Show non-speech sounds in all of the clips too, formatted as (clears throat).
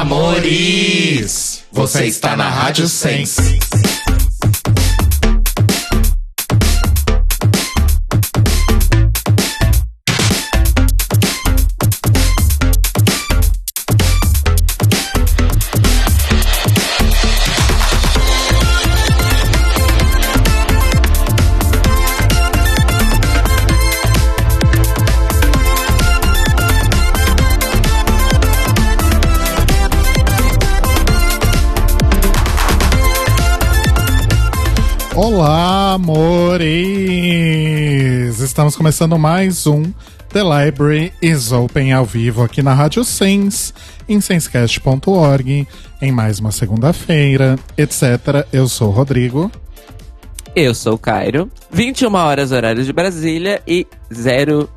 amores! Você está na Rádio Sense. Olá, amores! Estamos começando mais um The Library is Open ao vivo aqui na Rádio Sens, em senscast.org, em mais uma segunda-feira, etc. Eu sou o Rodrigo. Eu sou o Cairo. 21 horas horário de Brasília e 0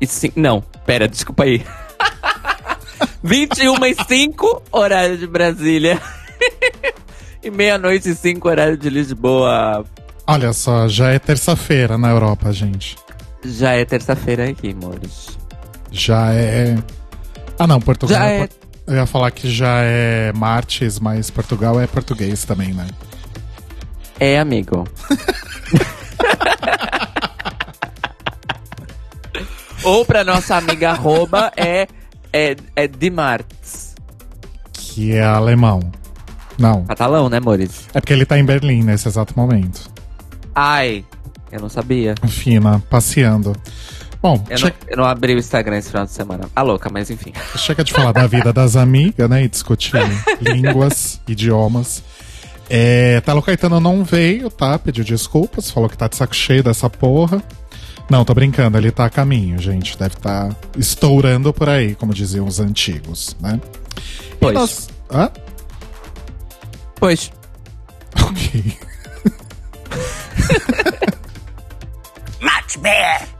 e 5. Não, pera, desculpa aí. (laughs) 21 e 5 horário de Brasília. (laughs) e meia-noite e 5 horário de Lisboa. Olha só, já é terça-feira na Europa, gente. Já é terça-feira aqui, amores. Já é. Ah, não, Portugal. Já é é- Eu ia falar que já é martes, mas Portugal é português também, né? É, amigo. (laughs) Ou pra nossa amiga arroba é, é, é Dimarts. Que é alemão. Não. Catalão, né, amores? É porque ele tá em Berlim nesse exato momento. Ai, eu não sabia. Fina, passeando. Bom, Eu che- não, eu não abri o Instagram esse final de semana. A louca, mas enfim. chega de falar da vida das amigas, né? E discutir (laughs) línguas, idiomas. É, Telo Caetano não veio, tá? Pediu desculpas, falou que tá de saco cheio dessa porra. Não, tô brincando, ele tá a caminho, gente. Deve estar tá estourando por aí, como diziam os antigos, né? E Pois. nós- Hã? Pois. Ok.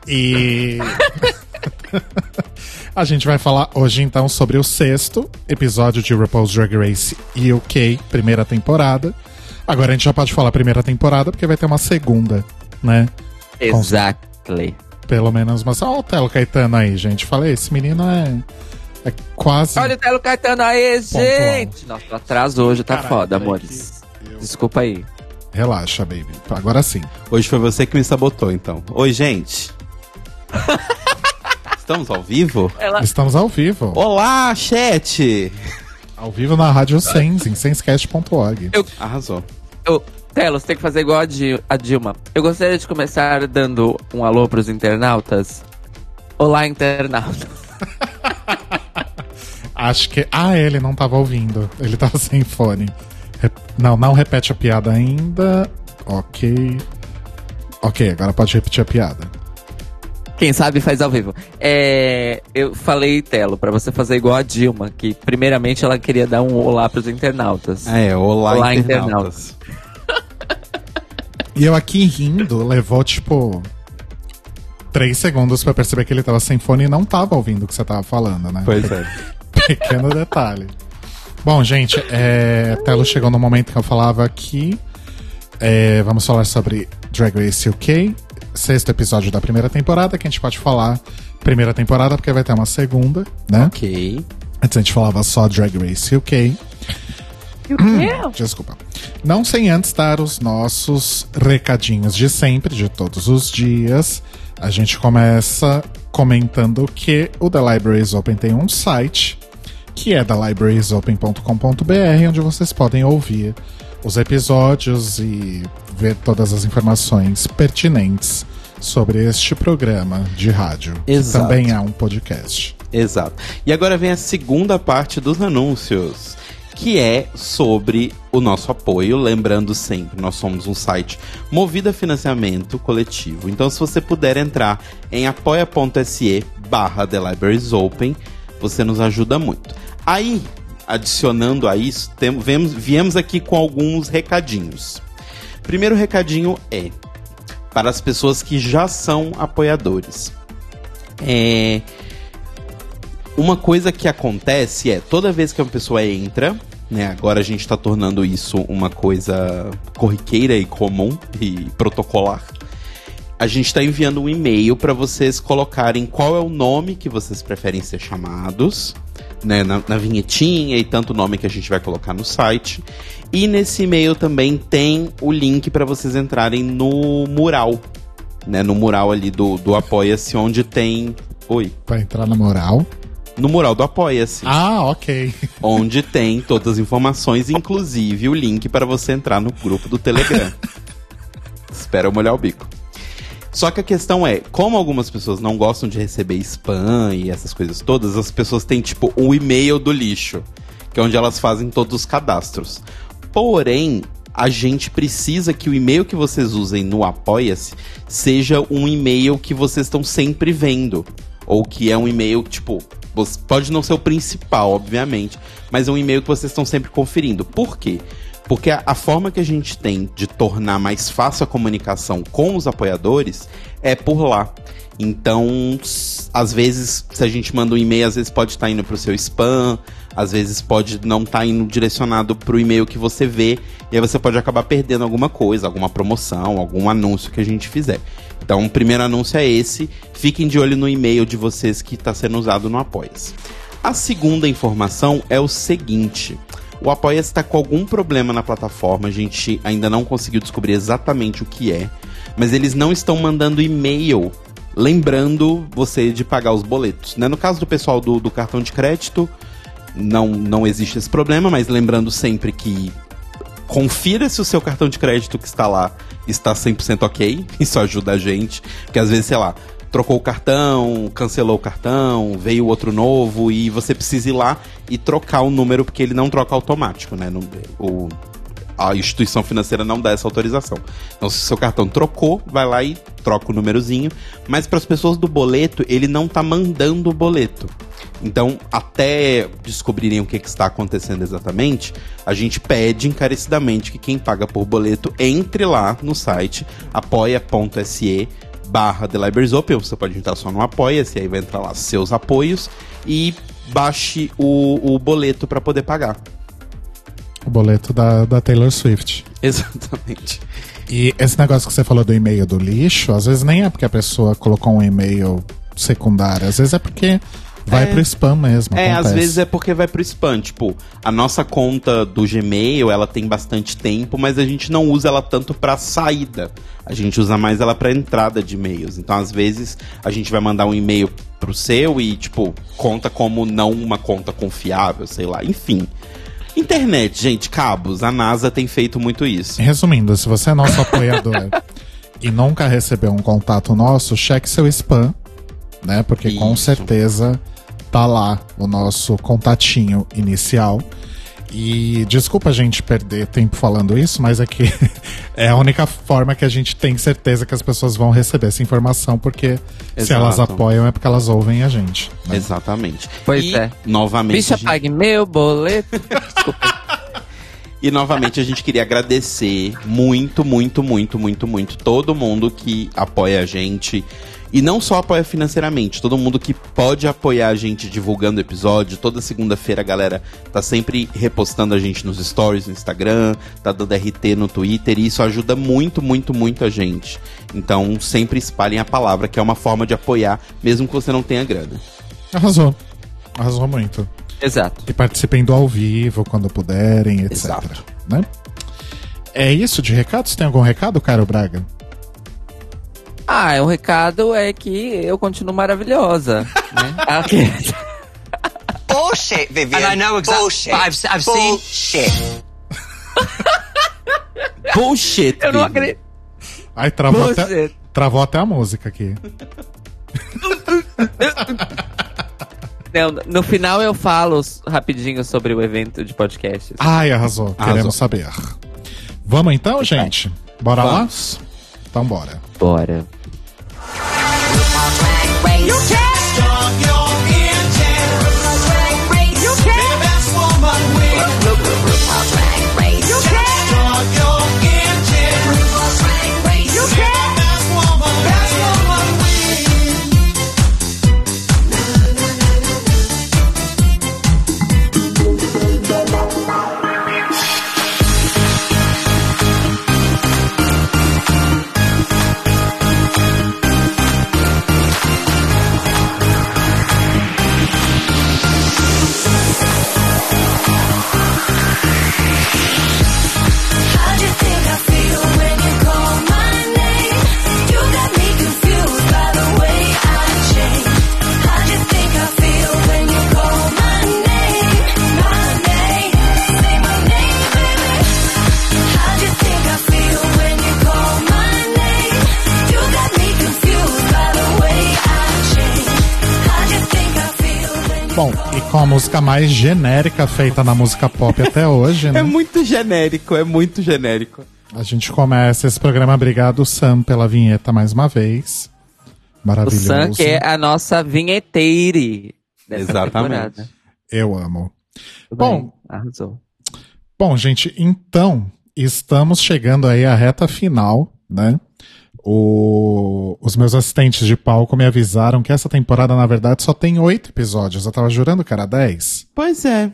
E. A gente vai falar hoje então sobre o sexto episódio de RuPaul's Drag Race UK, primeira temporada. Agora a gente já pode falar primeira temporada porque vai ter uma segunda, né? Exactly. Pelo menos, mas olha o Telo Caetano aí, gente. Falei, esse menino é. É quase. Olha o Telo Caetano aí, gente! Nossa, o atraso hoje tá Caralho, foda, amores. eu- Desculpa aí. Relaxa, baby. Agora sim. Hoje foi você que me sabotou, então. Oi, gente. (laughs) Estamos ao vivo? Ela... Estamos ao vivo. Olá, chat! Ao vivo na Rádio Sens, em senscast.org. Arrasou. Eu... Telo, você tem que fazer igual a, Di- a Dilma. Eu gostaria de começar dando um alô pros internautas. Olá, internautas. (laughs) Acho que. Ah, ele não tava ouvindo. Ele tava (laughs) sem fone. Re- Não, não repete a piada ainda. Ok. Ok, agora pode repetir a piada. Quem sabe faz ao vivo. É, eu falei, Telo, pra você fazer igual a Dilma, que primeiramente ela queria dar um olá pros internautas. É, olá, Olá, internautas. (laughs) E eu aqui rindo, levou tipo. Três segundos pra perceber que ele tava sem fone e não tava ouvindo o que você tava falando, né? Pois é. (laughs) Pequeno detalhe. Bom, gente, é, Telo chegou no momento que eu falava que é, vamos falar sobre Drag Race UK, sexto episódio da primeira temporada, que a gente pode falar primeira temporada, porque vai ter uma segunda, né? Ok. Antes a gente falava só Drag Race UK. Hum, Desculpa. Não sem antes dar os nossos recadinhos de sempre, de todos os dias. A gente começa comentando que o The Libraries Open tem um site, que é thelibrariesopen.com.br, onde vocês podem ouvir os episódios e ver todas as informações pertinentes sobre este programa de rádio, Exato. que também é um podcast. Exato. E agora vem a segunda parte dos anúncios, que é sobre o nosso apoio. Lembrando sempre, nós somos um site movido a financiamento coletivo. Então, se você puder entrar em apoia.se barra The Libraries Open, você nos ajuda muito. Aí, adicionando a isso, tem, viemos, aqui com alguns recadinhos. Primeiro recadinho é para as pessoas que já são apoiadores. É, uma coisa que acontece é, toda vez que uma pessoa entra, né, agora a gente tá tornando isso uma coisa corriqueira e comum e protocolar. A gente tá enviando um e-mail para vocês colocarem qual é o nome que vocês preferem ser chamados, né, na, na vinhetinha e tanto nome que a gente vai colocar no site. E nesse e-mail também tem o link para vocês entrarem no mural, né, no mural ali do, do Apoia-se, onde tem. Oi. Pra entrar na mural. No mural do Apoia-se. Ah, ok. (laughs) Onde tem todas as informações, inclusive o link para você entrar no grupo do Telegram. (laughs) Espera eu molhar o bico. Só que a questão é, como algumas pessoas não gostam de receber spam e essas coisas todas, as pessoas têm tipo o e-mail do lixo, que é onde elas fazem todos os cadastros. Porém, a gente precisa que o e-mail que vocês usem no Apoia-se seja um e-mail que vocês estão sempre vendo. Ou que é um e-mail, tipo, pode não ser o principal, obviamente, mas é um e-mail que vocês estão sempre conferindo. Por quê? Porque a, a, forma que a gente tem de tornar mais fácil a comunicação com os apoiadores é por lá. Então, às vezes, se a gente manda um e-mail, às vezes pode estar indo para o seu spam, às vezes pode não estar tá indo direcionado para o e-mail que você vê, e aí você pode acabar perdendo alguma coisa, alguma promoção, algum anúncio que a gente fizer. Então, o primeiro anúncio é esse. Fiquem de olho no e-mail de vocês que está sendo usado no Apoia-se. A segunda informação é o seguinte: o Apoia está com algum problema na plataforma, a gente ainda não conseguiu descobrir exatamente o que é, mas eles não estão mandando e-mail lembrando você de pagar os boletos. Né? No caso do pessoal do, do cartão de crédito, não, não existe esse problema, mas lembrando sempre que confira se o seu cartão de crédito que está lá está 100% ok. (laughs) Isso ajuda a gente, porque às vezes, sei lá, trocou o cartão, cancelou o cartão, veio outro novo e você precisa ir lá e trocar o número porque ele não troca automático, né? O, a instituição financeira não dá essa autorização. Então, se seu cartão trocou, vai lá e troca o númerozinho. Mas para as pessoas do boleto, ele não tá mandando o boleto. Então, até descobrirem o que, que, está acontecendo exatamente, a gente pede encarecidamente que quem paga por boleto entre lá no site apoia.se barra The Libraries Open, você pode entrar só no Apoia-se, aí vai entrar lá seus apoios e baixe o, o boleto para poder pagar. O boleto da, da Taylor Swift. (laughs) Exatamente. E esse negócio que você falou do e-mail do lixo, às vezes nem é porque a pessoa colocou um e-mail secundário, às vezes é porque Vai é, pro spam mesmo. É, acontece. às vezes é porque vai pro spam. Tipo, a nossa conta do Gmail, ela tem bastante tempo, mas a gente não usa ela tanto pra saída. A gente usa mais ela pra entrada de e-mails. Então, às vezes, a gente vai mandar um e-mail pro seu e, tipo, conta como não uma conta confiável, sei lá. Enfim. Internet, gente, cabos. A NASA tem feito muito isso. Resumindo, se você é nosso apoiador e nunca recebeu um contato nosso, cheque seu spam, né? Porque isso. com certeza tá lá o nosso contatinho inicial. E desculpa a gente perder tempo falando isso, mas é que (laughs) é a única forma que a gente tem certeza que as pessoas vão receber essa informação, porque Exato. se elas apoiam é porque elas ouvem a gente. Né? Exatamente. Pois e, é. Novamente. Bicha, gente... pague meu boleto. (laughs) Desculpa. E novamente a gente queria agradecer muito, muito, muito, muito, muito todo mundo que apoia a gente e não só apoia financeiramente, todo mundo que pode apoiar a gente divulgando o episódio. Toda segunda-feira a galera tá sempre repostando a gente nos stories no Instagram, tá dando RT no Twitter, e isso ajuda muito, muito, muito a gente. Então sempre espalhem a palavra, que é uma forma de apoiar, mesmo que você não tenha grana. Arrasou. Arrasou muito. Exato. E participem do ao vivo quando puderem, etc. Exato. Né? É isso de recados? Tem algum recado, Caro Braga? Ah, o recado é que eu continuo maravilhosa. né? (laughs) okay. Bullshit, Vivian. And I know exactly. Bullshit. I've, I've Bullshit. seen. (laughs) Bullshit. Eu não acredito. Ai, travou até, travou até a música aqui. (laughs) Não, no final eu falo rapidinho sobre o evento de podcast. Ai, arrasou. arrasou. Queremos saber. Vamos então, gente? Bora Vamos. lá? Então bora. Bora. Com a música mais genérica feita na música pop até hoje, (laughs) né? É muito genérico, é muito genérico. A gente começa esse programa. Obrigado, Sam, pela vinheta mais uma vez. Maravilhoso. O Sam, que é a nossa vinheteire. Exatamente. Temporada. Eu amo. Tudo Bom. bem, arrasou. Bom, gente, então, estamos chegando aí à reta final, né? O- Os meus assistentes de palco me avisaram que essa temporada, na verdade, só tem oito episódios. Eu tava jurando que era dez. Pois é.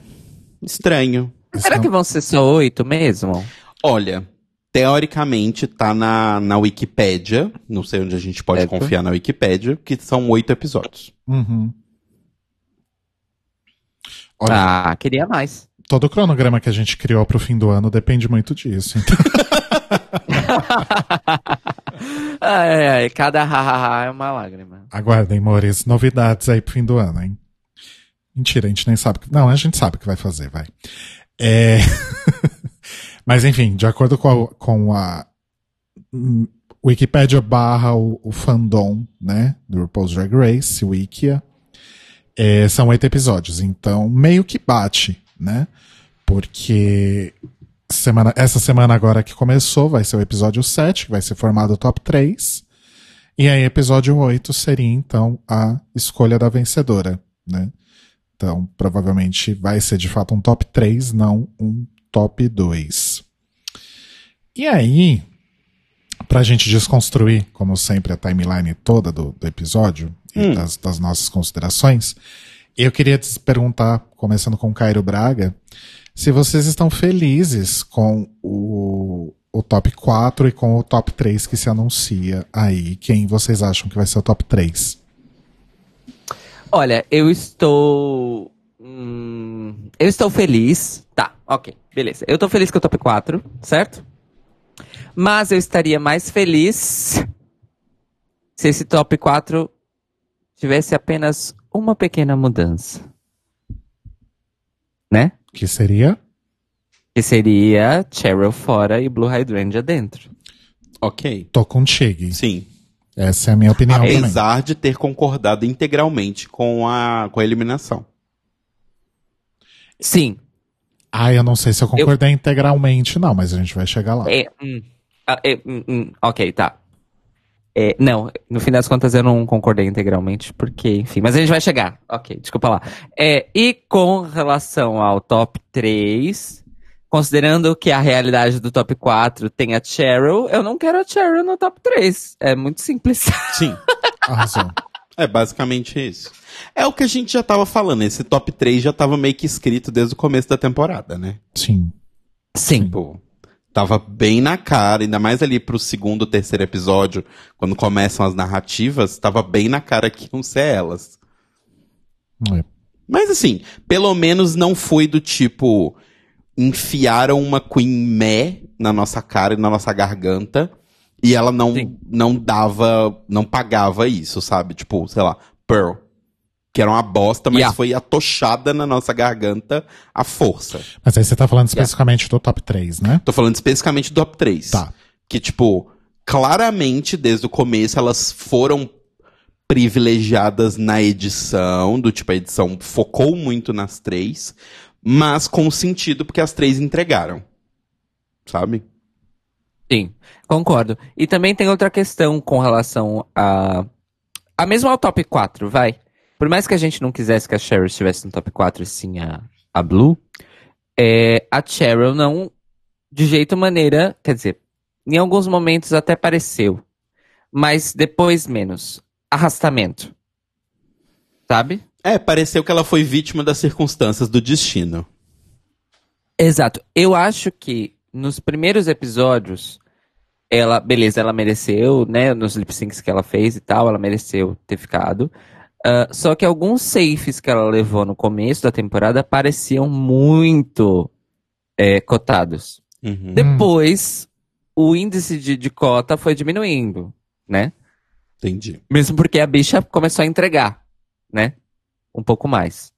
Estranho. Será que vão ser só oito mesmo? Olha, teoricamente tá na, na Wikipédia. Não sei onde a gente pode Certo. confiar na Wikipédia, que são oito episódios. Uhum. Olha, Ah, queria mais. Todo o cronograma que a gente criou pro fim do ano depende muito disso. Então, (laughs) ai, ai, cada ha-ha-ha é uma lágrima. aguardem, Mores, novidades aí pro fim do ano, hein? Mentira, a gente nem sabe. que- Não, a gente sabe o que vai fazer, vai. É... (laughs) Mas enfim, de acordo com a, com a hum, Wikipedia barra o, o fandom, né, do RuPaul's Drag Race, Wikia, é, são oito episódios, então meio que bate, né? Porque semana, essa semana agora que começou vai ser o episódio 7, que vai ser formado o top 3. E aí, episódio 8 seria então a escolha da vencedora, né? Então, provavelmente vai ser de fato um top 3, não um top 2. E aí, pra gente desconstruir, como sempre, a timeline toda do, do episódio e Hum. das, das nossas considerações, eu queria te perguntar, começando com Cairo Braga, se vocês estão felizes com o, o top 4 e com o top 3 que se anuncia aí. Quem vocês acham que vai ser o top 3? Olha, eu estou. hum, eu estou feliz. Tá, ok, beleza. Eu tô feliz com o top 4, certo? Mas eu estaria mais feliz se esse top 4 tivesse apenas uma pequena mudança. Né? Que seria? Que seria Cheryl fora e Blue Hydrangea dentro. Ok. Tô contigo. Sim. Essa é a minha opinião também. Apesar de ter concordado integralmente com a, com a eliminação. Sim. Ah, eu não sei se eu concordei integralmente, não, mas a gente vai chegar lá. É, hum, ah, é, hum, hum, ok, tá. É, não, no fim das contas eu não concordei integralmente, porque, enfim, mas a gente vai chegar. Ok, desculpa lá. É, e com relação ao top 3, considerando que a realidade do top 4 tem a Cheryl, eu não quero a Cheryl no top 3. É muito simples. (laughs) Sim. Arrasou. É basicamente isso. É o que a gente já tava falando. Esse top 3 já tava meio que escrito desde o começo da temporada, né? Sim. Sim. Tipo, tava bem na cara, ainda mais ali pro segundo, terceiro episódio, quando começam as narrativas, tava bem na cara que iam ser elas. É. Mas assim, pelo menos não foi do tipo enfiaram uma Queen Meh na nossa cara e na nossa garganta e ela não Sim. não dava, não pagava isso, sabe? Tipo, sei lá, Pearl, que era uma bosta, mas Yeah. foi atochada na nossa garganta à força. Mas aí você tá falando especificamente do top 3, né? Tô falando especificamente do top 3. Tá. Que, tipo, claramente, desde o começo, elas foram privilegiadas na edição, do tipo, a edição focou muito nas três, mas com sentido porque as três entregaram. Sabe? Sim, concordo. E também tem outra questão com relação a. A mesmo ao top 4, vai. Por mais que a gente não quisesse que a Cheryl estivesse no top 4 e sim a, a Blue, é, a Cheryl não, de jeito maneira, quer dizer, em alguns momentos até pareceu, mas depois menos. Arrastamento. Sabe? É, pareceu que ela foi vítima das circunstâncias do destino. Exato. Eu acho que nos primeiros episódios, ela, beleza, ela mereceu, né? Nos lip syncs que ela fez e tal, ela mereceu ter ficado. Ah, só que alguns safes que ela levou no começo da temporada pareciam muito é, cotados. Uhum. Depois, o índice de, de cota foi diminuindo, né? Entendi. Mesmo porque a bicha começou a entregar, né? Um pouco mais.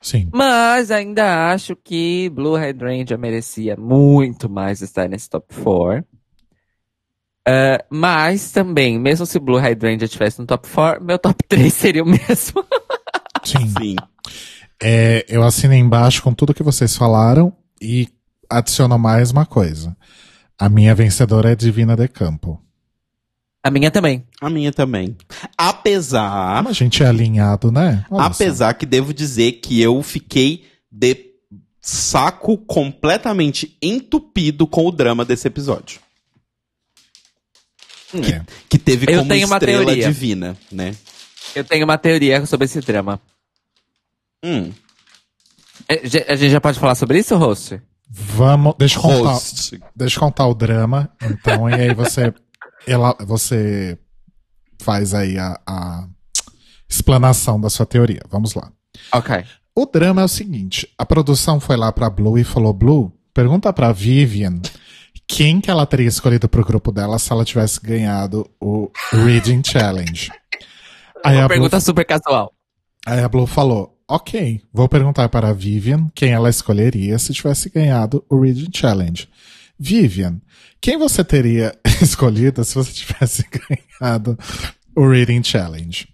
Sim. Mas ainda acho que Blue Hydrangea merecia muito mais estar nesse top 4. Ah, mas também, mesmo se Blue Hydrangea estivesse no top 4, meu top (laughs) 3 seria o mesmo. Sim. Sim. É, eu assino embaixo com tudo que vocês falaram e adiciono mais uma coisa. A minha vencedora é Divina de Campo. A minha também. A minha também. Apesar. Como a gente é alinhado, né? Olha apesar só. que devo dizer que eu fiquei de saco completamente entupido com o drama desse episódio. Que, é. que teve como estrela teoria. divina, né? Eu tenho uma teoria sobre esse drama. Hum. É, a gente já pode falar sobre isso, Host? Vamos, deixa eu contar, deixa eu contar o drama, então, e aí você, (laughs) ela, você faz aí a, a explanação da sua teoria. Vamos lá. Ok. O drama é o seguinte: a produção foi lá pra Blue e falou: Blue, pergunta pra Vivian quem que ela teria escolhido pro grupo dela se ela tivesse ganhado o Reading Challenge. Aí Uma pergunta Blue, super casual. Aí a Blue falou: Ok, vou perguntar para a Vivian quem ela escolheria se tivesse ganhado o Reading Challenge. Vivian, quem você teria (laughs) escolhido se você tivesse (laughs) ganhado o Reading Challenge?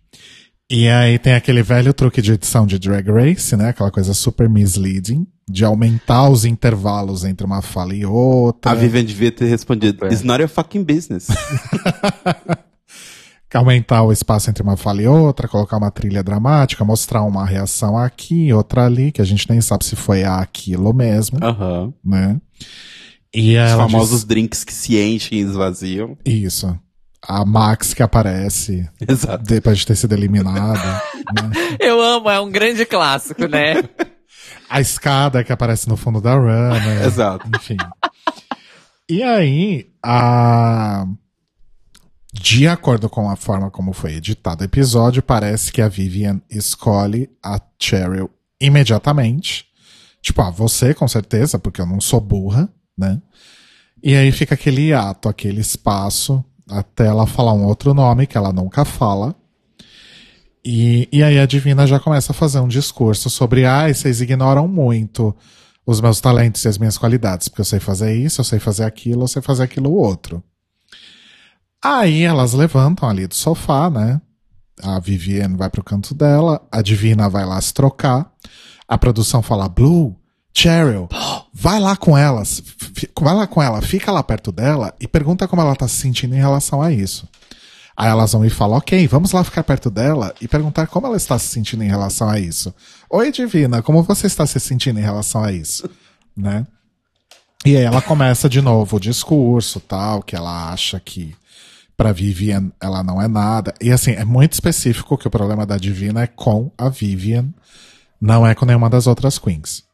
E aí tem aquele velho truque de edição de Drag Race, né? Aquela coisa super misleading, de aumentar os intervalos entre uma fala e outra. A Vivian devia ter respondido, It's not your fucking business. (laughs) aumentar o espaço entre uma fala e outra, colocar uma trilha dramática, mostrar uma reação aqui, outra ali, que a gente nem sabe se foi aquilo mesmo, uhum. né? E Os famosos diz... drinks que se enchem e esvaziam. Isso. A Max que aparece Exato. depois de ter sido eliminada. né? (laughs) Eu amo, é um grande clássico, né? (laughs) a escada que aparece no fundo da run, né? (laughs) Exato. Enfim. E aí, a de acordo com a forma como foi editado o episódio, parece que a Vivian escolhe a Cheryl imediatamente. Tipo, ah, você com certeza, porque eu não sou burra, né? E aí fica aquele ato, aquele espaço, até ela falar um outro nome que ela nunca fala. E, e aí a Divina já começa a fazer um discurso sobre, ai, vocês ignoram muito os meus talentos e as minhas qualidades, porque eu sei fazer isso, eu sei fazer aquilo, eu sei fazer aquilo outro. Aí elas levantam ali do sofá, né? A Vivienne vai pro canto dela, a Divina vai lá se trocar. A produção fala: Blue, Cheryl, vai lá com elas, vai lá com ela, fica lá perto dela e pergunta como ela tá se sentindo em relação a isso. Aí elas vão e falam, ok, vamos lá ficar perto dela e perguntar como ela está se sentindo em relação a isso. Oi, Divina, como você está se sentindo em relação a isso? (laughs) né? E aí ela começa de novo o discurso, tal, que ela acha que para Vivian ela não é nada. E assim, é muito específico que o problema da Divina é com a Vivian, não é com nenhuma das outras queens.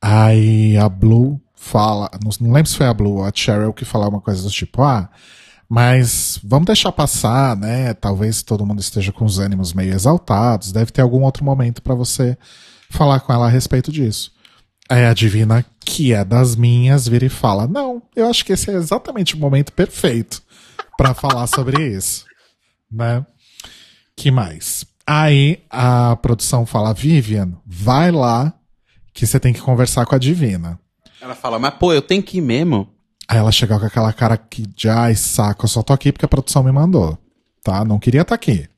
Aí a Blue fala, não, lembro se foi a Blue ou a Cheryl que falou uma coisa do tipo, ah, mas vamos deixar passar, né? Talvez todo mundo esteja com os ânimos meio exaltados, deve ter algum outro momento para você falar com ela a respeito disso. Aí a Divina, que é das minhas, vira e fala: Não, eu acho que esse é exatamente o momento perfeito para falar sobre isso, né? Que mais? Aí a produção fala, Vivian, vai lá que você tem que conversar com a Divina. Ela fala, mas pô, eu tenho que ir mesmo? Aí ela chega com aquela cara que, ai, saco, eu só tô aqui porque a produção me mandou, tá? Não queria estar tá aqui.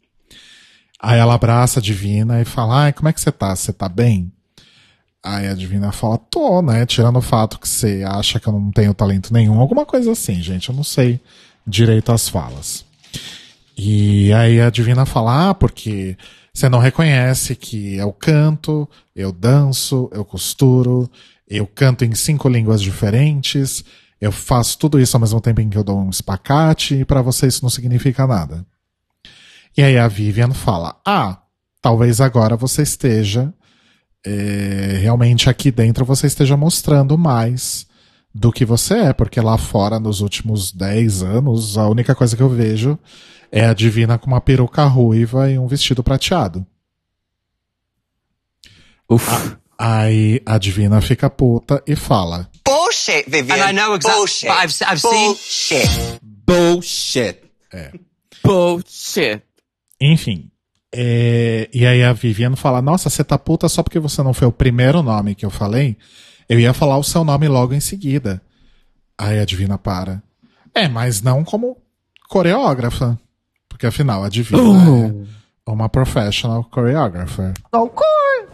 Aí ela abraça a Divina e fala, ai, como é que você tá? Você tá bem? Aí a Divina fala, tô, né? Tirando o fato que você acha que eu não tenho talento nenhum, alguma coisa assim, gente, eu não sei direito às falas. E aí a Divina fala, ah, porque você não reconhece que eu canto, eu danço, eu costuro, eu canto em cinco línguas diferentes, eu faço tudo isso ao mesmo tempo em que eu dou um espacate, e para você isso não significa nada. E aí a Vivian fala, ah, talvez agora você esteja, é, realmente aqui dentro você esteja mostrando mais do que você é, porque lá fora, nos últimos 10 anos, a única coisa que eu vejo é a Divina com uma peruca ruiva e um vestido prateado. Ufa. Aí a Divina fica puta e fala: Bullshit, Vivian. And I know exactly. Bullshit. But I've, I've Bullshit. seen. Bullshit. É. Bullshit. Enfim. É, e aí a Vivian fala: Nossa, você tá puta só porque você não foi o primeiro nome que eu falei? Eu ia falar o seu nome logo em seguida. Aí a Divina para. É, mas não como coreógrafa. Porque afinal, a Divina uh. é uma professional choreographer. Of course.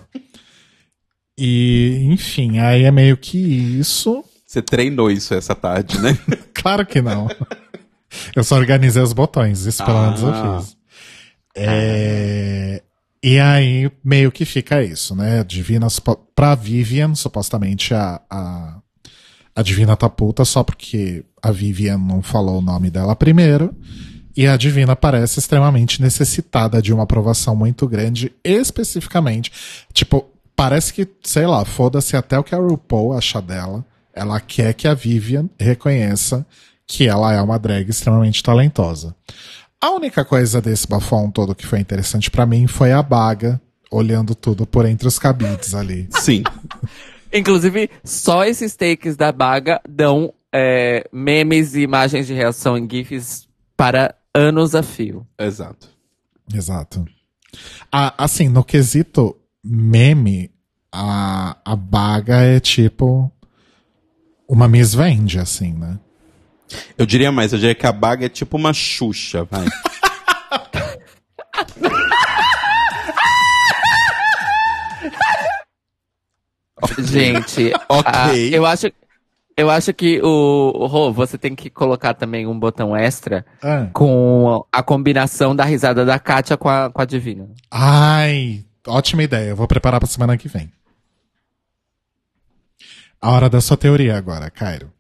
E, enfim, aí é meio que isso. Você treinou isso essa tarde, né? (laughs) claro que não. Eu só organizei os botões, isso pelo menos eu ah. fiz. É... E aí, meio que fica isso, né? Divina, pra Vivian, supostamente a, a, a Divina tá puta só porque a Vivian não falou o nome dela primeiro. E a Divina parece extremamente necessitada de uma aprovação muito grande, especificamente. Tipo, parece que, sei lá, foda-se até o que a RuPaul acha dela. Ela quer que a Vivian reconheça que ela é uma drag extremamente talentosa. A única coisa desse bafão todo que foi interessante para mim foi a baga olhando tudo por entre os cabides ali. (laughs) Sim. Inclusive, só esses takes da baga dão é, memes e imagens de reação em GIFs para anos a fio. Exato. Exato. Ah, assim, no quesito meme, a, a baga é tipo uma Miss Vende, assim, né? Eu diria mais, eu diria que a baga é tipo uma Xuxa, vai. (laughs) Gente, (laughs) ok. Uh, eu acho, eu acho que o, Rô, você tem que colocar também um botão extra ah. com a combinação da risada da Kátia com a, com a Divina. Ai, ótima ideia. Eu vou preparar pra semana que vem. A hora da sua teoria agora, Cairo.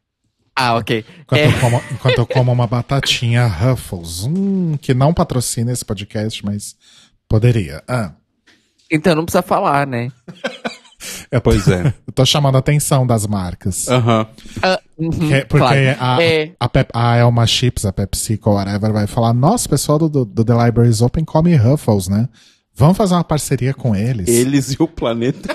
Ah, ok. Enquanto, é... eu, como, enquanto eu como uma batatinha Ruffles, hum, que não patrocina esse podcast, mas poderia. Ah. Então não precisa falar, né? (laughs) É, pois é. Eu tô chamando a atenção das marcas. Aham. Uh, uhum, porque claro. a, é. a, Pep, a Elma Chips, a PepsiCo, whatever, vai falar: Nossa, o pessoal do, do The Libraries Open come Ruffles, né? Vamos fazer uma parceria com eles. Eles e o planeta (laughs)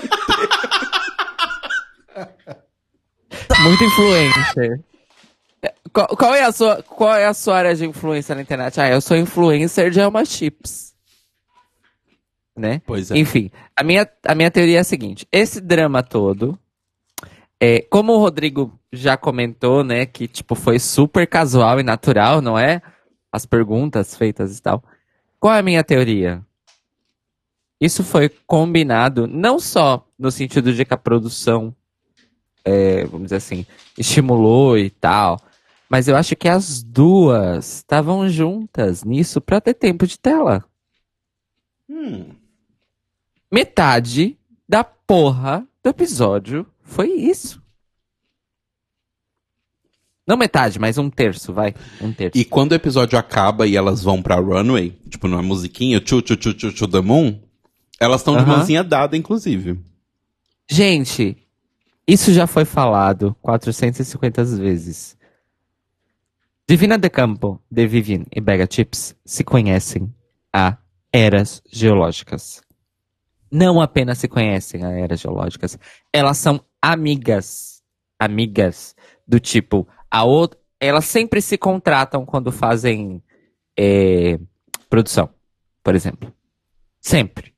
Muito influencer. Qual, qual, é a sua, qual é a sua área de influência na internet? Ah, eu sou influencer de Elma Chips. Né? Pois é. Enfim, a minha, a minha teoria é a seguinte: esse drama todo, é, como o Rodrigo já comentou, né, que tipo foi super casual e natural, não é? As perguntas feitas e tal. Qual é a minha teoria? Isso foi combinado não só no sentido de que a produção é, vamos dizer assim, estimulou e tal. Mas eu acho que as duas estavam juntas nisso para ter tempo de tela. Hum. Metade da porra do episódio foi isso. Não metade, mas um terço, vai. Um terço. E quando o episódio acaba e elas vão pra runway, tipo numa musiquinha, tchu tchu tchu tchu, tchu the moon, elas estão de mãozinha dada, inclusive. Gente, isso já foi falado 450 vezes. Divina de Campo, de Vivian e Bega Chips se conhecem há eras geológicas. Não apenas se conhecem há eras geológicas, elas são amigas. Amigas do tipo, a outra, elas sempre se contratam quando fazem é, produção, por exemplo. Sempre.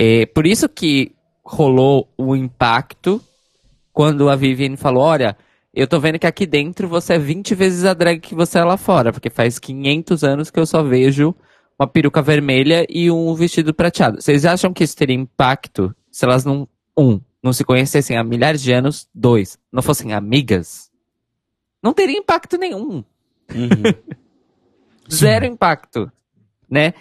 É, por isso que rolou o impacto quando a Viviane falou: Olha, eu tô vendo que aqui dentro você é 20 vezes a drag que você é lá fora, porque faz 500 anos que eu só vejo uma peruca vermelha e um vestido prateado. Vocês acham que isso teria impacto se elas não. Um, não se conhecessem há milhares de anos. Dois, não fossem amigas? Não teria impacto nenhum. Uhum. (laughs) Zero impacto, né?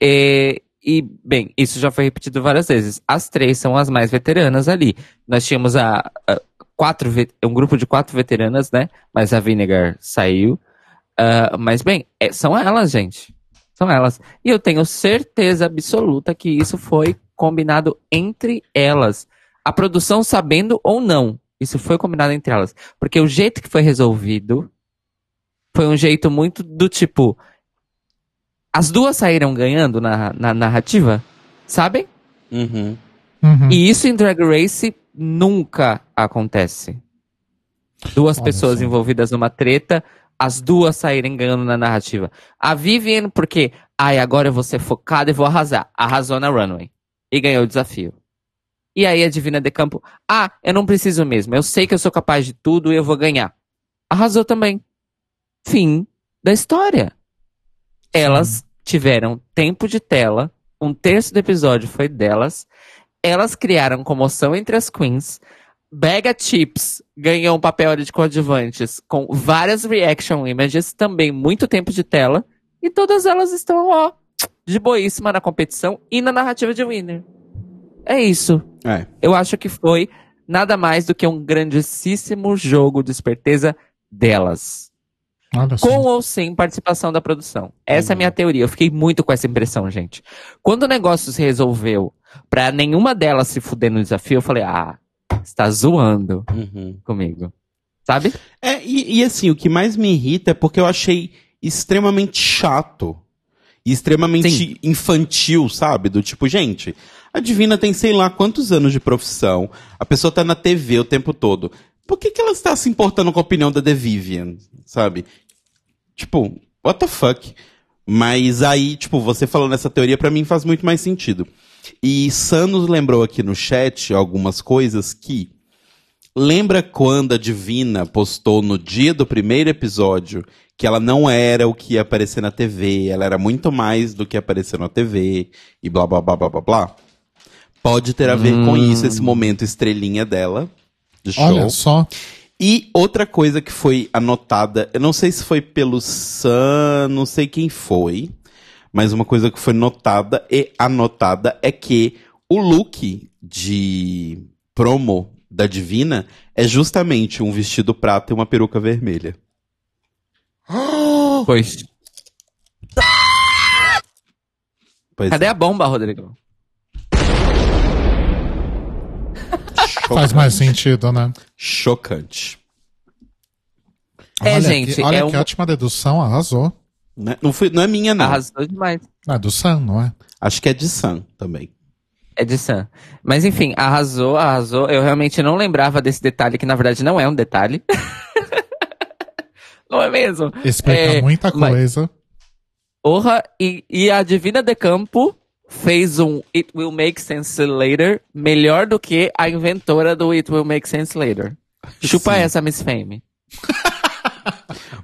E, e, bem, isso já foi repetido várias vezes. As três são as mais veteranas ali. Nós tínhamos a, a quatro, um grupo de quatro veteranas, né? Mas a Vinegar saiu. Uh, mas, bem, é, são elas, gente. São elas. E eu tenho certeza absoluta que isso foi combinado entre elas. A produção sabendo ou não. Isso foi combinado entre elas. Porque o jeito que foi resolvido foi um jeito muito do tipo as duas saíram ganhando na, na narrativa, sabem? Uhum. Uhum. E isso em Drag Race nunca acontece. Duas Olha pessoas assim. envolvidas numa treta, as duas saírem ganhando na narrativa. A Vivian, porque, ai, agora eu vou ser focada e vou arrasar. Arrasou na runway. E ganhou o desafio. E aí a Divina de Campo, ah, eu não preciso mesmo. Eu sei que eu sou capaz de tudo e eu vou ganhar. Arrasou também. Fim da história. Elas tiveram tempo de tela, um terço do episódio foi delas, elas criaram comoção entre as queens. Bega Chips ganhou um papel de coadjuvantes com várias reaction images, também muito tempo de tela. E todas elas estão, ó, de boíssima na competição e na narrativa de Winner. É isso. É. Eu acho que foi nada mais do que um grandíssimo jogo de esperteza delas. Só. Com ou sem participação da produção. Essa é a minha teoria. Eu fiquei muito com essa impressão, gente. Quando o negócio se resolveu pra nenhuma delas se fuder no desafio, eu falei, ah, você tá zoando Uhum. comigo. Sabe? É, e, e assim, o que mais me irrita é porque eu achei extremamente chato. E extremamente Sim. infantil, sabe? Do tipo, gente, a Divina tem sei lá quantos anos de profissão, a pessoa tá na TV o tempo todo. Por que, que ela está se importando com a opinião da The Vivian, sabe? Tipo, what the fuck? Mas aí, tipo, você falando essa teoria pra mim faz muito mais sentido. E Sam nos lembrou aqui no chat algumas coisas que Lembra quando a Divina postou no dia do primeiro episódio que ela não era o que ia aparecer na TV, ela era muito mais do que apareceu na TV e blá blá blá blá blá blá? Pode ter a ver com isso, esse momento estrelinha dela, de show. Olha só. E outra coisa que foi anotada, eu não sei se foi pelo Sam, não sei quem foi, mas uma coisa que foi notada e anotada é que o look de promo da Divina é justamente um vestido prata e uma peruca vermelha. (gasps) Pois. Pois Cadê é. a bomba, Rodrigo? Faz mais sentido, né? Chocante. É, olha gente, Que, olha é que um- ótima dedução, arrasou. Né? Não, foi, não é minha, não. Arrasou demais. É do Sam, não é? Acho que é de Sam também. É de Sam. Mas enfim, arrasou, arrasou. Eu realmente não lembrava desse detalhe, que na verdade não é um detalhe. (laughs) não é mesmo? Explica É, muita mas- coisa. Orra, e, e a Divina de Campo fez um It Will Make Sense Later melhor do que a inventora do It Will Make Sense Later. Chupa Sim. essa, Miss Fame. (laughs)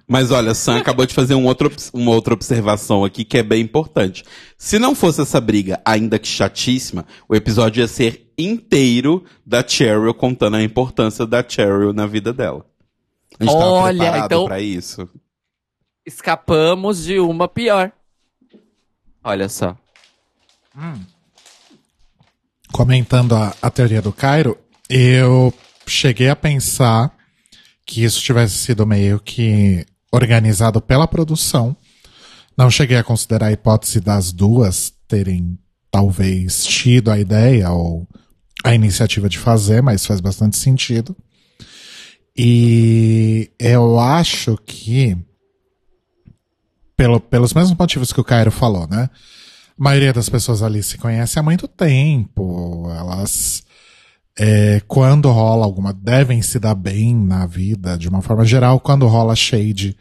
Mas olha, Sam acabou de fazer um outro, uma outra observação aqui que é bem importante. Se não fosse essa briga, ainda que chatíssima, o episódio ia ser inteiro da Cheryl contando a importância da Cheryl na vida dela. A gente tava Olha, preparado então- pra isso. Escapamos de uma pior. Olha só. Comentando a, a teoria do Cairo, eu cheguei a pensar que isso tivesse sido meio que organizado pela produção. Não cheguei a considerar a hipótese das duas terem talvez tido a ideia ou a iniciativa de fazer, mas faz bastante sentido. E eu acho que, pelo, pelos mesmos motivos que o Cairo falou, né? A maioria das pessoas ali se conhece há muito tempo. Elas, é, quando rola alguma, devem se dar bem na vida, de uma forma geral. Quando rola shade,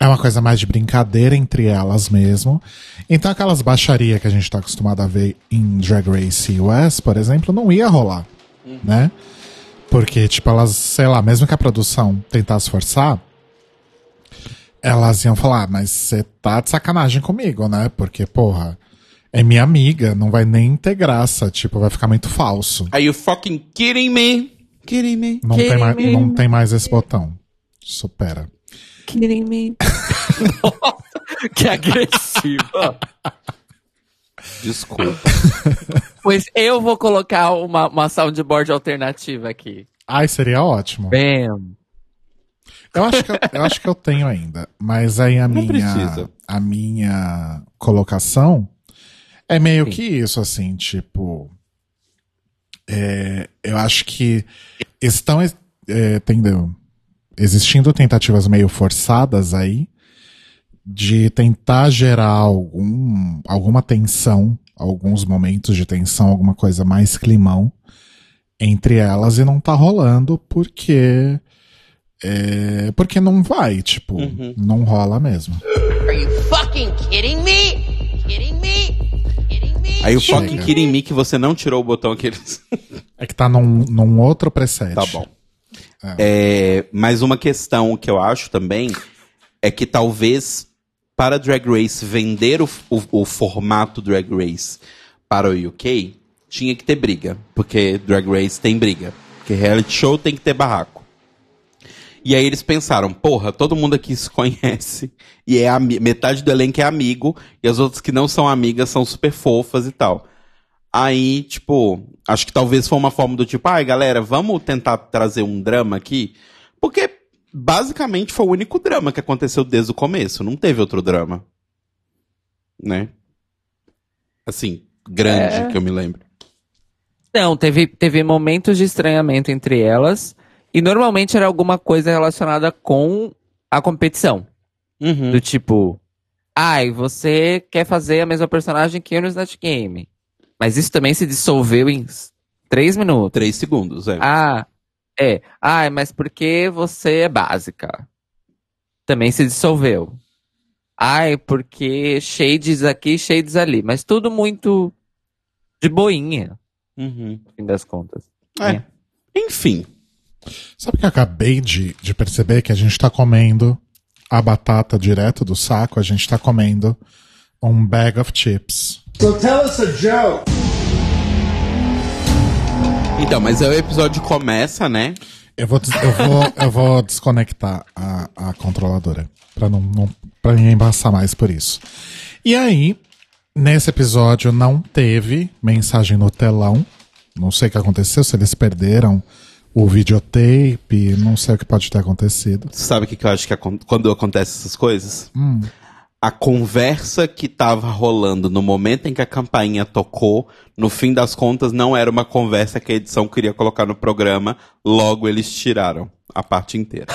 é uma coisa mais de brincadeira entre elas mesmo. Então aquelas baixaria que a gente tá acostumado a ver em Drag Race US, por exemplo, não ia rolar, né? Porque, tipo, elas, sei lá, mesmo que a produção tentasse forçar, elas iam falar, "Ah, mas você tá de sacanagem comigo, né? Porque, porra, é minha amiga, não vai nem ter graça, tipo, vai ficar muito falso. Are you fucking kidding me? Kidding me? Não, tem, mais, não tem mais esse botão. Supera. Kidding me? Nossa, (laughs) que agressiva. Desculpa. Pois eu vou colocar uma, uma soundboard alternativa aqui. Ai, seria ótimo. Bam. Eu acho que eu, eu acho que eu tenho ainda. Mas aí a Não minha, precisa. a minha colocação é meio Sim. que isso, assim, tipo. é, eu acho que estão é, tendo, existindo tentativas meio forçadas aí de tentar gerar algum, alguma tensão, alguns momentos de tensão, alguma coisa mais climão entre elas e não tá rolando porque é, porque não vai, tipo, Uhum. não rola mesmo. Are you fucking kidding me? Aí o Chega. fucking kidding me que você não tirou o botão que eles... (laughs) É que tá num, num outro preset. Tá bom. É, mas uma questão que eu acho também é que talvez para Drag Race vender o, o, o formato Drag Race para o UK, tinha que ter briga. Porque Drag Race tem briga. Porque reality show tem que ter barraco. E aí eles pensaram, porra, todo mundo aqui se conhece. (laughs) E é metade do elenco é amigo. E as outras que não são amigas são super fofas e tal. Aí, tipo, acho que talvez foi uma forma do tipo, ai galera, vamos tentar trazer um drama aqui. Porque basicamente foi o único drama que aconteceu desde o começo. Não teve outro drama. Né? Assim, grande É. que eu me lembro. Não, teve, teve momentos de estranhamento entre elas. E normalmente era alguma coisa relacionada com a competição. Uhum. Do tipo, ai, você quer fazer a mesma personagem que eu no Snatch Game. Mas isso também se dissolveu em três minutos. Três segundos, é. Ah, é. Ai, mas porque você é básica. Também se dissolveu. Ai, porque shades aqui, shades ali. Mas tudo muito de boinha, Uhum. no fim das contas. É. Enfim. Sabe que eu acabei de, de perceber que a gente tá comendo a batata direto do saco, a gente tá comendo um bag of chips. Então, mas aí o episódio começa, né? Eu vou, eu vou, (laughs) eu vou desconectar a, a controladora pra não, não para ninguém passar mais por isso. E aí, nesse episódio não teve mensagem no telão. Não sei o que aconteceu, se eles perderam o videotape, não sei o que pode ter acontecido. Sabe o que, que eu acho que quando acontece essas coisas? A conversa que tava rolando no momento em que a campainha tocou, no fim das contas, não era uma conversa que a edição queria colocar no programa, logo eles tiraram a parte inteira.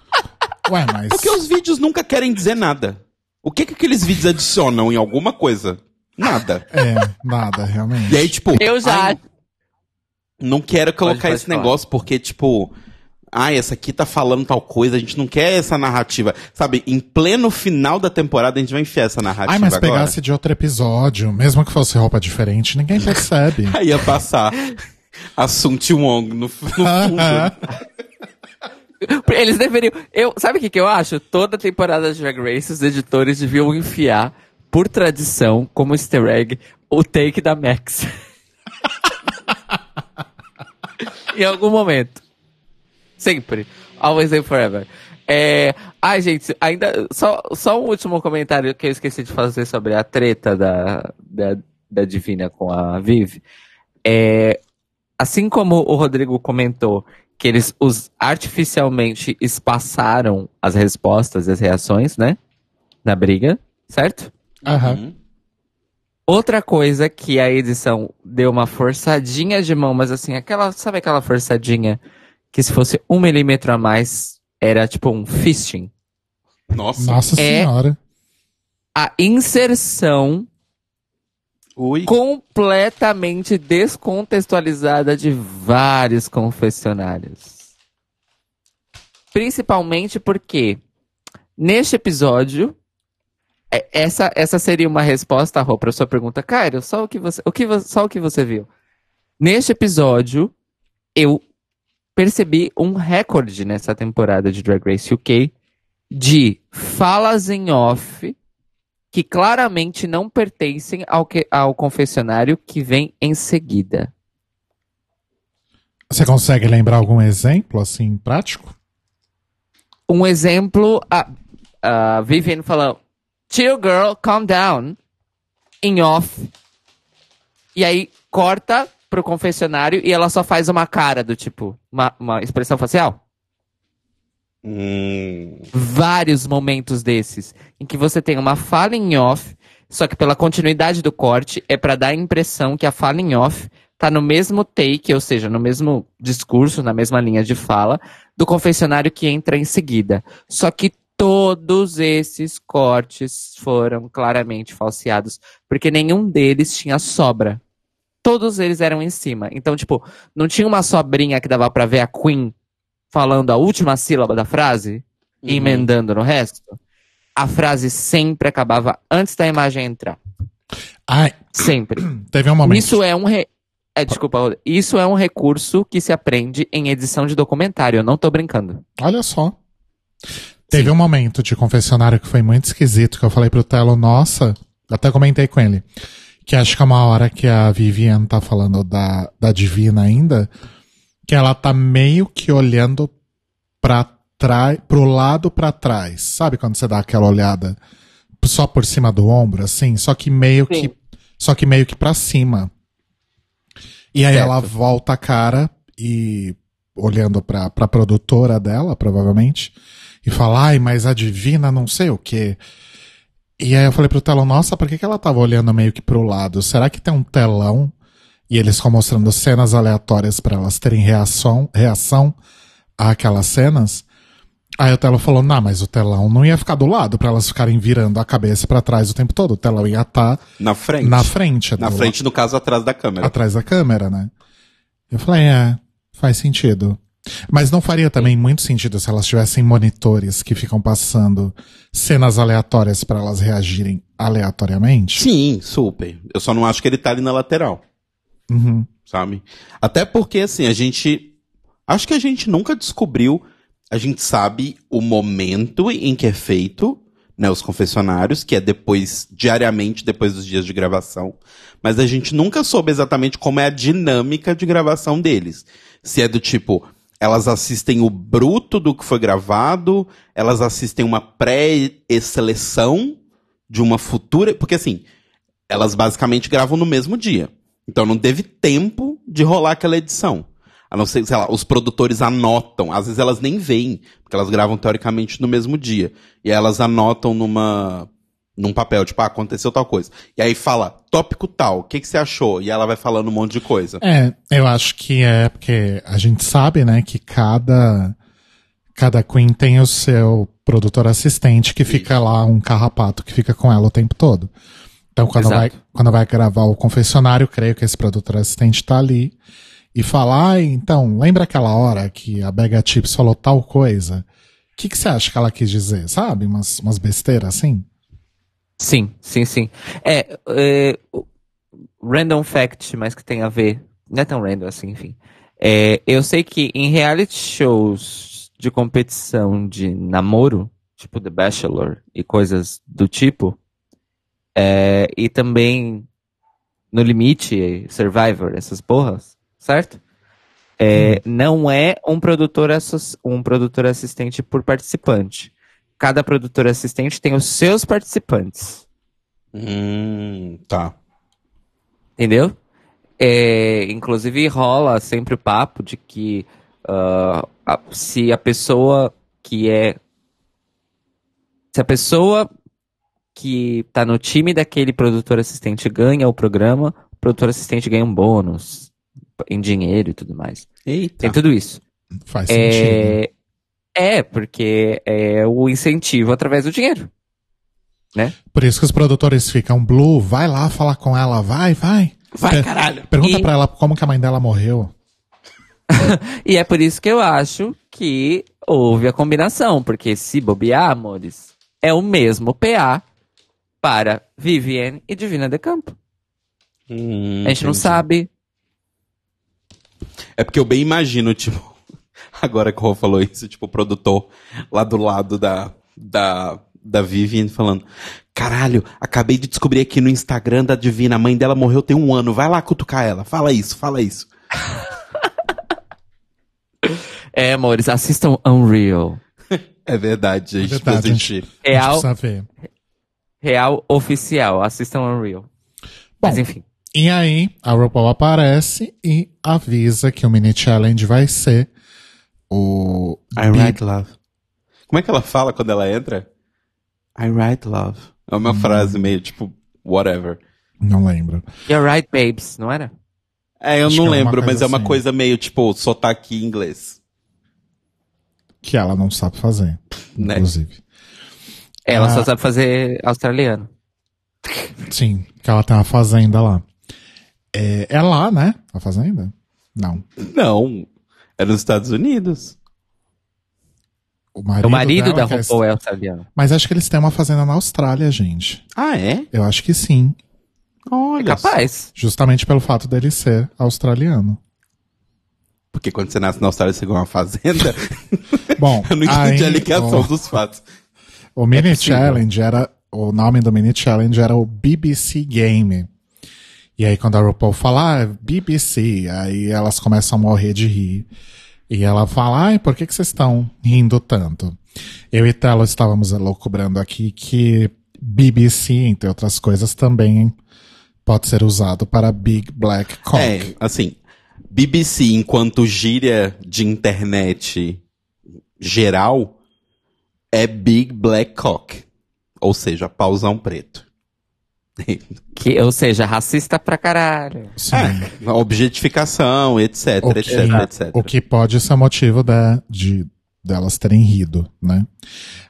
(laughs) Ué, mas. Porque os vídeos nunca querem dizer nada. O que que aqueles vídeos adicionam em alguma coisa? Nada. É, nada, realmente. E aí, tipo. Eu já. ai, não quero colocar pode esse falar. negócio porque, tipo. Ai, essa aqui tá falando tal coisa, a gente não quer essa narrativa. Sabe, em pleno final da temporada a gente vai enfiar essa narrativa Ai, mas agora. pegasse de outro episódio, mesmo que fosse roupa diferente, ninguém (laughs) percebe. Aí ia passar a Sun Wong no, no fundo. (laughs) Eles deveriam. Eu, sabe o que, que eu acho? Toda temporada de Drag Race, os editores deviam enfiar, por tradição, como easter egg, o take da Max. (laughs) (laughs) em algum momento. Sempre. Always and forever. É... Ai, gente, ainda. Só, só um último comentário que eu esqueci de fazer sobre a treta da, da, da Divina com a Viv. É, assim como o Rodrigo comentou que eles os artificialmente espaçaram as respostas e as reações, né? Na briga, certo? Aham. Outra coisa que a edição deu uma forçadinha de mão, mas assim, aquela, sabe aquela forçadinha que se fosse um milímetro a mais era tipo um fisting? Nossa. Nossa É. senhora. A inserção Ui. completamente descontextualizada de vários confessionários. Principalmente porque neste episódio essa, essa seria uma resposta, Rô, para sua pergunta, Cairo, só o que você, o que só o que você viu. Neste episódio, eu percebi um recorde nessa temporada de Drag Race UK de falas em off que claramente não pertencem ao, que- ao confessionário que vem em seguida. Você consegue lembrar algum exemplo, assim, prático? Um exemplo, a, a Vivian falando, Chill girl, calm down, em off. E aí corta pro confessionário e ela só faz uma cara do tipo, uma, uma expressão facial. Hum, vários momentos desses em que você tem uma fala em off, só que pela continuidade do corte é pra dar a impressão que a fala em off tá no mesmo take, ou seja, no mesmo discurso, na mesma linha de fala do confessionário que entra em seguida. Só que todos esses cortes foram claramente falseados, porque nenhum deles tinha sobra. Todos eles eram em cima. Então, tipo, não tinha uma sobrinha que dava pra ver a Queen falando a última sílaba da frase e Uhum. emendando no resto, a frase sempre acabava antes da imagem entrar. Ai, Sempre. (clears throat) teve um momento. Isso é um re... é, desculpa, isso é um recurso que se aprende em edição de documentário. Eu não tô brincando. Olha só. Teve um momento de confessionário que foi muito esquisito, que eu falei pro Telo, nossa, até comentei com ele, Que acho que é uma hora que a Vivian tá falando da, da Divina ainda, que ela tá meio que olhando pra trás, pro lado pra trás. Sabe quando você dá aquela olhada só por cima do ombro, assim? Só que meio Sim. que, só que meio que pra cima. E aí Certo. ela volta a cara e olhando pra, pra produtora dela, provavelmente, e fala, ai, mas a Divina não sei o quê. E aí eu falei pro telão, nossa, por que, que ela tava olhando meio que pro lado? Será que tem um telão e eles ficam mostrando cenas aleatórias pra elas terem reação, reação àquelas cenas? Aí o telão falou, não, mas o telão não ia ficar do lado pra elas ficarem virando a cabeça pra trás o tempo todo. O telão ia estar Na frente. na frente. Na do- frente, no caso, atrás da câmera. atrás da câmera, né? Eu falei, é, faz sentido. Mas não faria também muito sentido se elas tivessem monitores que ficam passando cenas aleatórias pra elas reagirem aleatoriamente? Sim, super. Eu só não acho que ele tá ali na lateral, Uhum. sabe? Até porque, assim, a gente. Acho que a gente nunca descobriu. A gente sabe o momento em que é feito, né? Os confessionários, que é depois, diariamente, depois dos dias de gravação. Mas a gente nunca soube exatamente como é a dinâmica de gravação deles. Se é do tipo. Elas assistem o bruto do que foi gravado, elas assistem uma pré-seleção de uma futura. Porque assim, elas basicamente gravam no mesmo dia. Então não teve tempo de rolar aquela edição. A não ser, sei lá, os produtores anotam. Às vezes elas nem veem, porque elas gravam teoricamente no mesmo dia. E elas anotam numa. Num papel, tipo, ah, aconteceu tal coisa. E aí fala, tópico tal, o que, que você achou? E ela vai falando um monte de coisa. É, eu acho que é porque a gente sabe, né, que cada cada queen tem o seu produtor assistente que fica lá, um carrapato que fica com ela o tempo todo. Então, quando Exato. vai, quando vai gravar o confessionário, creio que esse produtor assistente tá ali e fala, ah, então, lembra aquela hora que a Bega Chips falou tal coisa? O que, que você acha que ela quis dizer? Sabe? Umas, umas besteiras assim? Sim, sim, sim. É, é, random fact, mas que tem a ver. Não é tão random assim, enfim. É, eu sei que em reality shows de competição de namoro, tipo The Bachelor e coisas do tipo, é, e também No Limite, Survivor, essas porras, certo? É, Não é um produtor, um produtor assistente por participante. Cada produtor assistente tem os seus participantes. Hum, tá. Entendeu? É, inclusive rola sempre o papo de que ah, a- se a pessoa que é. Se a pessoa que tá no time daquele produtor assistente ganha o programa, o produtor assistente ganha um bônus em dinheiro e tudo mais. Eita. Tem tudo isso. Faz sentido. É, porque é o incentivo através do dinheiro. Por isso que os produtores ficam, Blue, vai lá falar com ela, vai, vai. Vai, Per- caralho. Pergunta E- pra ela como que a mãe dela morreu. (laughs) E é por isso que eu acho que houve a combinação, porque se bobear, amores, é o mesmo PA para Vivienne e Divina de Campo. Hum, A gente não entendi. sabe. É porque eu bem imagino, tipo, (laughs) agora que o Rô falou isso, tipo, o produtor lá do lado da, da, da Vivian falando: Caralho, acabei de descobrir aqui no Instagram da Divina, a mãe dela morreu tem um ano, vai lá cutucar ela, fala isso, fala isso. (laughs) É, amores, assistam Unreal. (laughs) É verdade, a gente Verdade, precisa gente. assistir. A gente Real, real oficial. Assistam Unreal. Bom, Mas enfim. E aí, a RuPaul aparece e avisa que o mini challenge vai ser o. I write love. Como é que ela fala quando ela entra? I write love. É uma frase meio tipo, whatever. Não lembro. You're right, babes, não era? É, eu Acho não é lembro, mas coisa é uma assim. coisa meio tipo sotaque em inglês. Que ela não sabe fazer, Né? inclusive. Ela Ah. só sabe fazer australiano. Sim, que ela tem uma fazenda lá. É, é lá, né? A fazenda? Não. Não. É nos Estados Unidos. O marido, o marido dela da é- RuPaul é australiano. Mas acho que eles têm uma fazenda na Austrália, gente. Ah, é? Eu acho que sim. Olha. É capaz. Justamente pelo fato dele ser australiano. Porque quando você nasce na Austrália, você ganha uma fazenda. (laughs) Bom, eu não entendi aí, a ligação o- dos fatos. O Mini possível. Challenge era. O nome do Mini Challenge era o BBC Game. E aí quando a RuPaul fala, ah, BBC, aí elas começam a morrer de rir. E ela fala, ai, por que, que vocês estão rindo tanto? Eu e Telo estávamos loucubrando aqui que BBC, entre outras coisas, também pode ser usado para Big Black Cock. É, assim, BBC enquanto gíria de internet geral é Big Black Cock. Ou seja, pausão preto. (laughs) Que, ou seja, racista pra caralho. Sim. É, objetificação, etc, o, que, etc, etc. o que pode ser motivo da, de delas terem rido, né?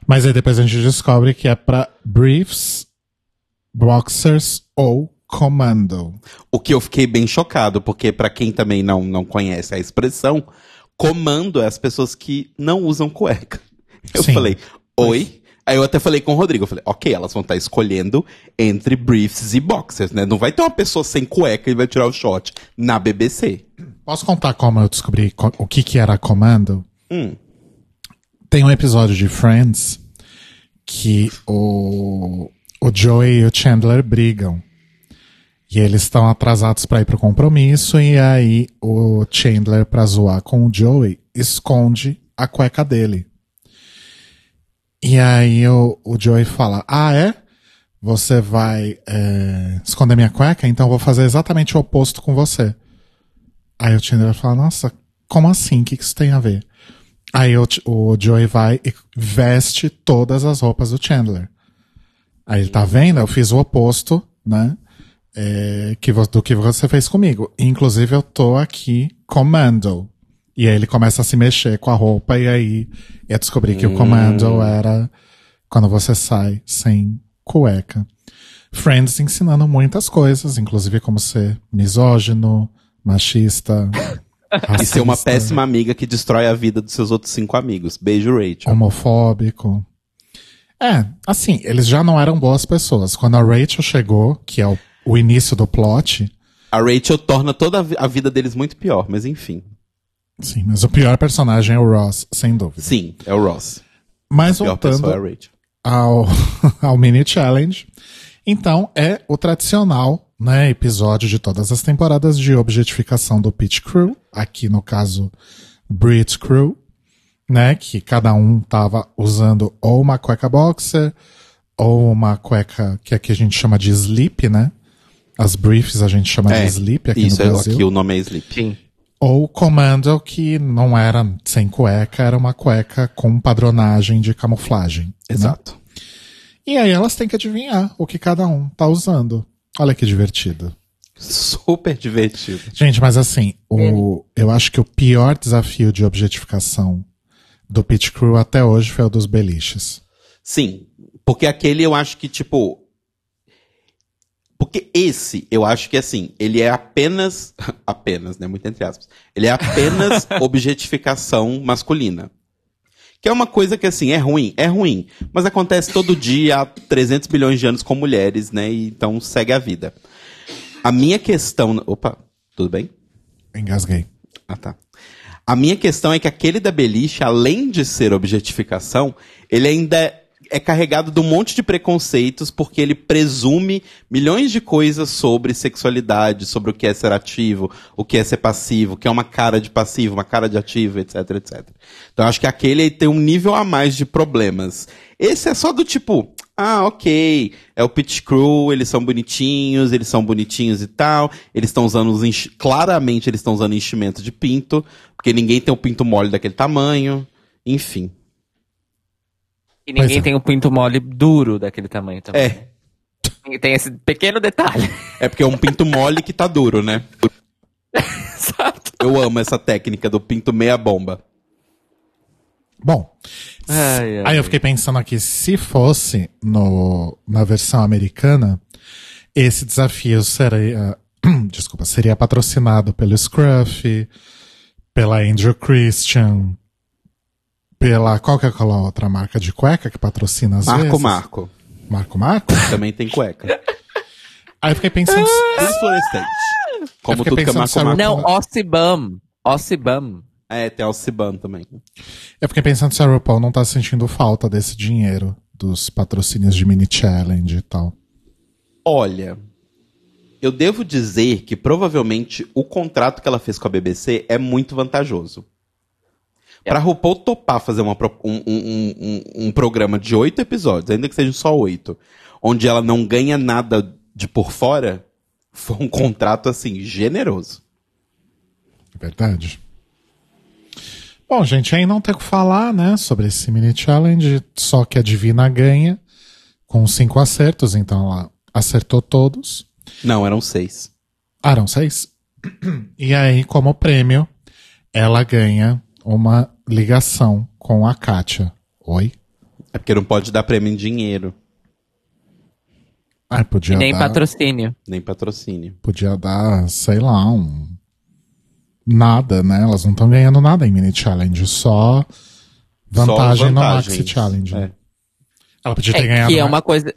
Mas aí depois a gente descobre que é pra briefs, boxers ou commando. O que eu fiquei bem chocado, porque pra quem também não, não conhece a expressão, comando é as pessoas que não usam cueca. (laughs) Eu Sim. falei, oi? Aí eu até falei com o Rodrigo, eu falei, ok, elas vão estar escolhendo entre briefs e boxers, né? Não vai ter uma pessoa sem cueca e vai tirar o shot na BBC. Posso contar como eu descobri co- o que que era comando? Hum. Tem um episódio de Friends que o, o Joey e o Chandler brigam. E eles estão atrasados para ir pro compromisso e aí o Chandler pra zoar com o Joey esconde a cueca dele. E aí o, o Joey fala: Ah, é? Você vai é, esconder minha cueca? Então eu vou fazer exatamente o oposto com você. Aí o Chandler fala: Nossa, como assim? O que, que isso tem a ver? Aí o, o Joey vai e veste todas as roupas do Chandler. Aí ele tá vendo? Eu fiz o oposto, né? É, que, do que você fez comigo. Inclusive eu tô aqui commando. E aí ele começa a se mexer com a roupa e aí eu descobri que o commando era quando você sai sem cueca. Friends ensinando muitas coisas, inclusive como ser misógino, machista, (laughs) E ser uma péssima amiga que destrói a vida dos seus outros cinco amigos. Beijo, Rachel. homofóbico. É, assim, eles já não eram boas pessoas. Quando a Rachel chegou, que é o, o início do plot, A Rachel torna toda a vida deles muito pior, mas enfim. Sim, mas o pior personagem é o Ross, sem dúvida. Sim, é o Ross. Mas voltando é ao, (laughs) ao mini challenge. Então, é o tradicional, né, episódio de todas as temporadas de objetificação do Pit Crew, aqui no caso, Brit Crew, né, que cada um tava usando ou uma cueca boxer, ou uma cueca que aqui a gente chama de sleep, né? As briefs a gente chama de sleep aqui isso no é, Brasil. aqui o nome é Sleep. Sim. Ou Commando, que não era sem cueca, era uma cueca com padronagem de camuflagem. né? Exato. E aí elas têm que adivinhar o que cada um tá usando. Olha que divertido. Super divertido. Gente, mas assim, o, eu acho que o pior desafio de objetificação do Pit Crew até hoje foi o dos beliches. Sim, porque aquele eu acho que, tipo. Porque esse, eu acho que assim, ele é apenas. (laughs) apenas, né? Muito entre aspas. Ele é apenas (laughs) objetificação masculina. Que é uma coisa que, assim, é ruim, é ruim. Mas acontece todo dia há 300 bilhões de anos com mulheres, né? E então segue a vida. A minha questão. Opa, tudo bem? Engasguei. Ah, tá. A minha questão é que aquele da beliche, além de ser objetificação, ele ainda é carregado de um monte de preconceitos, porque ele presume milhões de coisas sobre sexualidade, sobre o que é ser ativo, o que é ser passivo, o que é uma cara de passivo, uma cara de ativo, etc, etc. Então acho que aquele tem um nível a mais de problemas. Esse é só do tipo, ah, ok, é o Pit Crew, eles são bonitinhos, eles são bonitinhos e tal, eles estão usando os enchi... claramente eles estão usando enchimento de pinto, porque ninguém tem um pinto mole daquele tamanho, enfim. E ninguém é. tem um pinto mole duro daquele tamanho também. É, Tem- Tem esse pequeno detalhe. é porque é um pinto mole que tá duro, né? (laughs) Exato. Eu amo essa técnica do pinto meia bomba. Bom, Ai, ai. aí eu fiquei pensando aqui, se fosse no, na versão americana, esse desafio seria, (clears throat) desculpa, seria patrocinado pelo Scruff, pela Andrew Christian, pela, qual que é aquela outra marca de cueca que patrocina às Marco vezes? Marco. Marco Marco? Também tem cueca. Aí eu fiquei pensando, Fluorescente. Como tudo que é Marco Marco. Não, Ossibam. Ossibam. É, tem Alciban também. eu fiquei pensando se a RuPaul não tá sentindo falta desse dinheiro dos patrocínios de mini challenge e tal. Olha, eu devo dizer que provavelmente o contrato que ela fez com a BBC é muito vantajoso. É. Pra RuPaul topar fazer uma um, um- um- um programa de oito episódios, ainda que sejam só oito, onde ela não ganha nada de por fora, foi um contrato assim, generoso. Verdade. Bom, gente, aí não tem o que falar, né, sobre esse mini challenge, só que a Divina ganha com cinco acertos, então ela acertou todos. Não, eram seis. Ah, eram seis? E aí, como prêmio, ela ganha uma ligação com a Kátia. Oi? É porque não pode dar prêmio em dinheiro, Ah, podia E nem dar, patrocínio. nem patrocínio. podia dar, sei lá, um nada, né? Elas não estão ganhando nada em mini challenge, só vantagem Só no maxi challenge. É. Ela podia ter É, ganhado. que é mais- uma coisa.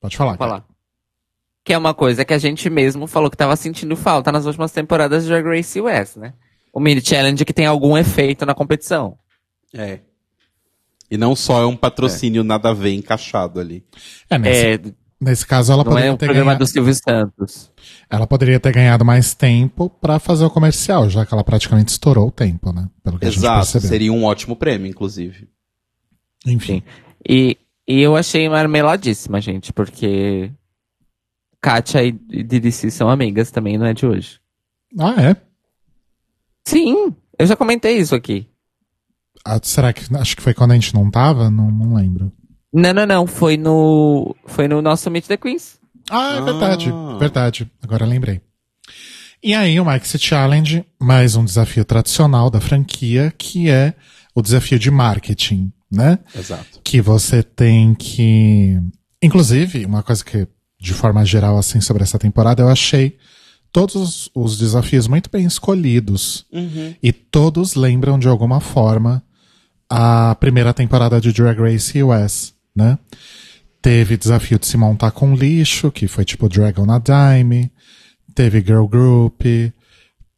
Pode falar. Vou falar. Que é uma coisa que a gente mesmo falou que tava sentindo falta nas últimas temporadas de Drag Race US, né? O mini challenge que tem algum efeito na competição. É. E não só é um patrocínio nada a ver encaixado ali. É, nesse, É, nesse caso ela não poderia é um ter programa ganhado. do Silvio Santos. Ela poderia ter ganhado mais tempo pra fazer o comercial, já que ela praticamente estourou o tempo, né? Pelo que a gente Exato. percebeu. Seria um ótimo prêmio, inclusive. Enfim. E, e eu achei marmeladíssima, gente, porque Kátia e e Dirici são amigas também, não é de hoje. Ah, é? Sim, eu já comentei isso aqui. Ah, será que. Acho que foi quando a gente não tava? Não, não lembro. Não, não, não, foi no foi no nosso Meet the Queens. Ah, é Ah. verdade. Verdade. Agora lembrei. E aí, o Maxi Challenge, mais um desafio tradicional da franquia, que é o desafio de marketing, né? Exato. que você tem que. Inclusive, uma coisa que, de forma geral, assim, sobre essa temporada, eu achei todos os- os desafios muito bem escolhidos. E todos lembram, de alguma forma, a primeira temporada de Drag Race US, né? Teve desafio de se montar com lixo, que foi tipo Dragon na Dime. Teve Girl Group.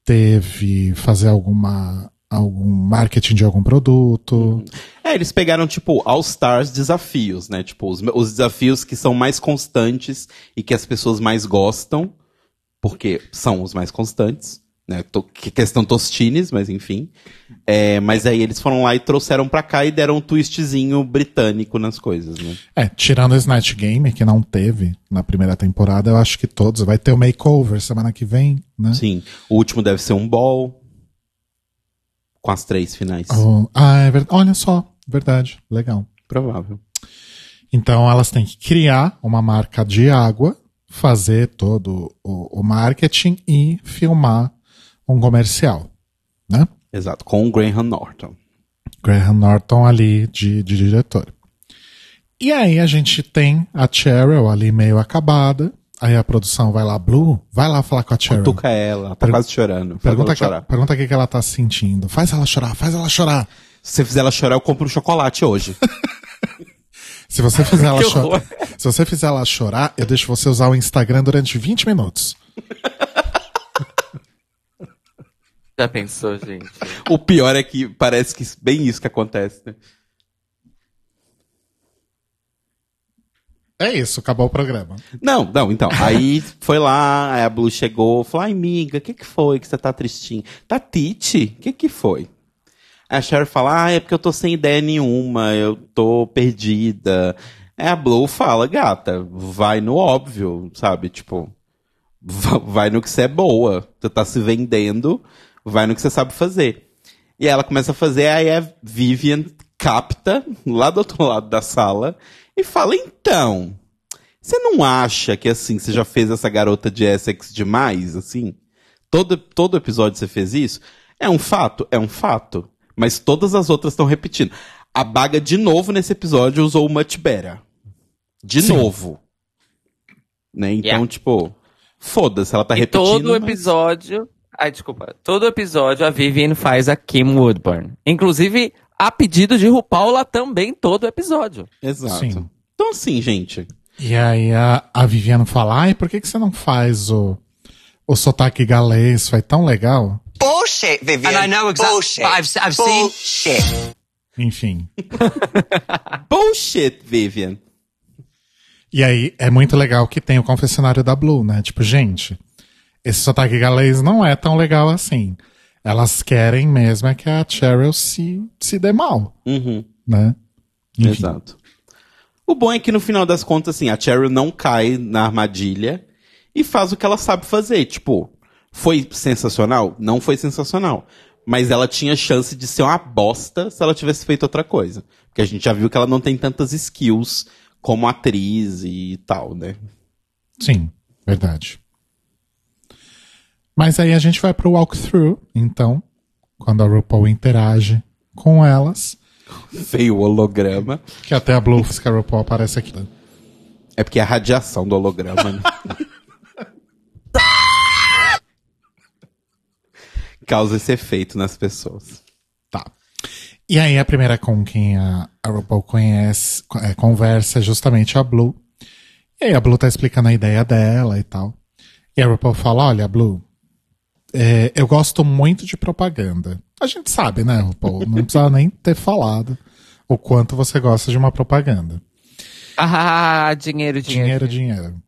Teve fazer alguma. algum marketing de algum produto. É, eles pegaram, tipo, All Stars desafios, né? Tipo, os, os desafios que são mais constantes e que as pessoas mais gostam, porque são os mais constantes, né? To, que questão Tostines, mas enfim. É, mas aí eles foram lá e trouxeram pra cá e deram um twistzinho britânico nas coisas, né? É, tirando o Snatch Game, que não teve na primeira temporada, eu acho que todos. Vai ter o makeover semana que vem, né? Sim. O último deve ser um ball. Com as três finais. Oh, ah, é verdade. Olha só, verdade. Legal. Provável. Então elas têm que criar uma marca de água, fazer todo o, o marketing e filmar um comercial, né? Exato. Com o Graham Norton. Graham Norton ali de, de diretor. E aí a gente tem a Cheryl ali meio acabada. Aí a produção vai lá, Blue, vai lá falar com a Cheryl. Cutuca ela, tá Per- quase chorando. Pergunta, que, pergunta o que que ela tá sentindo. Faz ela chorar, faz ela chorar. Se você fizer ela chorar, eu compro um chocolate hoje. (laughs) Se você fizer (laughs) ela chorar, se você fizer ela chorar, eu deixo você usar o Instagram durante 20 minutos. (laughs) Já pensou, gente? O pior é que parece que bem isso que acontece, né? É isso, acabou o programa. Não, não, então. Aí (laughs) foi lá, aí a Blue chegou, falou, ai, amiga, o que que foi que você tá tristinho? Tá Tite? O que que foi? A Cher fala, ah, é porque eu tô sem ideia nenhuma, eu tô perdida. Aí a Blue fala, gata, vai no óbvio, sabe? Tipo, va- vai no que você é boa. Você tá se vendendo, vai no que você sabe fazer. E ela começa a fazer, aí a Vivian capta, lá do outro lado da sala, e fala, então, você não acha que assim, você já fez essa garota de Essex demais, assim? Todo, todo episódio você fez isso? É um fato? É um fato. Mas todas as outras estão repetindo. A Baga, de novo, nesse episódio, usou o Much Better. De Sim. novo. Né? Então, Yeah. tipo, foda-se, ela tá e repetindo. todo mas- episódio. Ai, desculpa. Todo episódio a Vivian faz a Kim Woodburn. Inclusive, a pedido de RuPaul, ela também todo episódio. Exato. Sim. Então, assim, gente. E aí a, a Viviane fala, ai, por que, que você não faz o, o sotaque galês? Foi tão legal. Bullshit, Vivian. And I know exactly- Bullshit. but I've- I've seen- Bullshit. Enfim. (laughs) Bullshit, Vivian. E aí é muito legal que tem o confessionário da Blue, né? Tipo, gente, esse sotaque galês não é tão legal assim. Elas querem mesmo é que a Cheryl se, se dê mal, Uhum, né? Enfim. exato. O bom é que no final das contas, assim, a Cheryl não cai na armadilha e faz o que ela sabe fazer. Tipo, foi sensacional? Não foi sensacional. Mas ela tinha chance de ser uma bosta se ela tivesse feito outra coisa. Porque a gente já viu que ela não tem tantas skills como atriz e tal, né? Sim, verdade. Mas aí a gente vai pro walkthrough, então, quando a RuPaul interage com elas, Veio o holograma. que até a Blue que a RuPaul aparece aqui. É porque é a radiação do holograma, né? (laughs) Causa esse efeito nas pessoas. Tá. E aí a primeira com quem a, a RuPaul conhece, é, conversa é justamente a Blue. E aí a Blue tá explicando a ideia dela e tal. E a RuPaul fala, olha, Blue, é, eu gosto muito de propaganda. A gente sabe, né, RuPaul? Não precisa nem ter falado o quanto você gosta de uma propaganda. Ah, dinheiro, dinheiro. Dinheiro, dinheiro.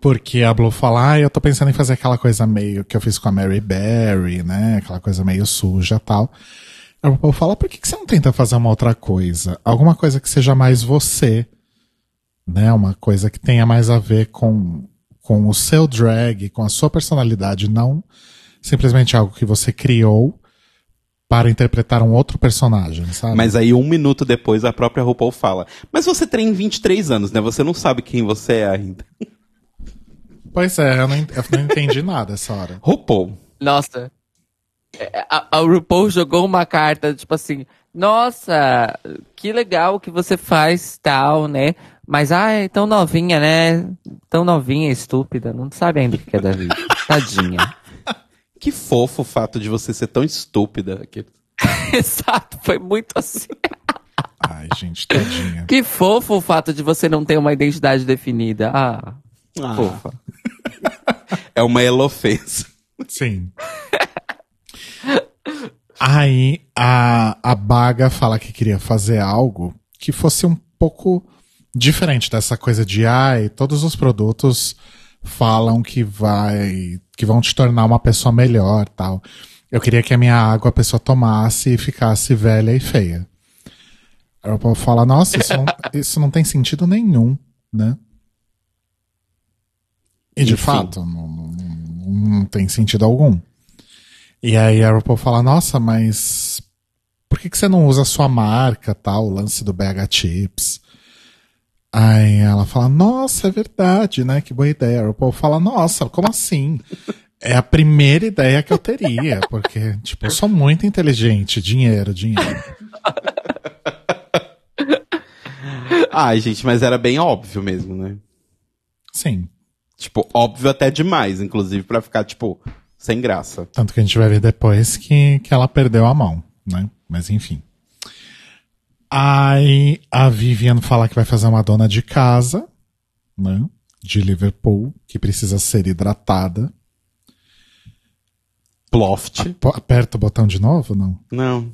Porque a Blue fala, ah, eu tô pensando em fazer aquela coisa meio que eu fiz com a Mary Berry, né? Aquela coisa meio suja tal. A RuPaul fala, por que, que você não tenta fazer uma outra coisa? Alguma coisa que seja mais você, né? Uma coisa que tenha mais a ver com, com o seu drag, com a sua personalidade, não simplesmente algo que você criou para interpretar um outro personagem, sabe? Mas aí, um minuto depois, a própria RuPaul fala: Mas você tem 23 anos, né? Você não sabe quem você é ainda. (laughs) Pois é, eu não, eu não entendi nada essa hora. (laughs) RuPaul. Nossa. É, A, a RuPaul jogou uma carta, tipo assim, nossa, que legal que você faz tal, né? Mas, ai, tão novinha, né? Tão novinha, estúpida, não sabe ainda o que é da vida. (laughs) Tadinha. Que fofo o fato de você ser tão estúpida. Que... (laughs) Exato, foi muito assim. Ai, gente, tadinha. Que fofo o fato de você não ter uma identidade definida. Ah, Ah, fofa. (laughs) é uma elofensa. Sim. Aí a, a Baga fala que queria fazer algo que fosse um pouco diferente dessa coisa de ai, todos os produtos falam que vai que vão te tornar uma pessoa melhor, tal. Eu queria que a minha água a pessoa tomasse e ficasse velha e feia. Aí o povo fala, nossa, isso não, (laughs) isso não tem sentido nenhum, né? E de Enfim. fato, não, não- não tem sentido algum. E aí a RuPaul fala, nossa, mas por que, que você não usa a sua marca, tal, o lance do BH Chips? Aí ela fala, nossa, é verdade, né? Que boa ideia. A RuPaul fala, nossa, como assim? É a primeira ideia que eu teria, porque, tipo, eu sou muito inteligente. Dinheiro, dinheiro. (laughs) Ai, gente, mas era bem óbvio mesmo, né? Sim. Tipo, óbvio até demais, inclusive, pra ficar, tipo, sem graça. Tanto que a gente vai ver depois que, que ela perdeu a mão, né? Mas enfim. Aí a Vivian fala que vai fazer uma dona de casa, né? De Liverpool, que precisa ser hidratada. Ploft. Aperta o botão de novo? Não. Não,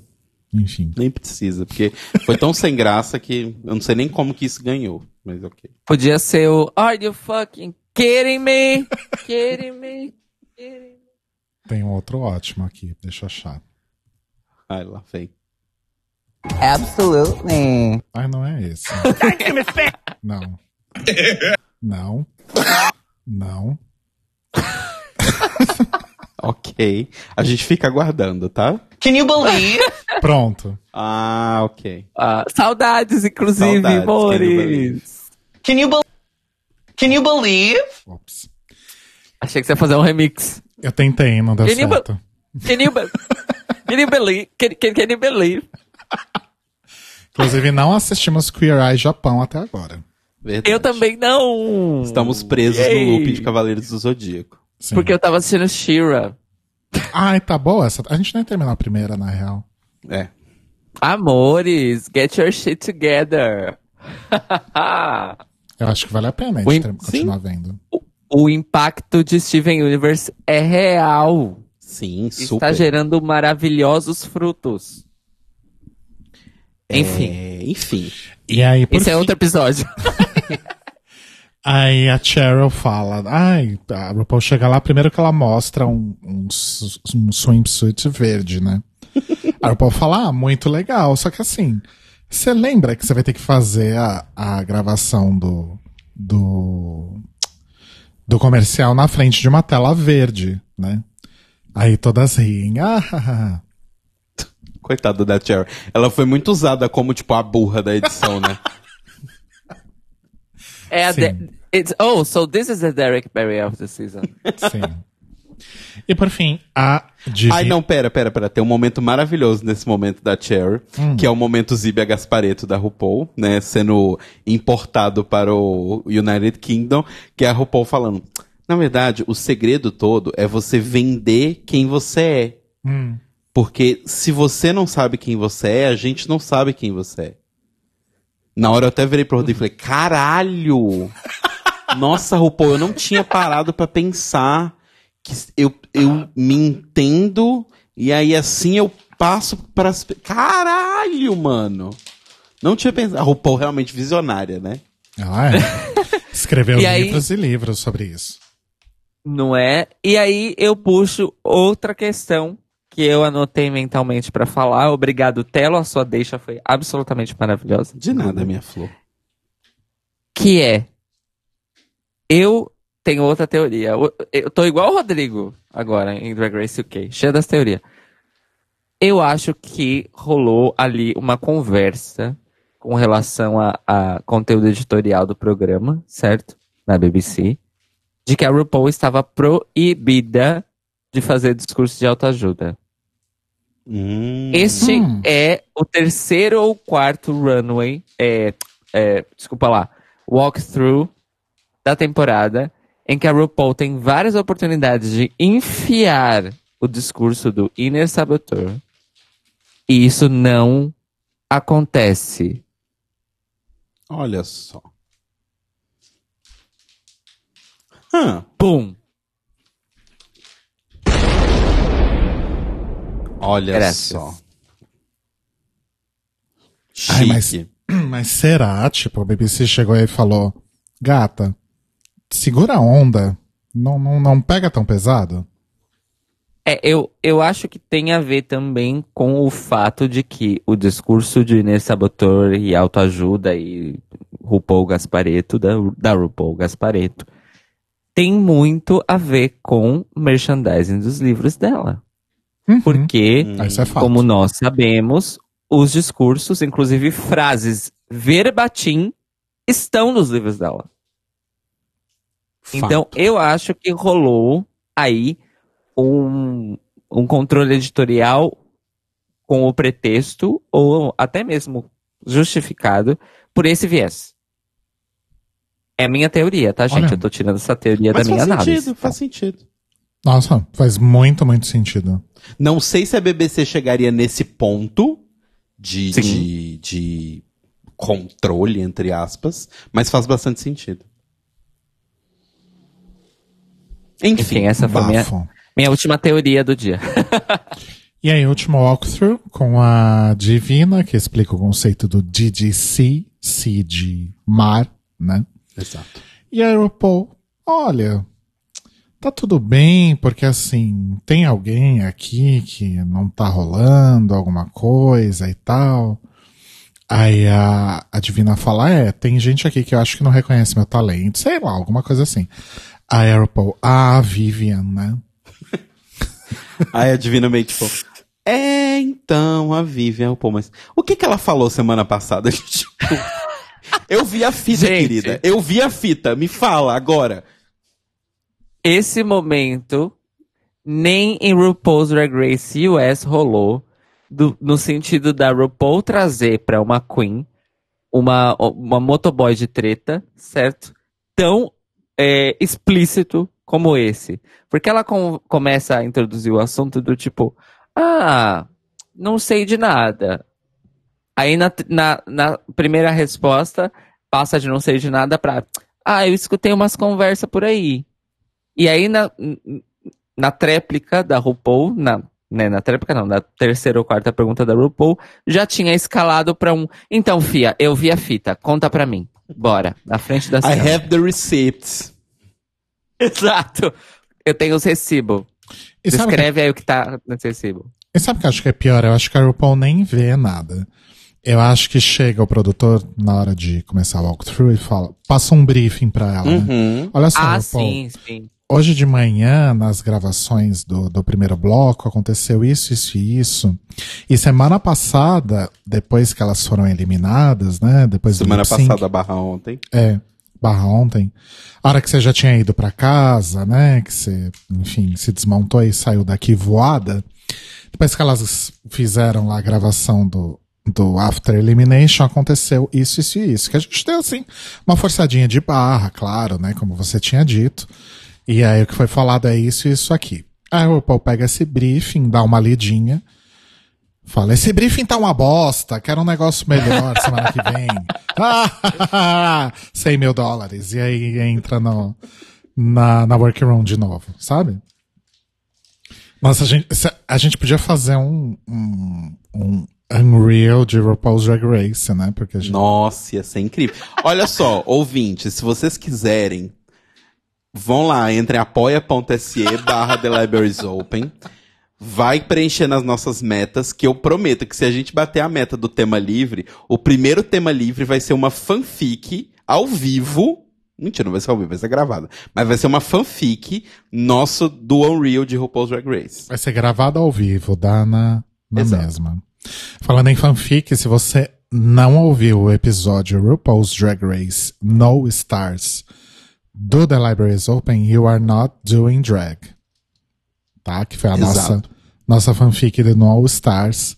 Enfim. nem precisa, porque foi tão sem graça que eu não sei nem como que isso ganhou. Mas ok. Podia ser o Are you fucking kidding me? Kidding me? Kidding me? Tem um outro ótimo aqui, deixa eu achar. Ai, lá vem. Absolutely. Ai, não é esse. (laughs) Não. Não. Não. (laughs) Ok. A gente fica aguardando, tá? Can you believe? Pronto. Ah, ok. Ah, saudades, inclusive, Saudades, amores. Can you be- Can you believe? Ops. Achei que você ia fazer um remix. Eu tentei, não deu Can you certo. Can you, (laughs) can you believe? Can, can, can you believe? Inclusive, não assistimos Queer Eye Japão até agora. Verdade. Eu também não. Estamos presos Yay. no loop de Cavaleiros do Zodíaco. Sim. Porque eu tava assistindo Shira. Ai, tá boa essa. A gente nem terminou a primeira, na real. É. Amores, get your shit together. (laughs) Eu acho que vale a pena a O gente continuar vendo. o impacto de Steven Universe é real. Sim, Está super. gerando maravilhosos frutos. Enfim, É, enfim. E aí, por esse é fim, outro episódio. (laughs) Aí a Cheryl fala, ai, a RuPaul chega lá, primeiro que ela mostra um, um, um swimsuit verde, né? (laughs) a RuPaul fala, ah, muito legal, só que assim, você lembra que você vai ter que fazer a, a gravação do, do, do comercial na frente de uma tela verde, né? Aí todas riem, ah, Coitada da Cheryl. Ela foi muito usada como, tipo, a burra da edição, né? É a de it's, oh, so this is the Derek Barry of the season. Sim. E por fim, a Divi... Ai, não, pera, pera, pera. Tem um momento maravilhoso nesse momento da Cherry, hum. que é o momento Zibia Gaspareto da RuPaul, né? Sendo importado para o United Kingdom, que é a RuPaul falando. Na verdade, o segredo todo é você vender quem você é. Hum. Porque se você não sabe quem você é, a gente não sabe quem você é. Na hora eu até virei pro Rodrigo e falei, caralho! (laughs) Nossa, RuPaul, eu não tinha parado para pensar que eu, eu me entendo e aí assim eu passo para as... Caralho, mano! Não tinha pensado. A RuPaul realmente visionária, né? Ah, é. (laughs) Escreveu e livros aí... e livros sobre isso. Não é? E aí eu puxo outra questão que eu anotei mentalmente para falar. Obrigado, Telo. A sua deixa foi absolutamente maravilhosa. De nada, minha flor. Que é. Eu tenho outra teoria. Eu tô igual o Rodrigo agora em Drag Race UK, cheio das teorias. Eu acho que rolou ali uma conversa com relação a, a conteúdo editorial do programa, certo? Na BBC. De que a RuPaul estava proibida de fazer discurso de autoajuda. Hum. Este hum. é o terceiro ou quarto runway, é, é, desculpa lá, walkthrough da temporada, em que a RuPaul tem várias oportunidades de enfiar o discurso do Inner Saboteur. E isso não acontece. Olha só. Hum. Pum. Olha Graças. só. Ai, mas, (clears throat) mas será? Tipo, a BBC chegou aí e falou: Gata, segura a onda. Não, não, não pega tão pesado. É, eu, eu acho que tem a ver também com o fato de que o discurso de Inês Sabotor e autoajuda e RuPaul Gaspareto, da, da RuPaul Gaspareto, tem muito a ver com merchandising dos livros dela. Uhum. Porque, hum. é como nós sabemos, os discursos, inclusive frases verbatim, estão nos livros dela. Fato. Então, eu acho que rolou aí um, um controle editorial com o pretexto, ou até mesmo justificado, por esse viés. É a minha teoria, tá, gente? Olha, eu tô tirando essa teoria da minha análise. Faz sentido, tá? faz sentido. Nossa, faz muito, muito sentido. Não sei se a BBC chegaria nesse ponto de, de, de controle, entre aspas, mas faz bastante sentido. Enfim, Enfim essa foi minha, minha última teoria do dia. (laughs) e aí, último walkthrough com a Divina, que explica o conceito do DGC, C de mar, né? Exato. E a RuPaul, olha, tá tudo bem, porque assim, tem alguém aqui que não tá rolando alguma coisa e tal. Aí a, a Divina fala, é, tem gente aqui que eu acho que não reconhece meu talento, sei lá, alguma coisa assim. A Aeropol, a Vivian, né? (laughs) Aí a Divina meio tipo, é, então, a Vivian, pô, mas o que que ela falou semana passada? (laughs) Tipo, eu vi a fita, Gente, querida. Eu vi a fita. Me fala agora. Esse momento nem em RuPaul's Drag Race US rolou, do, no sentido da RuPaul trazer para uma queen uma, uma motoboy de treta, certo? Tão é, explícito como esse. Porque ela com, começa a introduzir o assunto do tipo, ah, não sei de nada. Aí na, na, na primeira resposta, passa de não sei de nada pra, ah, eu escutei umas conversas por aí. E aí na, na tréplica da RuPaul, na, né, na tréplica não, na terceira ou quarta pergunta da RuPaul, já tinha escalado pra um, então fia, eu vi a fita, conta pra mim. Bora, na frente da I have the receipts. Exato. Eu tenho os recibos. E sabe, que, aí o que tá no recibo. e sabe o que eu acho que é pior? Eu acho que a RuPaul nem vê nada. Eu acho que chega o produtor na hora de começar o walkthrough e fala, passa um briefing pra ela, né? Uhum. Olha só, Ah, RuPaul, sim, sim. Hoje de manhã, nas gravações do, do primeiro bloco, aconteceu isso, isso e isso. E semana passada, depois que elas foram eliminadas, né? Depois Semana passada, barra ontem. É, barra ontem. A hora que você já tinha ido pra casa, né? Que você, enfim, se desmontou e saiu daqui voada. Depois que elas fizeram lá a gravação do, do After Elimination, aconteceu isso, isso e isso. Que a gente deu, assim, uma forçadinha de barra, claro, né? Como você tinha dito. E aí o que foi falado é isso e isso aqui. Aí o Paul pega esse briefing, dá uma lidinha. Fala, esse briefing tá uma bosta, quero um negócio melhor semana que vem. (laughs) Ah, 100 mil dólares. E aí entra no, na, na workroom de novo, sabe? Nossa, a gente, a gente podia fazer um, um, um Unreal de RuPaul's Drag Race, né? Porque a gente... Nossa, ia ser incrível. Olha só, (laughs) ouvintes, se vocês quiserem, vão lá, entre apoia.se barra The Libraries Open. Vai preenchendo as nossas metas, que eu prometo que se a gente bater a meta do tema livre, o primeiro tema livre vai ser uma fanfic ao vivo. Mentira, não vai ser ao vivo, vai ser gravada. Mas vai ser uma fanfic nosso do Unreal de RuPaul's Drag Race. Vai ser gravado ao vivo, dá na, na Exato. mesma. Falando em fanfic, se você não ouviu o episódio RuPaul's Drag Race No Stars do The Libraries Open, You Are Not Doing Drag. Tá? Que foi a nossa, Exato. nossa fanfic de No Stars.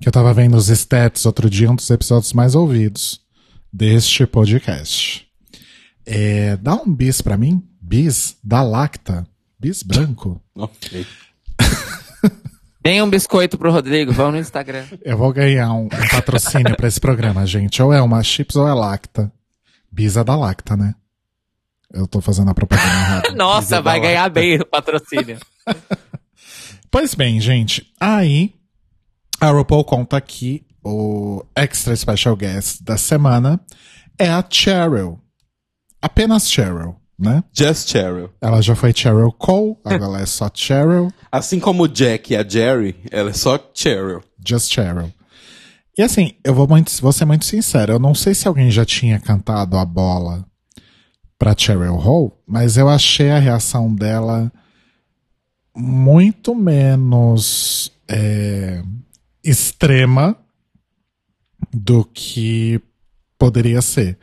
Que eu tava vendo os stats outro dia, um dos episódios mais ouvidos deste podcast. É, dá um bis pra mim. Bis da Lacta. Bis branco. (laughs) Ok. (laughs) Deem um biscoito pro Rodrigo, vão no Instagram. Eu vou ganhar um, um patrocínio pra esse programa, gente. Ou é uma chips ou é lacta. Bisa da lacta, né? Eu tô fazendo a propaganda (laughs) errada. Nossa, vai ganhar bem o patrocínio. (laughs) Pois bem, gente. Aí, a RuPaul conta que o extra special guest da semana é a Cheryl. Apenas Cheryl, né? Just Cheryl. Ela já foi Cheryl Cole, agora ela é só Cheryl. Assim como o Jack e a Jerry, ela é só Cheryl. Just Cheryl. E assim, eu vou, muito, vou ser muito sincero, eu não sei se alguém já tinha cantado a bola pra Cheryl Hall, mas eu achei a reação dela muito menos é, extrema do que poderia ser.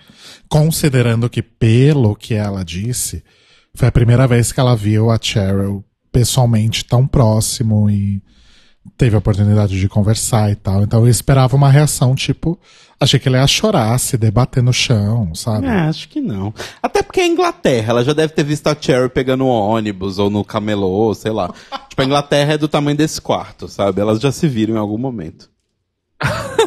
Considerando que, pelo que ela disse, foi a primeira vez que ela viu a Cheryl pessoalmente tão próximo e teve a oportunidade de conversar e tal. Então eu esperava uma reação tipo, achei que ele ia chorar, se debater no chão, sabe? É, acho que não. Até porque é Inglaterra, ela já deve ter visto a Cherry pegando um ônibus ou no camelô, sei lá. (laughs) tipo, a Inglaterra é do tamanho desse quarto, sabe? Elas já se viram em algum momento. (laughs)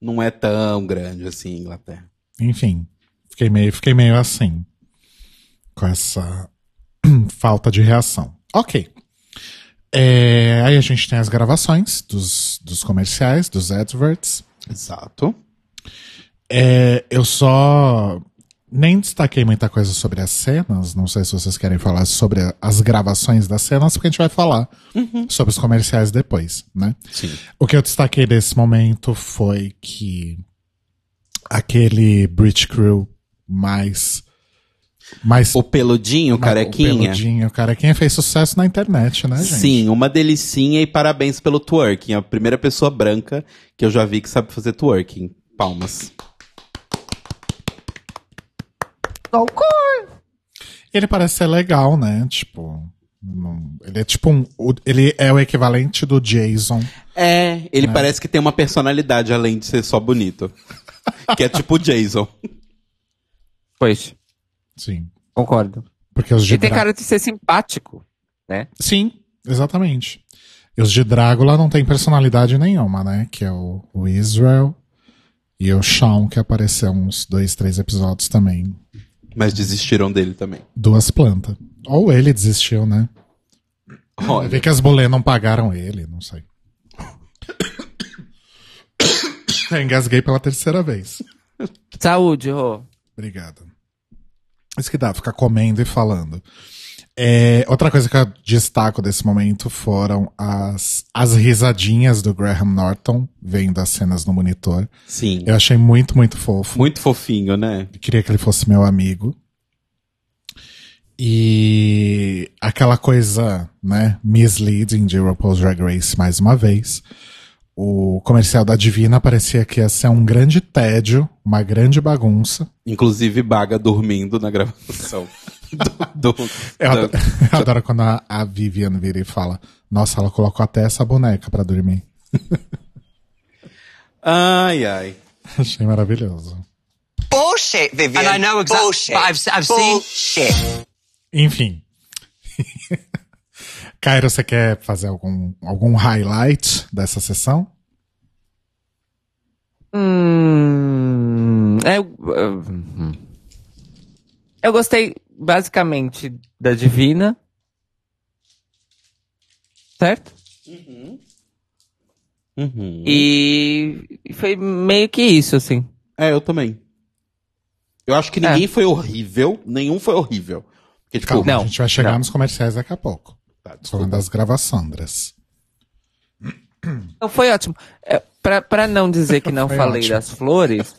não é tão grande assim, Inglaterra. Enfim, fiquei meio, fiquei meio assim. Com essa (clears throat) falta de reação. Ok. É, aí a gente tem as gravações dos, dos comerciais, dos adverts. Exato. É, eu só nem destaquei muita coisa sobre as cenas. Não sei se vocês querem falar sobre as gravações das cenas, porque a gente vai falar sobre os comerciais depois, né? Sim. O que eu destaquei desse momento foi que aquele Bridge Crew mais. Mais O peludinho, mais- carequinha. O peludinho, carequinha fez sucesso na internet, né, gente? Sim, uma delicinha e parabéns pelo twerking. A primeira pessoa branca que eu já vi que sabe fazer twerking. Palmas. Ele parece ser legal, né? Tipo. ele é tipo um. o- Ele é o equivalente do Jason. É, ele parece que tem uma personalidade além de ser só bonito. (laughs) que é tipo o Jason. Pois, Sim. concordo. Porque os de E tem cara de ser simpático, né? Sim, exatamente. E os de Drácula não tem personalidade nenhuma, né? Que é o, o Israel e o Shawn, que apareceu uns dois, três episódios também. Mas desistiram dele também. Duas plantas. Ou ele desistiu, né? Olha, ver que as bolê não pagaram ele, não sei. (coughs) Engasguei pela terceira vez. Saúde, Rô. Obrigado. Isso que dá, ficar comendo e falando. É, outra coisa que eu destaco desse momento foram as, as risadinhas do Graham Norton vendo as cenas no monitor. Sim. Eu achei muito, muito fofo. Muito fofinho, né? Eu queria que ele fosse meu amigo. E aquela coisa, né, misleading de RuPaul's Drag Race mais uma vez. O comercial da Divina parecia que ia ser um grande tédio, uma grande bagunça. Inclusive Baga dormindo na gravação. (laughs) do, do, eu, adoro, eu adoro quando a, a Vivian vira e fala: Nossa, ela colocou até essa boneca para dormir. (laughs) ai, ai. Achei maravilhoso. Bullshit, Vivian. And I know exactly. Bullshit. But I've, I've Bullshit. seen. Enfim. (laughs) Cairo, você quer fazer algum, algum highlight dessa sessão? Hum, eu, eu, eu gostei basicamente da Divina. Certo? Uhum. Uhum. E foi meio que isso, assim. É, eu também. Eu acho que ninguém é. foi horrível, nenhum foi horrível. Porque, tipo, Calma, não, a gente vai chegar não. nos comerciais daqui a pouco. Tá, falando das gravações. Não, foi ótimo. É, pra, pra não dizer que não falei ótimo. das flores,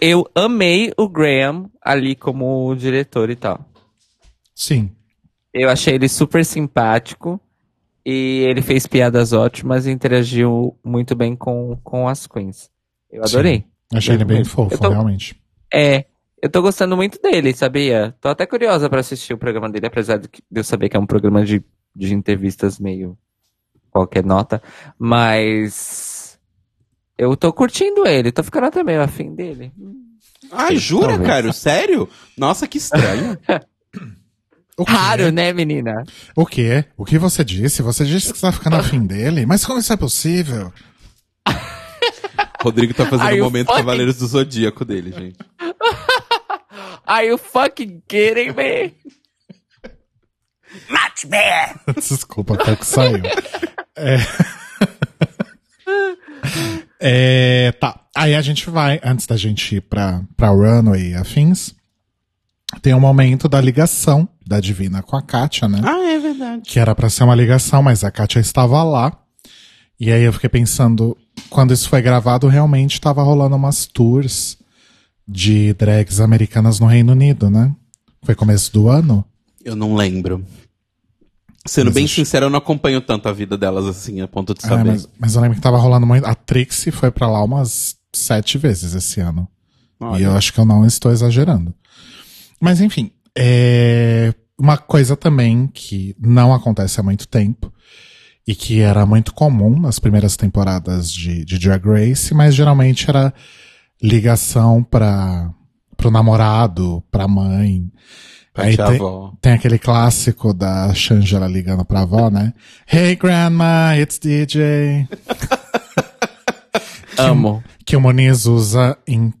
eu amei o Graham ali como diretor e tal. Sim. Eu achei ele super simpático e ele fez piadas ótimas e interagiu muito bem com, com as queens. Eu adorei. Sim. Achei ele bem fofo, tô, realmente. É, eu tô gostando muito dele, sabia? Tô até curiosa para assistir o programa dele, apesar de eu saber que é um programa de, de entrevistas meio qualquer nota. Mas eu tô curtindo ele, tô ficando até meio afim dele. Ai, jura, Talvez. cara? Sério? Nossa, que estranho. (laughs) Raro, né, menina? O quê? O que você disse? Você disse que você tá ficando afim dele? Mas como isso é possível? (laughs) Rodrigo tá fazendo o um momento fucking... Cavaleiros do Zodíaco dele, gente. (laughs) Are you fucking kidding me? Much bear! (laughs) Desculpa, até que saiu. É... (laughs) é... Tá. Aí a gente vai, antes da gente ir pra, pra Runway e afins, tem um momento da ligação da Divina com a Kátia, né? Ah, é verdade. Que era para ser uma ligação, mas a Kátia estava lá. E aí eu fiquei pensando, quando isso foi gravado, realmente estava rolando umas tours de drags americanas no Reino Unido, né? Foi começo do ano? Eu não lembro. Sendo mas bem acho... sincero, eu não acompanho tanto a vida delas assim, a ponto de é, saber. mas, mas, eu lembro que tava rolando muito. A Trixie foi para lá umas sete vezes esse ano. Olha. E eu acho que eu não estou exagerando. Mas enfim, é uma coisa também que não acontece há muito tempo e que era muito comum nas primeiras temporadas de, de Drag Race, mas geralmente era ligação para pro namorado, pra mãe. Pra Aí tem, avó. tem aquele clássico da Shangela ligando pra avó, né? Hey grandma, it's DJ. (laughs) que, Amo. Que o Moniz usa em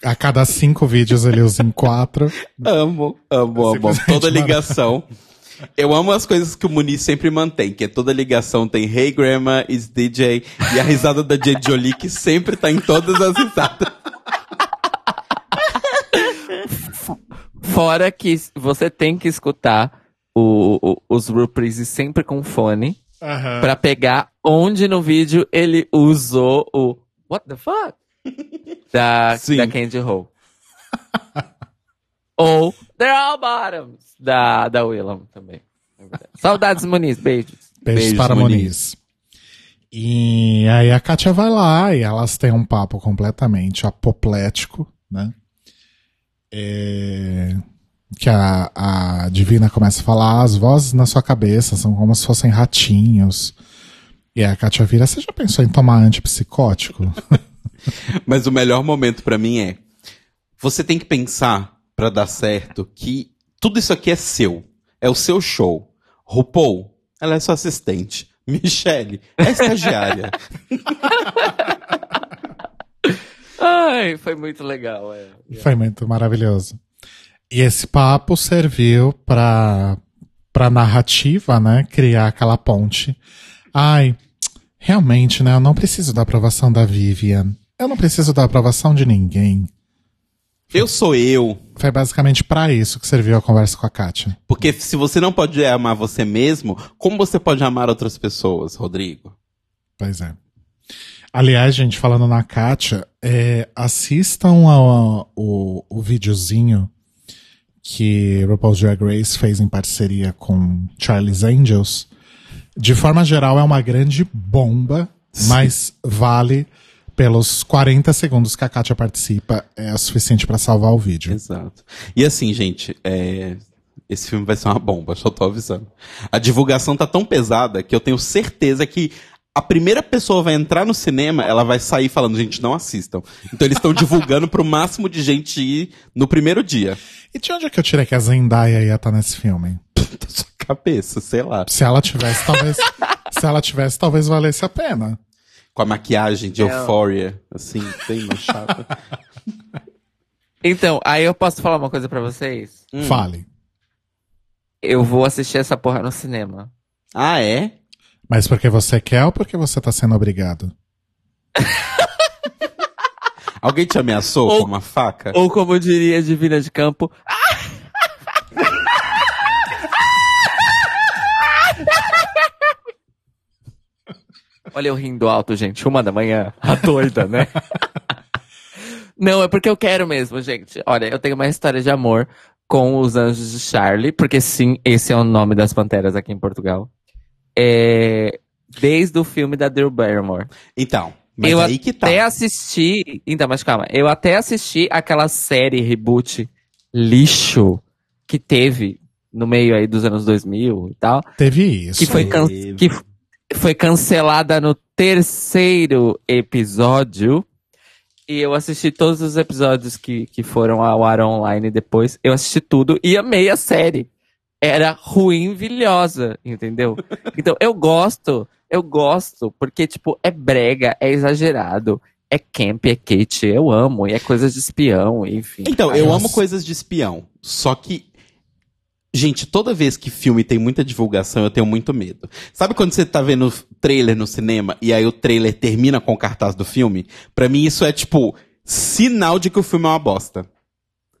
a cada cinco vídeos ele usa em quatro. Amo, amo, amo. Toda ligação. Eu amo as coisas que o Muniz sempre mantém, que é toda ligação tem Hey Grandma, is DJ e a risada da J. Jolie que sempre tá em todas as risadas. (laughs) Fora que você tem que escutar o, o, os reprises sempre com fone uhum. para pegar onde no vídeo ele usou o What the fuck? (laughs) Da, Sim. da Candy Ho. (laughs) Ou They're All Bottoms, da, da Willam também. É Saudades, Muniz. Beijos. Beijos, Beijos para Muniz. Muniz. E aí a Kátia vai lá e elas têm um papo completamente apoplético, né? É... Que a, a Divina começa a falar, as vozes na sua cabeça são como se fossem ratinhos. E a Kátia vira, você já pensou em tomar antipsicótico? (laughs) Mas o melhor momento para mim é, você tem que pensar para dar certo que tudo isso aqui é seu. É o seu show. RuPaul, ela é sua assistente. Michelle, é estagiária. (laughs) Ai, foi muito legal. É. Foi muito maravilhoso. E esse papo serviu para para narrativa, né, criar aquela ponte. Ai, realmente, né, eu não preciso da aprovação da Vivian. Eu não preciso da aprovação de ninguém. Eu sou eu. Foi basicamente para isso que serviu a conversa com a Kátia. Porque se você não pode amar você mesmo, como você pode amar outras pessoas, Rodrigo? Pois é. Aliás, gente, falando na Kátia, é, assistam ao, o, o videozinho que RuPaul's Drag Race fez em parceria com Charlie's Angels. De forma geral, é uma grande bomba, Sim. mas vale pelos 40 segundos que a Kátia participa, é o suficiente para salvar o vídeo. Exato. E assim, gente, é... esse filme vai ser uma bomba, só tô avisando. A divulgação tá tão pesada que eu tenho certeza que a primeira pessoa vai entrar no cinema, ela vai sair falando, gente, não assistam. Então eles estão (laughs) divulgando pro máximo de gente ir no primeiro dia. E de onde é que eu tirei que a Zendaya ia estar tá nesse filme? (laughs) da sua cabeça, sei lá. Se ela tivesse, talvez. se ela tivesse, talvez valesse a pena com a maquiagem de Euphoria, assim, bem chata. (laughs) então, aí eu posso falar uma coisa para vocês? Hum. Fale. Eu vou assistir essa porra no cinema. Ah, é? Mas porque você quer ou porque você tá sendo obrigado? (laughs) Alguém te ameaçou ou, com uma faca? Ou como diria Divina de Campo. Olha eu rindo alto, gente. Uma da manhã. A doida, né? (laughs) Não, é porque eu quero mesmo, gente. Olha, eu tenho uma história de amor com os Anjos de Charlie, porque sim, esse é o nome das panteras aqui em Portugal. É... Desde o filme da Drew Barrymore. Então, mas eu aí que tá. até assisti. Então, mas calma. Eu até assisti aquela série reboot lixo que teve no meio aí dos anos 2000 e tal. Teve isso. Que foi, can... que, foi cancelada no terceiro episódio. E eu assisti todos os episódios que, que foram ao ar online depois. Eu assisti tudo e amei a série. Era ruimvilhosa, entendeu? Então eu gosto, eu gosto, porque, tipo, é brega, é exagerado, é camp, é kit, eu amo, e é coisas de espião, enfim. Então, eu amo coisas de espião. Só que Gente, toda vez que filme tem muita divulgação, eu tenho muito medo. Sabe quando você tá vendo trailer no cinema e aí o trailer termina com o cartaz do filme? Para mim isso é tipo sinal de que o filme é uma bosta.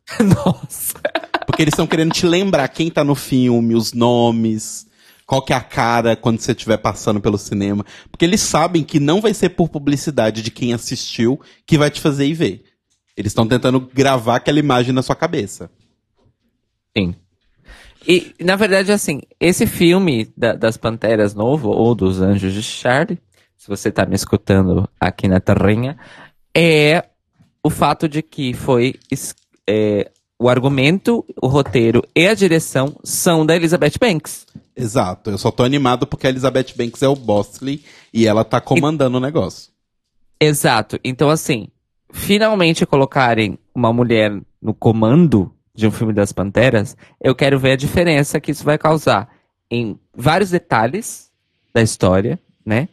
(laughs) Nossa. Porque eles estão querendo te lembrar quem tá no filme, os nomes, qual que é a cara quando você estiver passando pelo cinema. Porque eles sabem que não vai ser por publicidade de quem assistiu que vai te fazer ir ver. Eles estão tentando gravar aquela imagem na sua cabeça. Sim. E, na verdade, assim, esse filme da, das Panteras novo, ou dos Anjos de Charlie, se você está me escutando aqui na terrinha, é o fato de que foi é, o argumento, o roteiro e a direção são da Elizabeth Banks. Exato, eu só tô animado porque a Elizabeth Banks é o Bosley e ela tá comandando e... o negócio. Exato, então assim, finalmente colocarem uma mulher no comando de um filme das Panteras, eu quero ver a diferença que isso vai causar em vários detalhes da história, né?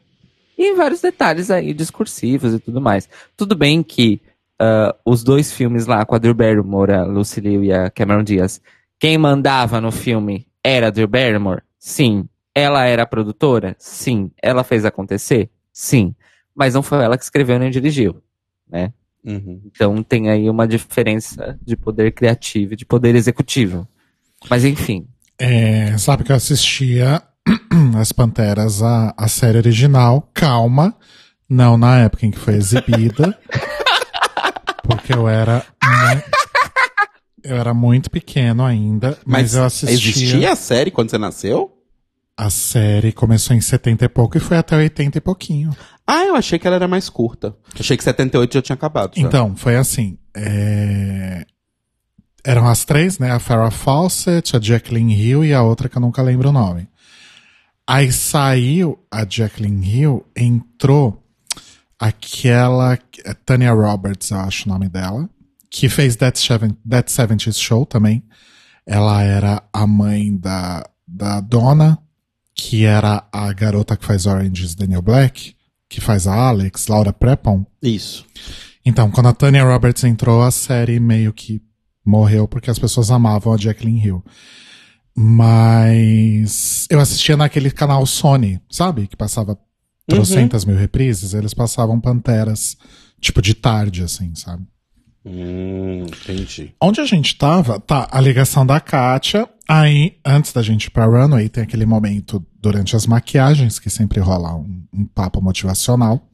E em vários detalhes aí discursivos e tudo mais. Tudo bem que uh, os dois filmes lá, com a Drew Barrymore, a Lucy Liu e a Cameron Diaz, quem mandava no filme era a Drew Barrymore? Sim. Ela era a produtora? Sim. Ela fez acontecer? Sim. Mas não foi ela que escreveu nem dirigiu, né? Uhum. Então tem aí uma diferença de poder criativo e de poder executivo. Mas enfim. É, sabe que eu assistia (clears throat) As Panteras, a, a série original, calma, não na época em que foi exibida, (laughs) porque eu era eu era muito pequeno ainda, mas, mas eu assistia. Existia a série quando você nasceu? A série começou em 70 e pouco e foi até 80 e pouquinho. Ah, eu achei que ela era mais curta. Achei que 78 já tinha acabado. Já. Então, foi assim. É... Eram as três, né? A Farrah Fawcett, a Jacqueline Hill e a outra que eu nunca lembro o nome. Aí saiu a Jacqueline Hill, entrou aquela Tanya Roberts, eu acho o nome dela, que fez That, Seven, That 70 Show também. Ela era a mãe da, da Donna, que era a garota que faz Orange Daniel Black, que faz a Alex, Laura Prepon. Isso. Então, quando a Tanya Roberts entrou, a série meio que morreu porque as pessoas amavam a Jacqueline Hill. Mas eu assistia naquele canal Sony, sabe? Que passava trocentas mil reprises, eles passavam Panteras, tipo, de tarde, assim, sabe? Hum, entendi. Onde a gente tava, tá, a ligação da Kátia, aí, antes da gente ir pra Runway, tem aquele momento durante as maquiagens, que sempre rola um, um papo motivacional.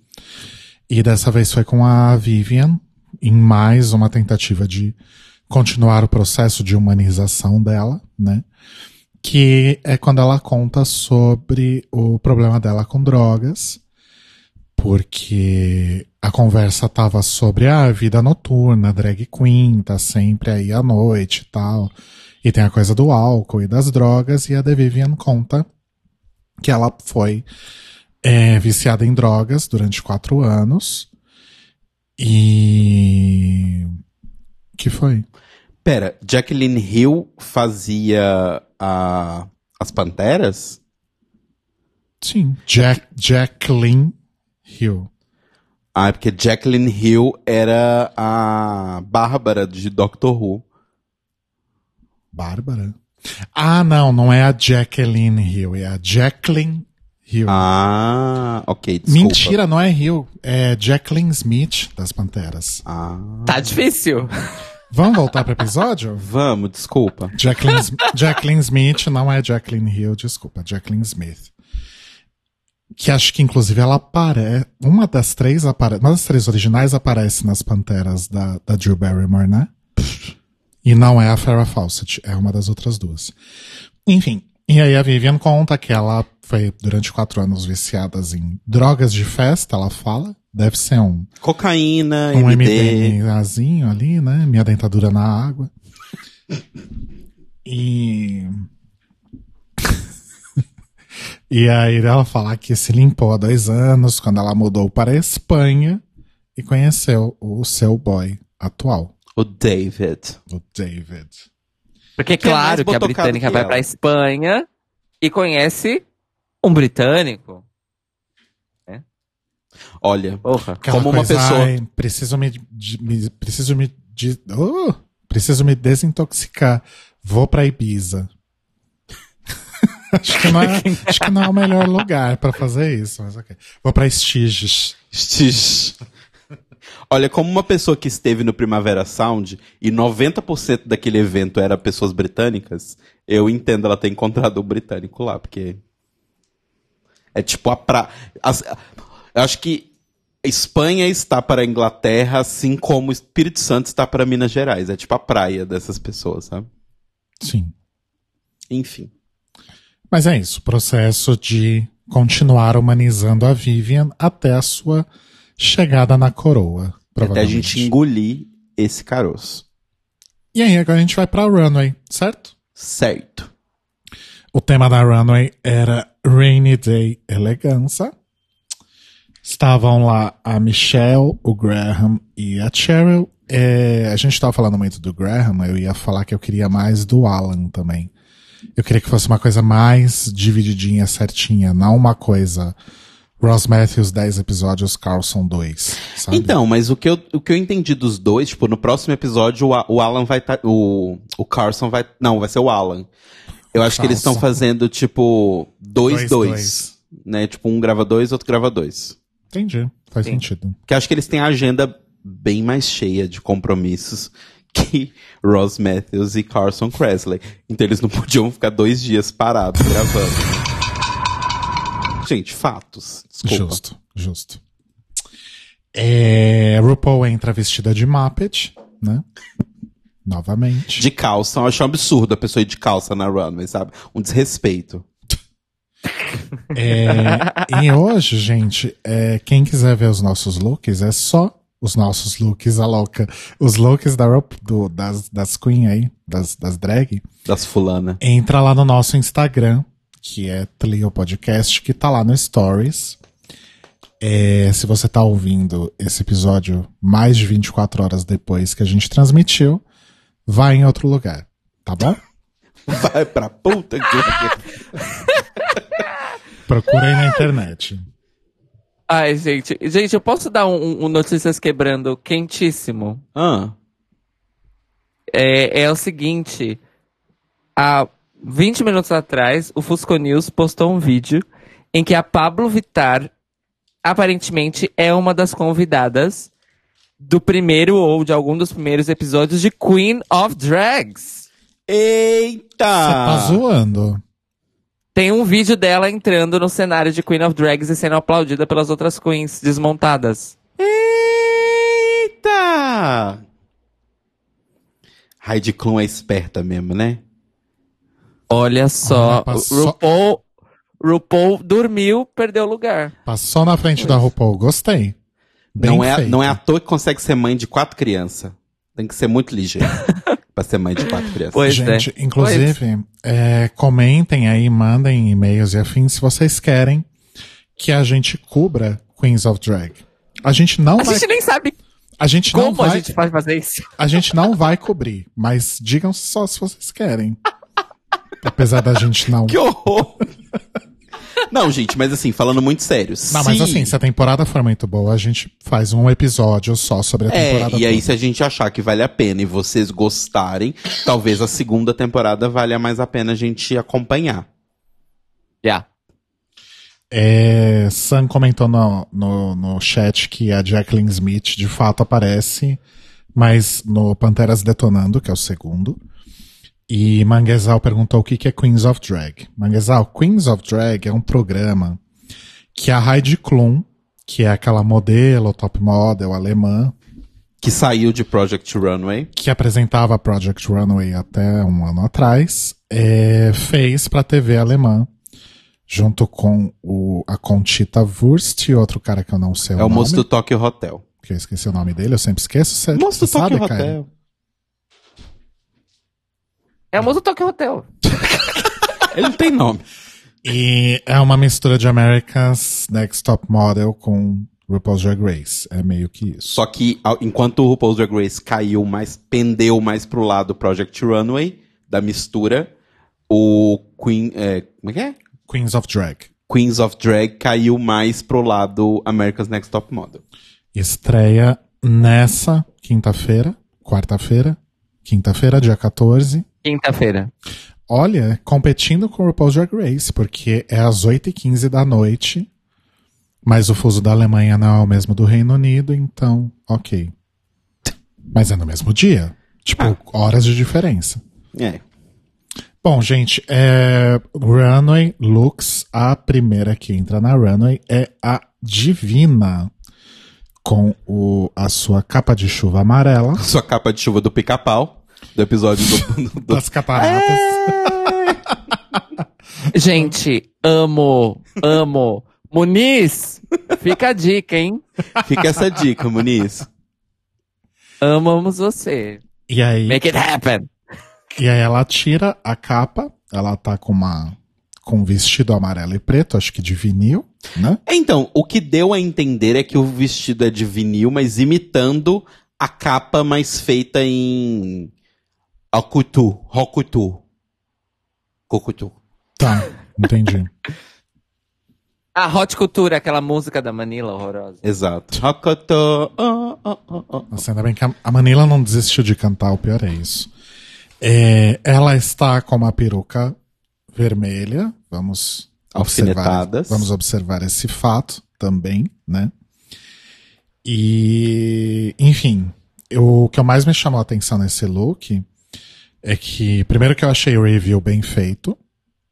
E dessa vez foi com a Vivian, em mais uma tentativa de continuar o processo de humanização dela, né? Que é quando ela conta sobre o problema dela com drogas, porque a conversa tava sobre a vida noturna, drag queen, tá sempre aí à noite e tal. E tem a coisa do álcool e das drogas, e a The Vivian conta que ela foi é, viciada em drogas durante quatro anos. E. que foi? Pera, Jacqueline Hill fazia a, as Panteras? Sim. Jack, Jacqueline Hill. Ah, é porque Jacqueline Hill era a Bárbara de Doctor Who. Bárbara? Ah, não, não é a Jacqueline Hill, é a Jacqueline Hill. Ah, ok, desculpa. Mentira, não é Hill, é Jacqueline Smith das Panteras. Ah, Tá difícil. (laughs) Vamos voltar pro episódio? vamos, desculpa. Jacqueline, Jacqueline Smith não é Jacqueline Hill, desculpa, Jacqueline Smith. Que acho que inclusive ela aparece. Uma das três aparece. Uma das três originais aparece nas Panteras da, da Drew Barrymore, né? E não é a Farrah Fawcett, é uma das outras duas. Enfim, e aí a Vivian conta que ela foi durante quatro anos viciadas em drogas de festa, ela fala. Deve ser um, Cocaína, um MD. MDMAzinho ali, né? Minha dentadura na água. E. (laughs) e aí ela fala que se limpou há dois anos, quando ela mudou para a Espanha e conheceu o seu boy atual, O David. o David. Porque é Que é claro que a britânica que vai pra Espanha e conhece um britânico. Olha, Porra. Como uma coisa, pessoa- "Ai, preciso me, de- me- preciso me, de- oh, preciso me desintoxicar. Vou pra Ibiza. (laughs) acho, que não é, acho que não é o melhor lugar pra fazer isso, mas ok. Vou pra Estiges. Stish. Olha, como uma pessoa que esteve no Primavera Sound e 90% daquele evento era pessoas britânicas, eu entendo ela ter encontrado um britânico lá, porque. É tipo a pra. as- acho que Espanha está para a Inglaterra, assim como Espírito Santo está para Minas Gerais. É tipo a praia dessas pessoas, sabe? Sim. Enfim. Mas é isso, processo de continuar humanizando a Vivian até a sua chegada na coroa. Até a gente engolir esse caroço. E aí, agora a gente vai pra Runway, certo? Certo. O tema da Runway era Rainy Day Elegança. Estavam lá a Michelle, o Graham e a Cheryl. É, a gente estava falando muito do Graham, eu ia falar que eu queria mais do Alan também. Eu queria que fosse uma coisa mais divididinha, certinha, não uma coisa Ross Matthews 10 episódios, Carlson 2, sabe? Então, mas o que, eu, o que eu entendi dos dois, tipo, no próximo episódio o, o Alan vai estar. o, o Carson vai. Não, vai ser o Alan. Eu acho que eles estão Carlson. fazendo, tipo, dois, Dois, dois. dois. Né? Tipo, um grava dois, outro grava dois. Entendi, faz Sim. sentido. Porque eu acho que eles têm a agenda bem mais cheia de compromissos (laughs) que Ross Matthews e Carson Kressley. Então eles não podiam ficar dois dias parados gravando. Gente, fatos. Desculpa. Justo, justo. É, RuPaul entra vestida de Muppet, né? Novamente. De calça, eu acho um absurdo a pessoa ir de calça na runway, sabe? Um desrespeito. É, e hoje, gente, é, quem quiser ver os nossos looks, é só os nossos looks, a louca. Os looks da, do- das, das Queen aí, das, das drag. Das fulana. Entra lá no nosso Instagram, que é Tlio Podcast, que tá lá no Stories. É, se você tá ouvindo esse episódio mais de 24 horas depois que a gente transmitiu, vai em outro lugar, tá bom? (laughs) Vai pra puta que. (laughs) Procura aí na internet. Ai, gente. Gente, eu posso dar um, um Notícias Quebrando quentíssimo? Ah, É, é o seguinte. Há 20 minutos atrás, o Fusco News postou um vídeo em que a Pablo Vittar aparentemente é uma das convidadas do primeiro ou de algum dos primeiros episódios de Queen of Drags. Eita! Você tá zoando. Tem um vídeo dela entrando no cenário de Queen of Drags e sendo aplaudida pelas outras queens desmontadas. Eita! Heidi Klum é esperta mesmo, né? Olha só, Olha, RuPaul, RuPaul dormiu, perdeu lugar. Passou na frente da RuPaul, gostei. Bem não, é, feito. não é à toa que consegue ser mãe de quatro crianças. Tem que ser muito ligeiro (laughs) pra ser mãe de quatro crianças. Pois Gente, é. inclusive, é, comentem aí, mandem e-mails e afins se vocês querem que a gente cubra Queens of Drag. A gente não A vai, gente nem sabe a gente não como a vai, gente pode fazer isso. a gente não vai cobrir, mas digam só se vocês querem. (laughs) Apesar da gente não. Que horror! Não, gente, mas assim, falando muito sério. Não, se... mas assim, se a temporada for muito boa, a gente faz um episódio só sobre a É, temporada e aí toda. se a gente achar que vale a pena e vocês gostarem, talvez a segunda temporada valha mais a pena a gente acompanhar. Já. É, Sam comentou no, no, no chat que a Jacqueline Smith de fato aparece, mas no Panteras Detonando, que é o segundo. E Manguezal perguntou o que é Queens of Drag. Manguezal, Queens of Drag é um programa que a Heidi Klum, que é aquela modelo, top model alemã, Que saiu de Project Runway. que apresentava a Project Runway até um ano atrás, é, fez pra TV alemã, junto com o, a Conchita Wurst e outro cara que eu não sei É, o, o nome, moço do Tokyo Hotel. que eu esqueci o nome dele, eu sempre esqueço. Você, moço do sabe, Tokyo Caio? É o do Tokyo Hotel. Ele não tem nome. E é uma mistura de America's Next Top Model com RuPaul's Drag Race. É meio que isso. Só que ao- enquanto o RuPaul's Drag Race caiu mais, pendeu mais pro lado Project Runway, da mistura, o Queen, é, como é que é? Queens of Drag. Queens of Drag caiu mais pro lado America's Next Top Model. Estreia nessa quinta-feira, quarta-feira, quinta-feira, dia 14. Quinta-feira. Olha, competindo com o RuPaul's Drag Race, porque é às 8h15 da noite, mas o fuso da Alemanha não é o mesmo do Reino Unido, então, ok. Mas é no mesmo dia. Tipo, horas de diferença. É. Bom, gente, é, Runway Looks, a primeira que entra na Runway é a Divina, com o, a sua capa de chuva amarela Sua capa de chuva do pica-pau, do episódio do, do- das cataratas. (laughs) Gente, amo, amo. Muniz, fica a dica, hein? Fica essa dica, Muniz. Amamos você. E aí, Make it happen. E aí ela tira a capa, ela tá com uma com um vestido amarelo e preto, acho que de vinil, né? Então, o que deu a entender é que o vestido é de vinil, mas imitando a capa mais feita em Akutu, Rokutu. Kokutu. Tá, entendi. A Hot Cultura, aquela música da Manila horrorosa. Exato. Rokutu. oh, oh, oh, oh. Nossa, ainda bem que a, Manila não desistiu de cantar, o pior é isso. É, ela está com uma peruca vermelha, vamos observar, vamos observar esse fato também, né? E, enfim, eu- o que mais me chamou a atenção nesse look é que, primeiro que eu achei o review bem feito,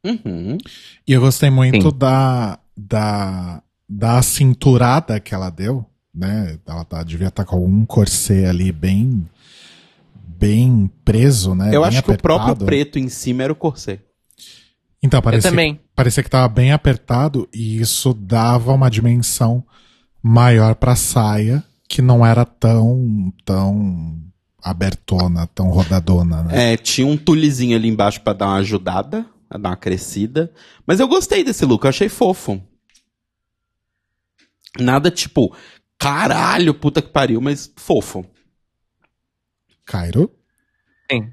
Uhum. e eu gostei muito Sim. da, da, da cinturada que ela deu, né? Ela tá, devia estar com um corset ali bem, bem preso, né? Eu bem acho que o apertado. próprio preto em cima era o corset. Então, parecia, também. parecia que tava bem apertado e isso dava uma dimensão maior pra saia, que não era tão, tão abertona, tão rodadona, né? É, tinha um tulizinho ali embaixo pra dar uma ajudada, pra dar uma crescida. Mas eu gostei desse look, eu achei fofo. Nada tipo, caralho, puta que pariu, mas fofo. Cairo? Sim.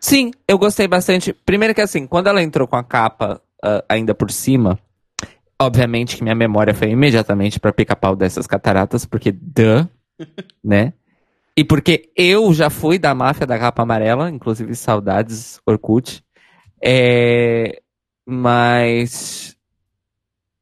Sim, eu gostei bastante. Primeiro que assim, quando ela entrou com a capa ah, ainda por cima, obviamente que minha memória foi imediatamente pra pica-pau dessas cataratas, porque duh, né? E porque eu já fui da máfia da capa amarela, inclusive saudades, Orkut. É, mas.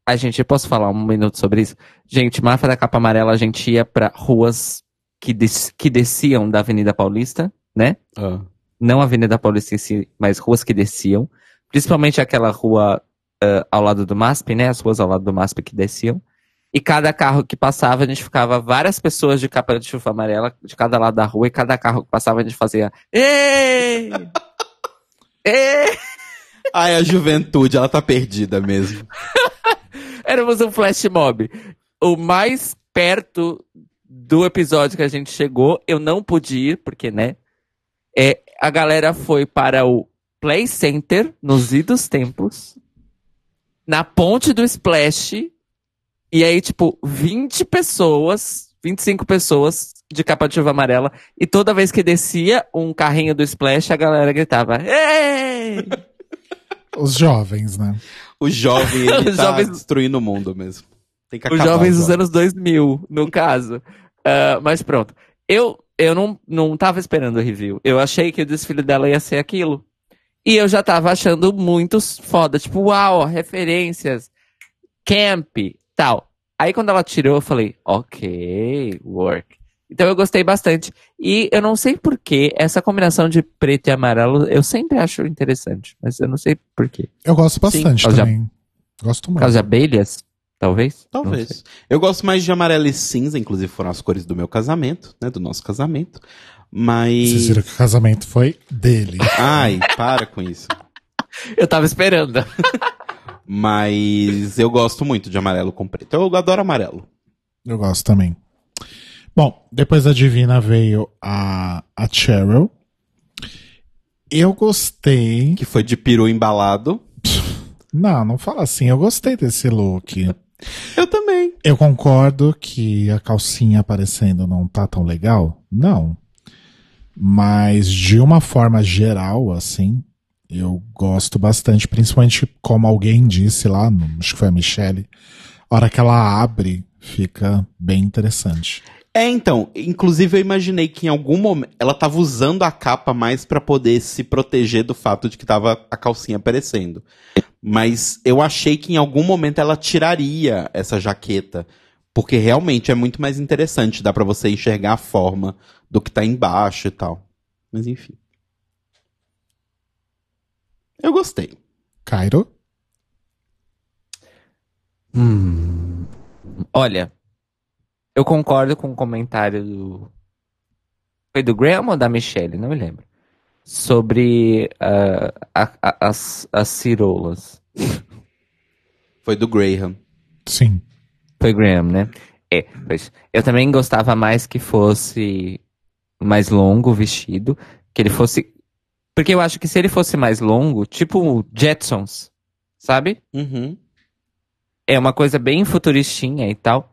A gente, eu posso falar um minuto sobre isso? Gente, Máfia da Capa Amarela, a gente ia pra ruas que, des que desciam da Avenida Paulista, né? Ah. Não a Avenida Paulista em si, mas ruas que desciam. Principalmente aquela rua uh, ao lado do MASP, né? As ruas ao lado do MASP que desciam. E cada carro que passava, a gente ficava várias pessoas de capa de chuva amarela de cada lado da rua, e cada carro que passava a gente fazia. Ei! (laughs) Ei! Ai, a juventude, ela tá perdida mesmo. (laughs) Éramos um flash mob. O mais perto do episódio que a gente chegou, eu não pude ir, porque, né? É, a galera foi para o Play Center, nos idos tempos, na ponte do Splash, e aí, tipo, 20 pessoas, 25 pessoas de capa de chuva amarela, e toda vez que descia um carrinho do Splash, a galera gritava, Ei! (laughs) Os jovens, né? O jovem, (laughs) ele Os tá jovens- destruindo o mundo mesmo. Tem que Os acabar. jovens os dos anos 2000, no caso. Ah, mas pronto. Eu, eu não, não tava esperando o review. Eu achei que o desfile dela ia ser aquilo. E eu já tava achando muito foda. Tipo, uau, referências. Camp, tal. Aí quando ela tirou, eu falei, ok, work. Então eu gostei bastante. E eu não sei porquê, essa combinação de preto e amarelo, eu sempre acho interessante. Mas eu não sei porquê. Eu gosto bastante Por de- também. Gosto Por muito. causa de abelhas? Talvez? Talvez. Eu gosto mais de amarelo e cinza, inclusive foram as cores do meu casamento, né? Do nosso casamento. Mas. Vocês viram que o casamento foi dele. Ai, para com isso. (laughs) Eu tava esperando. (laughs) Mas eu gosto muito de amarelo com preto. Eu adoro amarelo. Eu gosto também. Bom, depois da Divina veio a, a Cheryl. Eu gostei. Que foi de peru embalado. Não, não fala assim. Eu gostei desse look. (laughs) Eu também. Eu concordo que a calcinha aparecendo não tá tão legal. Não. Mas de uma forma geral, assim, eu gosto bastante, principalmente como alguém disse lá, acho que foi a Michelle, a hora que ela abre, fica bem interessante. É, então, inclusive eu imaginei que em algum momento ela tava usando a capa mais pra poder se proteger do fato de que tava a calcinha aparecendo. Mas eu achei que em algum momento ela tiraria essa jaqueta, porque realmente é muito mais interessante, dá pra você enxergar a forma do que tá embaixo e tal. Mas enfim. Eu gostei. Cairo? Hum. Olha, eu concordo com o comentário do. Foi do Graham ou da Michelle? Não me lembro. Sobre ah, a- a- as, as cirolas. (laughs) Foi do Graham. Sim. Foi Graham, né? É, pois. Eu também gostava mais que fosse mais longo o vestido. Que ele fosse. Porque eu acho que se ele fosse mais longo, tipo Jetsons, sabe? Uhum. é uma coisa bem futuristinha e tal.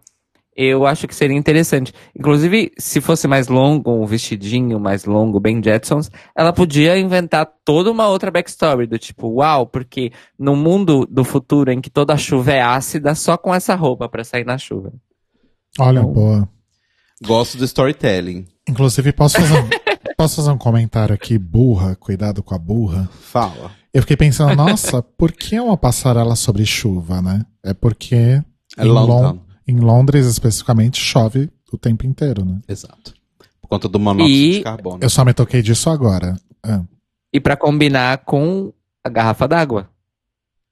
Eu acho que seria interessante. Inclusive, se fosse mais longo, um vestidinho mais longo, bem Jetsons, ela podia inventar toda uma outra backstory, do tipo, uau, porque no mundo do futuro em que toda chuva é ácida, só com essa roupa pra sair na chuva. Olha, Não. boa. Gosto do storytelling. Inclusive, posso fazer, (laughs) posso fazer um comentário aqui, burra, cuidado com a burra. Fala. Eu fiquei pensando, nossa, por que uma passarela sobre chuva, né? É porque É em. Lon- em Londres, especificamente, chove o tempo inteiro, né? Exato. Por conta do monóxido E- de carbono. Eu só me toquei disso agora. Ah. E pra combinar com a garrafa d'água.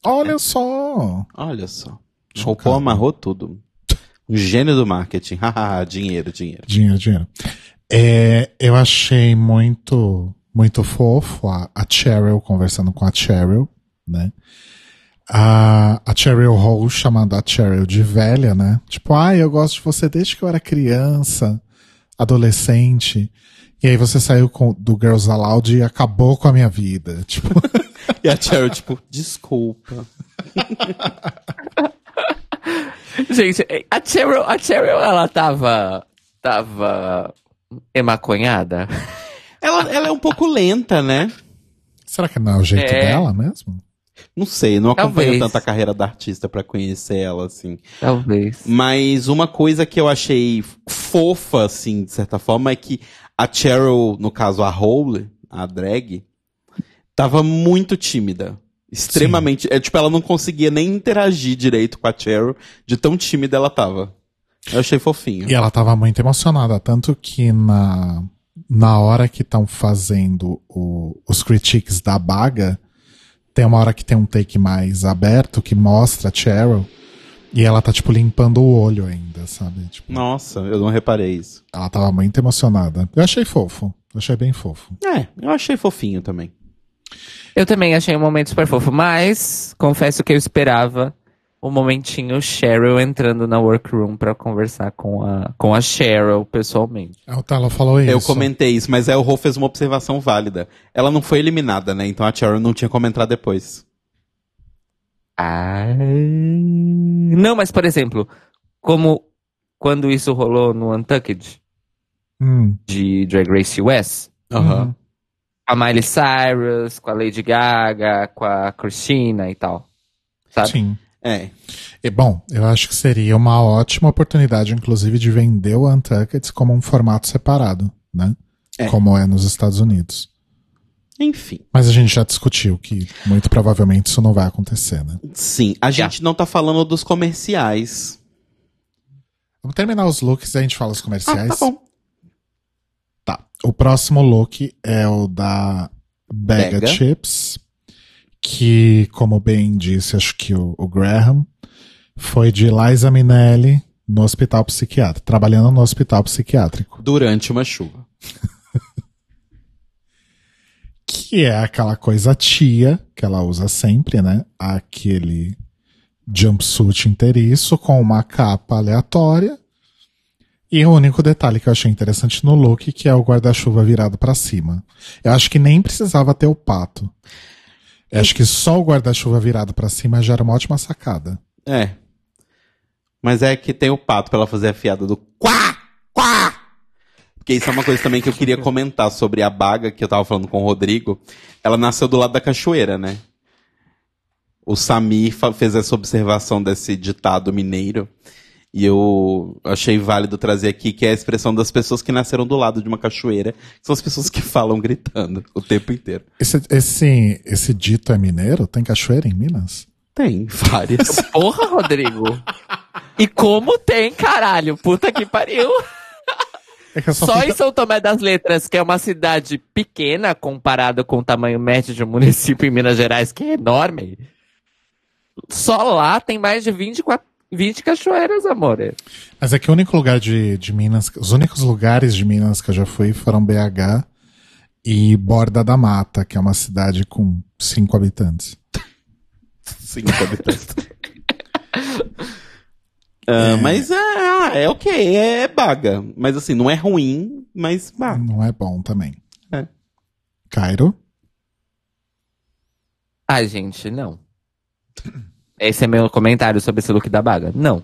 Olha só! Olha só. RuPaul amarrou tudo. Um gênio do marketing. (laughs) Hahaha, dinheiro, dinheiro. Dinheiro, dinheiro. É, eu achei muito, muito fofo a, a Cheryl conversando com a Cheryl, né? A, a Cheryl Hall chamando a Cheryl de velha, né? Tipo, ai, eu gosto de você desde que eu era criança, adolescente. E aí você saiu com, do Girls Aloud e acabou com a minha vida. (laughs) Tipo, E a Cheryl, tipo, desculpa. (laughs) Gente, a Cheryl, a Cheryl, ela tava. tava. Emaconhada? Ela, ela é um pouco lenta, né? será que não é o jeito É. dela mesmo? Não sei, não acompanho Talvez. tanto a carreira da artista pra conhecer ela, assim. Talvez. Mas uma coisa que eu achei fofa, assim, de certa forma, é que a Cheryl, no caso a Hole, a drag, tava muito tímida. Extremamente. É, tipo, ela não conseguia nem interagir direito com a Cheryl, de tão tímida ela tava. Eu achei fofinho. E ela tava muito emocionada, tanto que na, na hora que estão fazendo o, os critiques da baga, tem uma hora que tem um take mais aberto que mostra a Cheryl e ela tá, tipo, limpando o olho ainda, sabe? Tipo, Nossa, eu não reparei isso. ela tava muito emocionada. Eu achei fofo. Eu achei bem fofo. É, eu achei fofinho também. Eu também achei um momento super fofo, mas confesso que eu esperava o momentinho Cheryl entrando na workroom pra conversar com a, com a Cheryl pessoalmente. A Otelo falou isso. Eu comentei isso, mas aí o Rô fez uma observação válida. Ela não foi eliminada, né? Então a Cheryl não tinha como entrar depois. Ah. Não, mas por exemplo, como quando isso rolou no Untucked Hum, de Drag Race US, Aham. a Miley Cyrus, com a Lady Gaga, com a Christina e tal. Sabe? sim. É. E, bom, eu acho que seria uma ótima oportunidade, inclusive, de vender o Untucked como um formato separado, né? É. Como é nos Estados Unidos. Enfim. Mas a gente já discutiu que muito provavelmente isso não vai acontecer, né? Sim, a gente não tá falando dos comerciais. Vamos terminar os looks e a gente fala os Ah, comerciais. tá bom. Tá. O próximo look é o da Bega Bega. Chips, que, como bem disse, acho que o, o Graham, foi de Liza Minelli no hospital psiquiátrico, trabalhando no hospital psiquiátrico. Durante uma chuva. (laughs) Que é aquela coisa tia que ela usa sempre, né? Aquele jumpsuit inteiriço com uma capa aleatória. E o único detalhe que eu achei interessante no look, que é o guarda-chuva virado pra cima. Eu acho que nem precisava ter o pato. Acho que só o guarda-chuva virado pra cima já era uma ótima sacada. É. Mas é que tem o pato pra ela fazer a fiada do quá, quá. Porque isso é uma coisa também que eu queria (laughs) comentar sobre a baga que eu tava falando com o Rodrigo. Ela nasceu do lado da cachoeira, né? O Samir fez essa observação desse ditado mineiro. E eu achei válido trazer aqui, que é a expressão das pessoas que nasceram do lado de uma cachoeira. Que são as pessoas que falam gritando o tempo inteiro. Esse, esse, esse dito é mineiro? Tem cachoeira em Minas? Tem várias. (laughs) Porra, Rodrigo. e como tem, caralho? Puta que pariu. É só, Só fui- em São Tomé das Letras, que é uma cidade pequena comparada com o tamanho médio de um município em Minas Gerais, que é enorme. Só lá tem mais de 24, 20 cachoeiras, amor. Mas é que o único lugar de, de Minas, os únicos lugares de Minas que eu já fui foram BH e Borda da Mata, que é uma cidade com cinco habitantes. (laughs) Cinco habitantes. Ah, Mas é, ah, é ok, é baga. Mas assim, não é ruim, mas bah. Não é bom também. É. Cairo? Ai, gente, não. (laughs) Esse é meu comentário sobre esse look da baga. Não.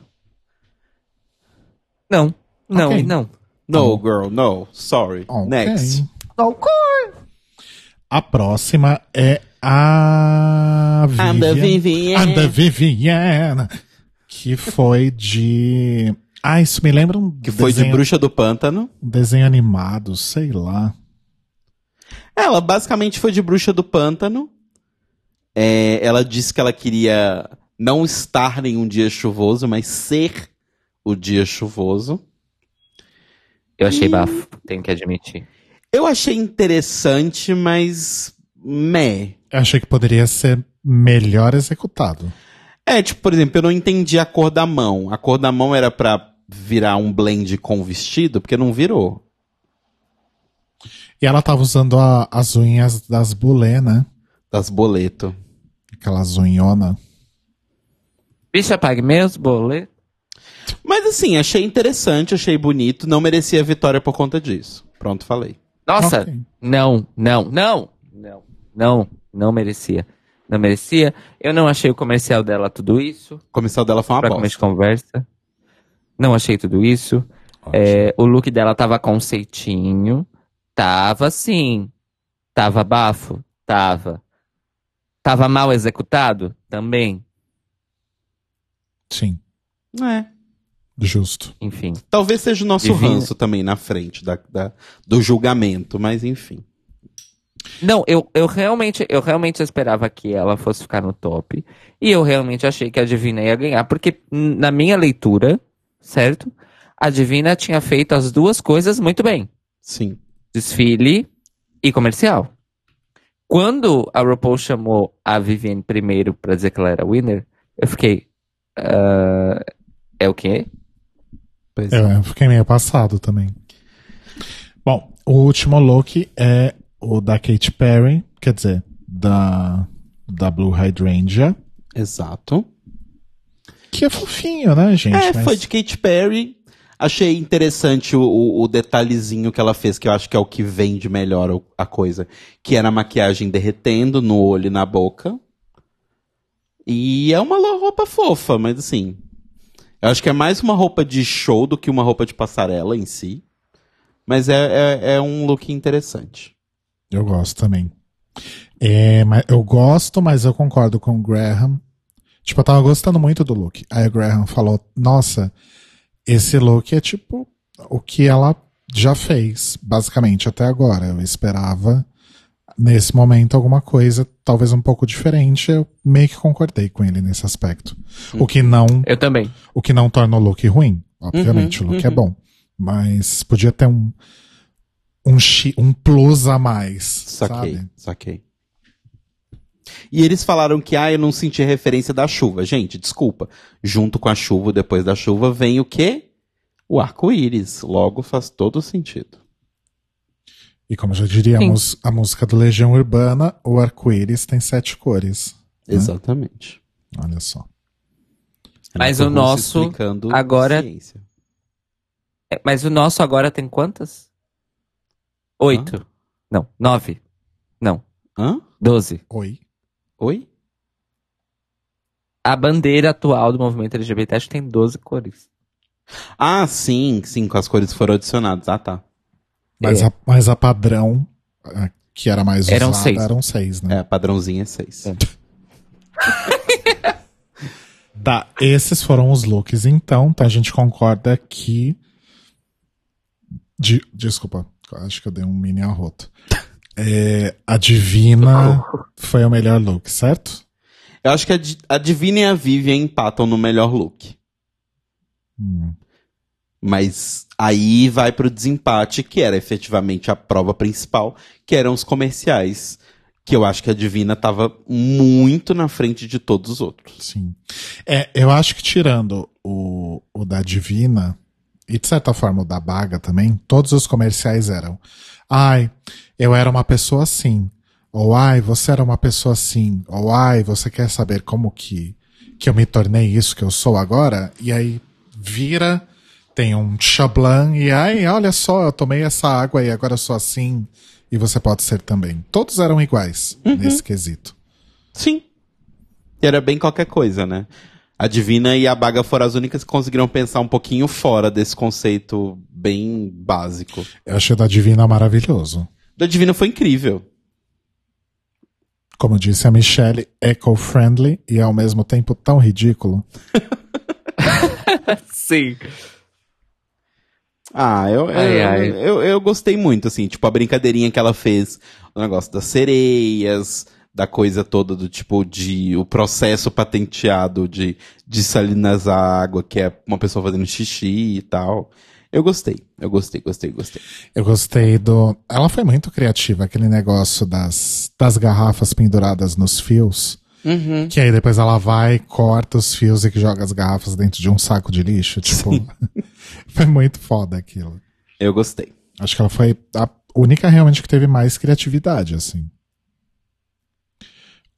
Não. Não, Ok. não. No, girl, no. Sorry. Ok. Next. A próxima é a Anda, Vivian. Vivian. Anda. Que foi de. Ah, isso me lembra um Que foi de desenho, Bruxa do Pântano. um desenho animado, sei lá. Ela basicamente foi de Bruxa do Pântano. É, ela disse que ela queria não estar em um dia chuvoso, mas ser o dia chuvoso. Eu achei bafo, tenho que admitir. Eu achei interessante, mas meh. Eu achei que poderia ser melhor executado. É, tipo, por exemplo, eu não entendi a cor da mão. A cor da mão era pra virar um blend com o vestido, porque não virou. E ela tava usando a- as unhas das bulé, né? Das boleto. Aquelas unhona. Bicha, pague meus boletos. Mas assim, achei interessante, achei bonito, não merecia vitória por conta disso. Pronto, falei. Nossa, Ok. não, não, não, não, não, não merecia. Não merecia. Eu não achei o comercial dela tudo isso. O comercial dela foi uma pra bosta. conversa. Não achei tudo isso. É, o look dela tava conceitinho. Tava sim. Tava bafo? Tava. Tava mal executado? Também. Sim, É. justo. Enfim. Talvez seja o nosso Divina. ranço também na frente da, da- do julgamento, mas enfim. Não, eu, eu realmente eu realmente esperava que ela fosse ficar no top. E eu realmente achei que a Divina ia ganhar, porque na minha leitura, certo? a Divina tinha feito as duas coisas muito bem. Sim. Desfile e comercial. Quando a RuPaul chamou a Vivienne primeiro pra dizer que ela era winner, eu fiquei. "Ah, é o quê? Pois é. Eu, eu fiquei meio passado também. Bom, o último look é o da Katy Perry, quer dizer, da, da Blue Hydrangea, Exato. que é fofinho, né, gente? É, Mas- foi de Katy Perry. Achei interessante o, o- o detalhezinho que ela fez, que eu acho que é o que vende melhor a coisa. Que era a maquiagem derretendo no olho e na boca. E é uma roupa fofa, mas assim. Eu acho que é mais uma roupa de show do que uma roupa de passarela em si. Mas é, é, é um look interessante. Eu gosto também. É, mas eu gosto, mas eu concordo com o Graham. Tipo, eu tava gostando muito do look. Aí o Graham falou: Nossa, esse look é tipo o que ela já fez, basicamente, até agora. Eu esperava, nesse momento, alguma coisa, talvez um pouco diferente. Eu meio que concordei com ele nesse aspecto. O que não Eu também. o que não torna o look ruim. Obviamente, Uhum, o look é uhum. bom. Mas podia ter um, um, chi- um plus a mais. Saquei, Sabe? saquei. E eles falaram que, ah, eu não senti referência da chuva. Gente, desculpa. Junto com a chuva, depois da chuva, vem o quê? O arco-íris. Logo faz todo sentido. E como já diríamos, a música do Legião Urbana, o arco-íris tem sete cores. Exatamente. Olha só. Mas o nosso agora- ciência. É, Mas o nosso agora tem quantas? Oito. Não, nove. Não, Hã? doze. Oi. Oi? A bandeira atual do movimento LGBT acho que tem 12 cores. Ah, sim, sim, com as cores foram adicionadas. Ah, tá. Mas, É. a, mas a padrão, a que era mais Eram usada, seis. eram seis, né? É, padrãozinho é seis. É. (laughs) Tá, esses foram os looks, então. Então a gente concorda que. De, desculpa, acho que eu dei um mini arroto. É, a Divina foi o melhor look, certo? Eu acho que a, a Divina e a Vivian empatam no melhor look. Hum. Mas aí vai pro desempate, que era efetivamente a prova principal, que eram os comerciais. Que eu acho que a Divina tava muito na frente de todos os outros. Sim. É, eu acho que tirando o, o da Divina, e de certa forma o da Baga também, todos os comerciais eram. Ai, eu era uma pessoa assim. Ou ai, você era uma pessoa assim. Ou ai, você quer saber como que, que eu me tornei isso que eu sou agora? E aí vira, tem um chablan e ai, olha só, eu tomei essa água e agora sou assim. E você pode ser também. Todos eram iguais nesse quesito. Sim. Era bem qualquer coisa, né? A Divina e a Baga foram as únicas que conseguiram pensar um pouquinho fora desse conceito bem básico. Eu achei da Divina maravilhoso. Da Divina foi incrível. Como disse a Michelle, eco-friendly e ao mesmo tempo tão ridículo. (laughs) Sim. Ah, eu, eu, Ai, ai. Eu, eu gostei muito, assim, tipo, a brincadeirinha que ela fez, o negócio das sereias, da coisa toda do tipo de o processo patenteado de, de salinas a água, que é uma pessoa fazendo xixi e tal. Eu gostei, eu gostei, gostei, gostei. Eu gostei do. Ela foi muito criativa, aquele negócio das, das garrafas penduradas nos fios. Uhum. Que aí depois ela vai, corta os fios e que joga as garrafas dentro de um saco de lixo. Tipo, (laughs) foi muito foda aquilo. Eu gostei. Acho que ela foi a única realmente que teve mais criatividade, assim.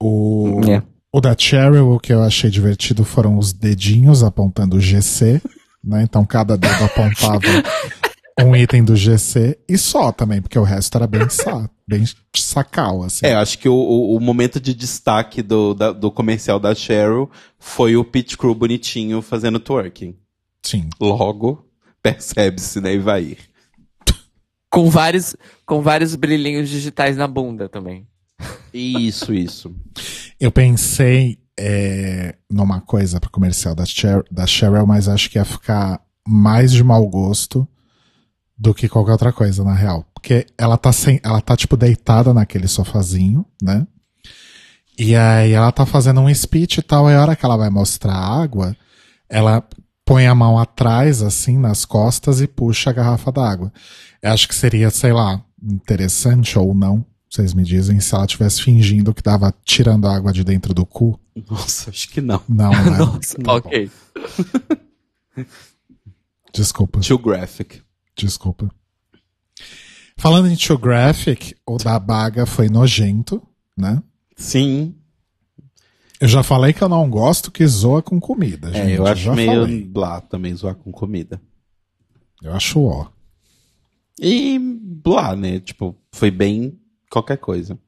O, É. o da Cheryl, o que eu achei divertido foram os dedinhos apontando o GC, né? Então cada dedo apontava (laughs) um item do GC e só também, porque o resto era bem, sa bem sacal, assim. É, eu acho que o, o, o momento de destaque do, da- do comercial da Cheryl foi o Pit Crew bonitinho fazendo twerking. Sim. Logo, percebe-se, né, Ivair? Com vários, com vários brilhinhos digitais na bunda também. Isso, isso. Eu pensei é, numa coisa pro comercial da, Cher da Cheryl, mas acho que ia ficar mais de mau gosto do que qualquer outra coisa, na real. Porque ela tá sem. Ela tá, tipo, deitada naquele sofazinho, né? E aí ela tá fazendo um speech e tal, e a hora que ela vai mostrar a água, ela põe a mão atrás, assim, nas costas e puxa a garrafa d'água. Eu acho que seria, sei lá, interessante ou não. Vocês me dizem se ela estivesse fingindo que tava tirando a água de dentro do cu. Nossa, acho que não. Não, né? (laughs) Nossa, ok. Desculpa, Too graphic. Desculpa. Falando em Too Graphic, o da Baga foi nojento, né? Sim. Eu já falei que eu não gosto que zoa com comida, gente. É, eu acho já meio falei. blá também zoar com comida. Eu acho ó. E blá, né? Tipo, foi bem qualquer coisa.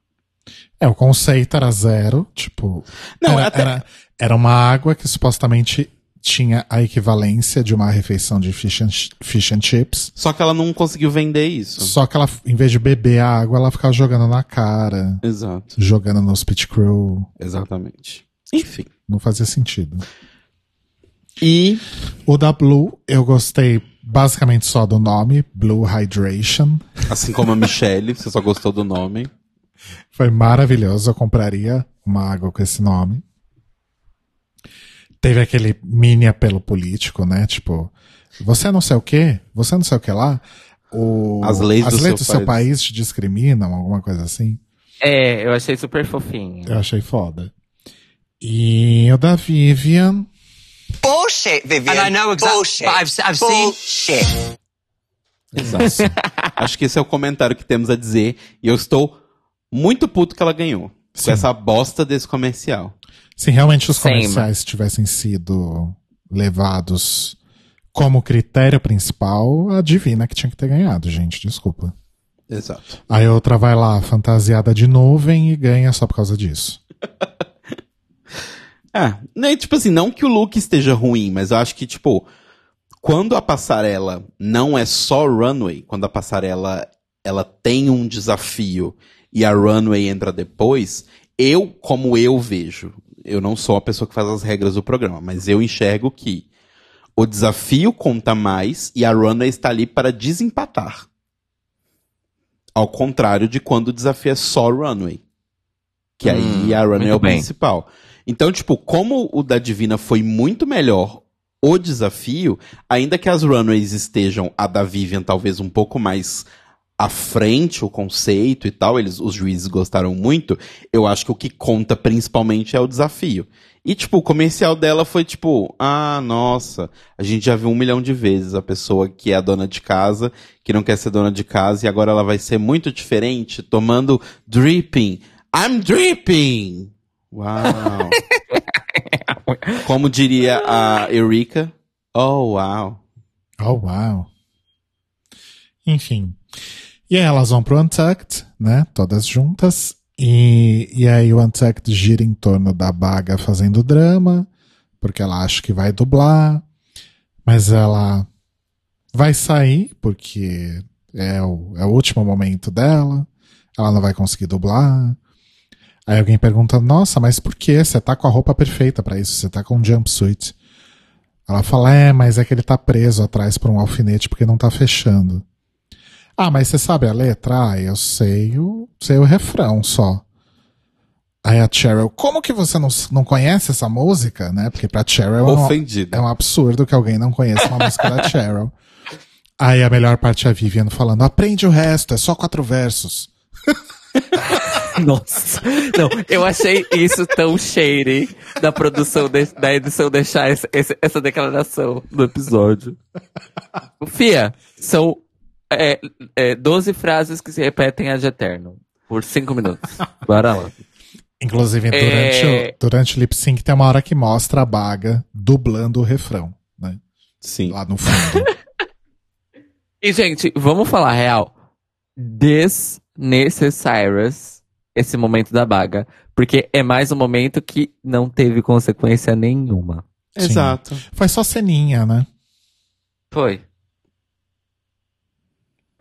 É, o conceito era zero, tipo. Não, era, até- era, era uma água que supostamente tinha a equivalência de uma refeição de fish and, fish and chips. Só que ela não conseguiu vender isso. Só que ela, em vez de beber a água, ela ficava jogando na cara, Exato. jogando nos pit crew. Exatamente. Enfim. Não fazia sentido. E O da Blue, eu gostei basicamente só do nome, Blue Hydration. assim como a Michelle, você só gostou do nome. Foi maravilhoso, eu compraria uma água com esse nome. Teve aquele mini apelo político, né? Tipo, você não sei o quê, você não sei o que lá. O, As leis do seu do seu país. país te discriminam, alguma coisa assim. É, eu achei super fofinho. Eu achei foda. E o da Vivian, Bullshit, Vivian. And I know exactly- Bullshit. but I've- I've seen- Bullshit. Exato. (laughs) Acho que esse é o comentário que temos a dizer. E eu estou muito puto que ela ganhou. Sim. Com essa bosta desse comercial. Se realmente os Same. comerciais tivessem sido levados como critério principal, a Divina que tinha que ter ganhado, gente, desculpa. Exato. Aí a outra vai lá, fantasiada de nuvem, e ganha só por causa disso. (laughs) É, né, tipo assim, não que o look esteja ruim, mas eu acho que, tipo, quando a passarela não é só runway, quando a passarela ela tem um desafio e a runway entra depois, eu, como eu vejo, eu não sou a pessoa que faz as regras do programa, mas eu enxergo que o desafio conta mais e a runway está ali para desempatar. Ao contrário de quando o desafio é só runway. Que aí Hum, a runway é o bem. principal. Então, tipo, como o da Divina foi muito melhor o desafio, ainda que as runways estejam, a da Vivian talvez um pouco mais à frente, o conceito e tal, eles, os juízes gostaram muito, eu acho que o que conta principalmente é o desafio. E, tipo, o comercial dela foi tipo, ah, nossa, a gente já viu um milhão de vezes a pessoa que é a dona de casa, que não quer ser dona de casa, e agora ela vai ser muito diferente, tomando dripping. I'm dripping! Uau! (laughs) Como diria a Eureka, oh, wow. Oh, uau. Enfim. E aí elas vão pro Untucked, né? Todas juntas. E, e aí o Untucked gira em torno da Baga fazendo drama, porque ela acha que vai dublar, mas ela vai sair, porque é o, é o último momento dela, ela não vai conseguir dublar. Aí alguém pergunta, nossa, mas por que? Você tá com a roupa perfeita pra isso, você tá com um jumpsuit. Ela fala, é, mas é que ele tá preso atrás por um alfinete porque não tá fechando. Ah, mas você sabe a letra? Ah, eu sei o, sei o refrão só. Aí a Cheryl, como que você não, não conhece essa música, né? Porque pra Cheryl é um, é um absurdo que alguém não conheça uma música da Cheryl. (laughs) Aí a melhor parte é a Vivian falando, aprende o resto, é só quatro versos. (laughs) Nossa. Não, eu achei isso tão shady da produção, de- da edição deixar essa, esse- essa declaração no episódio. Fia, são é, é, 12 frases que se repetem ad eterno. Por 5 minutos. (laughs) Bora lá. Inclusive, durante, É. o, durante o lip sync tem uma hora que mostra a Baga dublando o refrão, né? Sim. Lá no fundo. (laughs) E, gente, vamos falar real. Desnecessárias esse momento da baga. Porque é mais um momento que não teve consequência nenhuma. Sim. Exato. Foi só ceninha, né? Foi.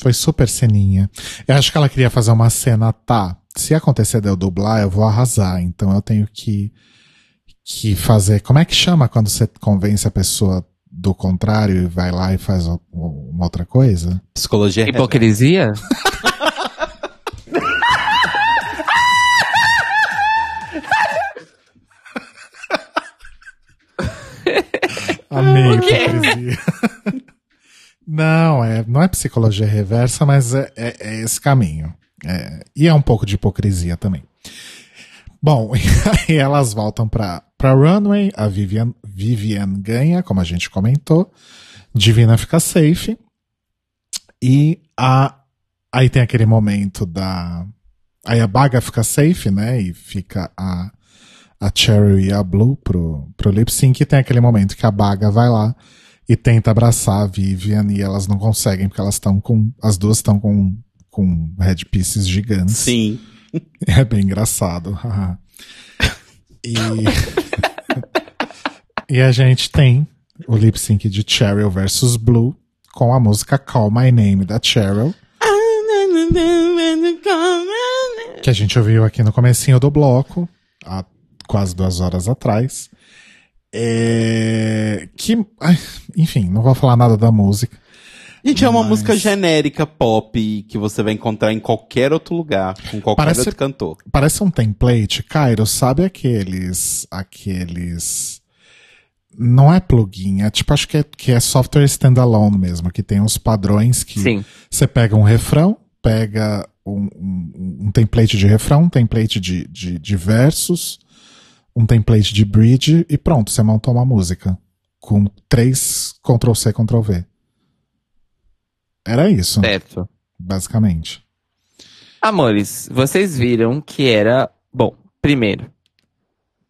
Foi super ceninha. Eu acho que ela queria fazer uma cena, tá? Se acontecer de eu dublar, eu vou arrasar. Então eu tenho que, que fazer. Como é que chama quando você convence a pessoa do contrário e vai lá e faz uma outra coisa? Psicologia. Hipocrisia? A Meio hipocrisia. Não, é, não é psicologia reversa, mas é, é, é esse caminho. É, e é um pouco de hipocrisia também. Bom, (laughs) e elas voltam pra, pra Runway, a Vivian, Vivian ganha, como a gente comentou. Divina fica safe. E a, aí tem aquele momento da. Aí a Baga fica safe, né? E fica a, a Cheryl e a Blue pro, pro lip sync. E tem aquele momento que a Baga vai lá e tenta abraçar a Vivian e elas não conseguem, porque elas estão com. As duas estão com, com headpieces gigantes. Sim. (laughs) É bem engraçado. e. (laughs) e a gente tem o lip sync de Cheryl versus Blue com a música Call My Name da Cheryl. Que a gente ouviu aqui no comecinho do bloco, há quase duas horas atrás. É... Que, ai, enfim, não vou falar nada da música. Gente, é uma Mas- música genérica pop que você vai encontrar em qualquer outro lugar, com qualquer Parece- outro cantor. Parece um template. Cairo, sabe aqueles. aqueles. Não é plugin, é tipo, acho que é, que é software standalone mesmo, que tem uns padrões que Sim. você pega um refrão, pega um, um- um template de refrão, um template de, de, de versos, um template de bridge e pronto, você monta uma música. Com três Ctrl-C, Ctrl-V. Era isso, Certo. basicamente. Amores, vocês viram que era. Bom, primeiro,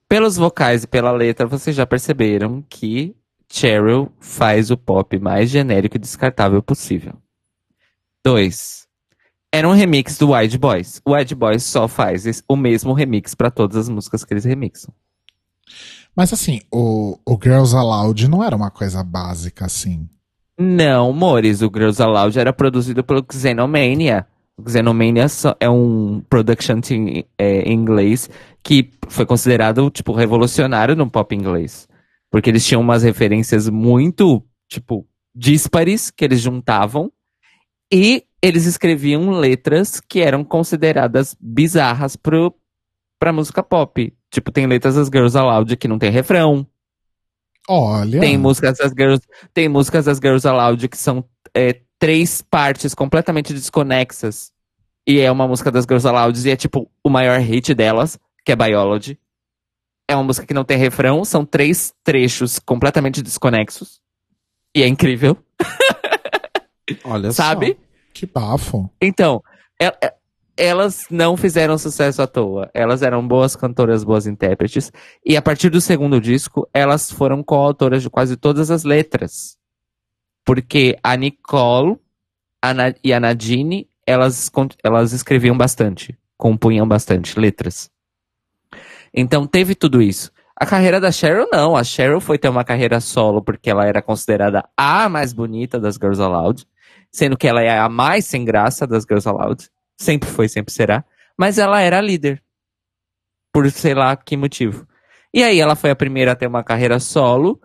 pelos vocais e pela letra, vocês já perceberam que Cheryl faz o pop mais genérico e descartável possível. Dois, era um remix do White Boys. O White Boys só faz esse- o mesmo remix pra todas as músicas que eles remixam. Mas assim, o, o Girls Aloud não era uma coisa básica assim. Não, Mores, o Girls Aloud era produzido pelo Xenomania. O Xenomania é um production team é, em inglês que foi considerado, tipo, revolucionário no pop inglês. Porque eles tinham umas referências muito, tipo, díspares que eles juntavam. E eles escreviam letras que eram consideradas bizarras pro, pra música pop. Tipo, tem letras das Girls Aloud que não tem refrão. Olha. Tem músicas das Girls, tem músicas das Girls Aloud que são é, três partes completamente desconexas. E é uma música das Girls Aloud e é tipo o maior hit delas, que é Biology. É uma música que não tem refrão, são três trechos completamente desconexos. E é incrível, Olha (laughs) sabe? Que bafo. Então, e- e- elas não fizeram sucesso à toa. Elas eram boas cantoras, boas intérpretes. E a partir do segundo disco, elas foram coautoras de quase todas as letras. Porque a Nicole a Na- e a Nadine, elas, elas escreviam bastante. Compunham bastante letras. Então, teve tudo isso. A carreira da Cheryl, não. A Cheryl foi ter uma carreira solo porque ela era considerada a mais bonita das Girls Aloud sendo que ela é a mais sem graça das Girls Aloud. Sempre foi, sempre será. Mas ela era a líder. Por sei lá que motivo. E aí ela foi a primeira a ter uma carreira solo.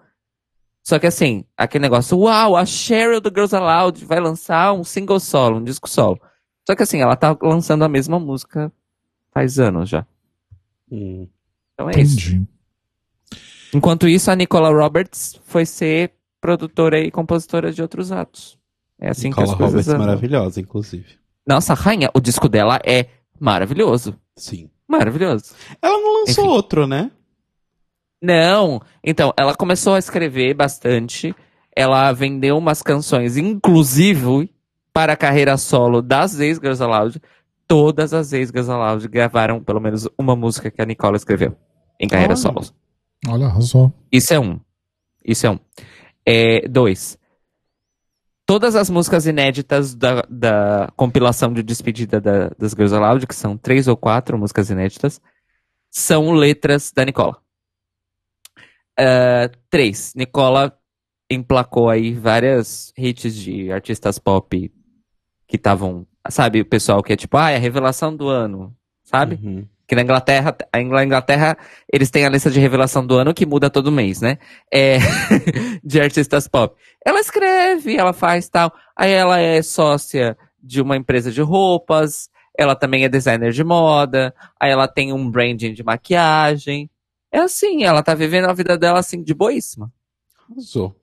Só que assim, aquele negócio, uau, a Cheryl do Girls Aloud vai lançar um single solo, um disco solo. Só que assim, ela tá lançando a mesma música faz anos já. Hum. Então é isso. Entendi. Enquanto isso, a Nicola Roberts foi ser produtora e compositora de outros atos. É assim que Nicola as coisas Roberts andam. maravilhosa, inclusive. Nossa, rainha, o disco dela é maravilhoso. Sim. Maravilhoso. Ela não lançou Enfim. outro, né? Não, então, ela começou a escrever bastante. Ela vendeu umas canções, inclusive para a carreira solo das ex-Girls Aloud. Todas as ex-Girls Aloud gravaram pelo menos uma música que a Nicola escreveu em carreira Olha. solo. Olha, arrasou. Isso é um. Isso é um. É, dois. Todas as músicas inéditas da, da compilação de despedida da- das Girls Aloud, que são três ou quatro músicas inéditas, são letras da Nicola. Ah, três. Nicola emplacou aí várias hits de artistas pop que estavam, sabe, o pessoal que é tipo, ah, é a revelação do ano, sabe? Uhum. Que na Inglaterra, a Ingl- a Inglaterra, eles têm a lista de revelação do ano que muda todo mês, né? É, (laughs) de artistas pop. Ela escreve, ela faz tal. Aí ela é sócia de uma empresa de roupas. Ela também é designer de moda. Aí ela tem um branding de maquiagem. É assim, ela tá vivendo a vida dela assim, de boíssima. Arrasou.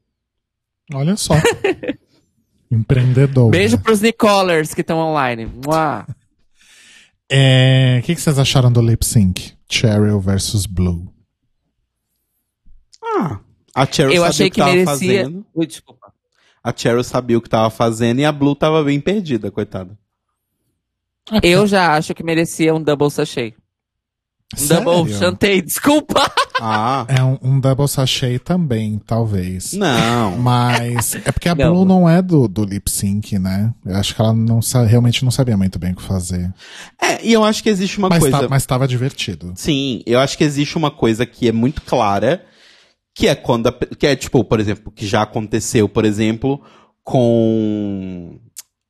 Olha só. (laughs) Empreendedor. Beijo né? pros Nicolers que estão online. Mua. É, O que, que vocês acharam do lip sync? Cheryl versus Blue. Ah, a Cheryl Eu sabia achei o que, que tava merecia. fazendo. Ui, desculpa. A Cheryl sabia o que tava fazendo e a Blue tava bem perdida, coitada. Eu já acho que merecia um double sachê. Um double Sério? chantei, desculpa. (laughs) Ah, É um, um double sachê também, talvez. não. Mas é porque a Não. Blue não é do, do lip sync, né? Eu acho que ela não realmente não sabia muito bem o que fazer. É, e eu acho que existe uma Mas, coisa. tá, mas tava divertido. Sim, eu acho que existe uma coisa que é muito clara, que é quando a, que é tipo, por exemplo, que já aconteceu, por exemplo, com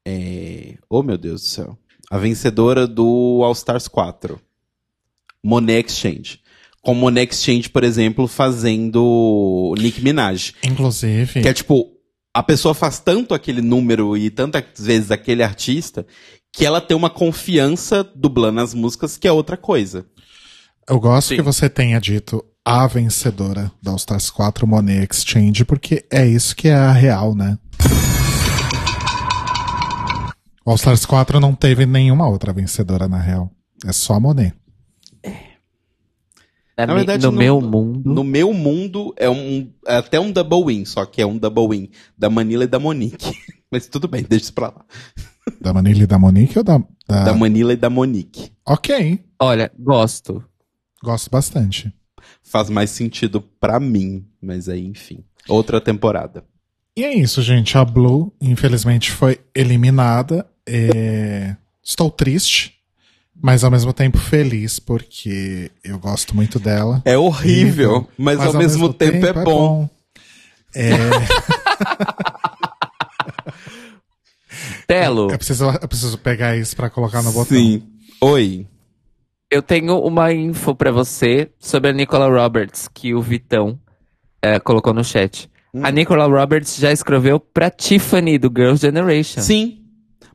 é, oh meu Deus do céu, a vencedora do All Stars 4, Monet Exchange. Com Monet Exchange, por exemplo, fazendo Nicki Minaj. Inclusive, Que é tipo, a pessoa faz tanto aquele número e tantas vezes aquele artista que ela tem uma confiança dublando as músicas que é outra coisa. eu gosto Sim. que você tenha dito a vencedora da All Stars 4 Monet Exchange, porque é isso que é a real, né? All Stars 4 não teve nenhuma outra vencedora, na real. É só a Monet. Na Na verdade, no no- meu mundo. No meu mundo é um é até um double win, só que é um double win da Manila e da Monique. (laughs) Mas tudo bem, deixa isso pra lá. Da Manila e da Monique ou da. da... Da Manila e da Monique. Ok. Olha, gosto. Gosto bastante. Faz mais sentido pra mim, mas aí, enfim. Outra temporada. E é isso, gente. A Blue, infelizmente, foi eliminada. É, Estou triste, mas ao mesmo tempo feliz, porque eu gosto muito dela. É horrível, mas, ao, mesmo, tempo, é bom. É, (laughs) Telo, eu, preciso, eu preciso pegar isso pra colocar no botão. Sim. Oi. eu tenho uma info pra você sobre a Nicola Roberts, que o Vitão eh, colocou no chat. A Nicola Roberts já escreveu pra Tiffany, do Girls' Generation. Sim.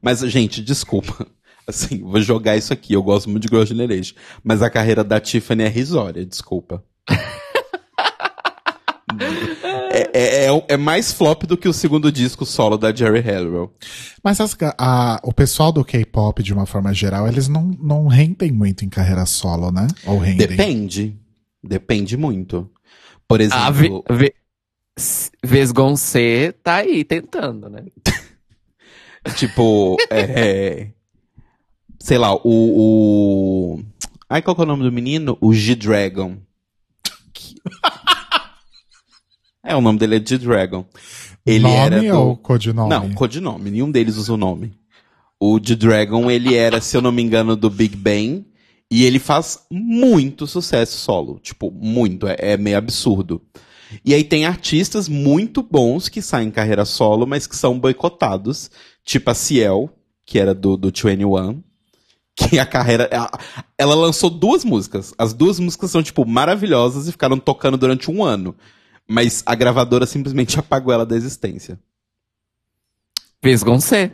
Mas, gente, desculpa. Assim, vou jogar isso aqui. Eu gosto muito de Girl Generation. Mas a carreira da Tiffany é risória, desculpa. (laughs) é, é, é, é mais flop do que o segundo disco solo da Jerry Halliwell. Mas as a- o pessoal do K-pop, de uma forma geral, eles não, não rendem muito em carreira solo, né? Ou rendem. Depende. Depende muito. Por exemplo. A v, tá aí tentando, né? (laughs) Tipo, é, sei lá, o, o. Ai, qual que é o nome do menino? O G-Dragon. (laughs) É, o nome dele é G-Dragon. Ele nome era do... ou codinome? Não, codinome. Nenhum deles usa o nome. O G-Dragon, ele era, se eu não me engano, do Big Bang. E ele faz muito sucesso solo. Tipo, muito. É, é meio absurdo. E aí tem artistas muito bons que saem em carreira solo, mas que são boicotados. Tipo a Ciel, que era do, do 21. Que a carreira. Ela, ela lançou duas músicas. As duas músicas são, tipo, maravilhosas e ficaram tocando durante um ano. Mas a gravadora simplesmente (laughs) apagou ela da existência. Vesgoncê.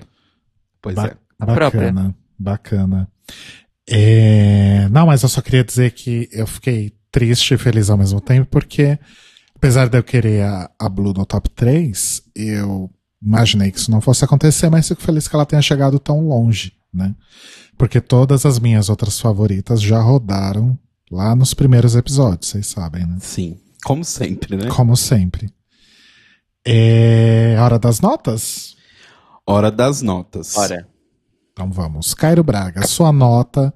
Pois Ba- é. A própria. Bacana, bacana. É, Não, mas eu só queria dizer que eu fiquei triste e feliz ao mesmo tempo, porque apesar de eu querer a, a Blue no top 3, eu imaginei que isso não fosse acontecer, mas fico feliz que ela tenha chegado tão longe, né? Porque todas as minhas outras favoritas já rodaram lá nos primeiros episódios, vocês sabem, né? Sim. Como sempre, né? Como sempre. É hora das notas? Hora das notas. Ora. Então vamos. Cairo Braga, sua nota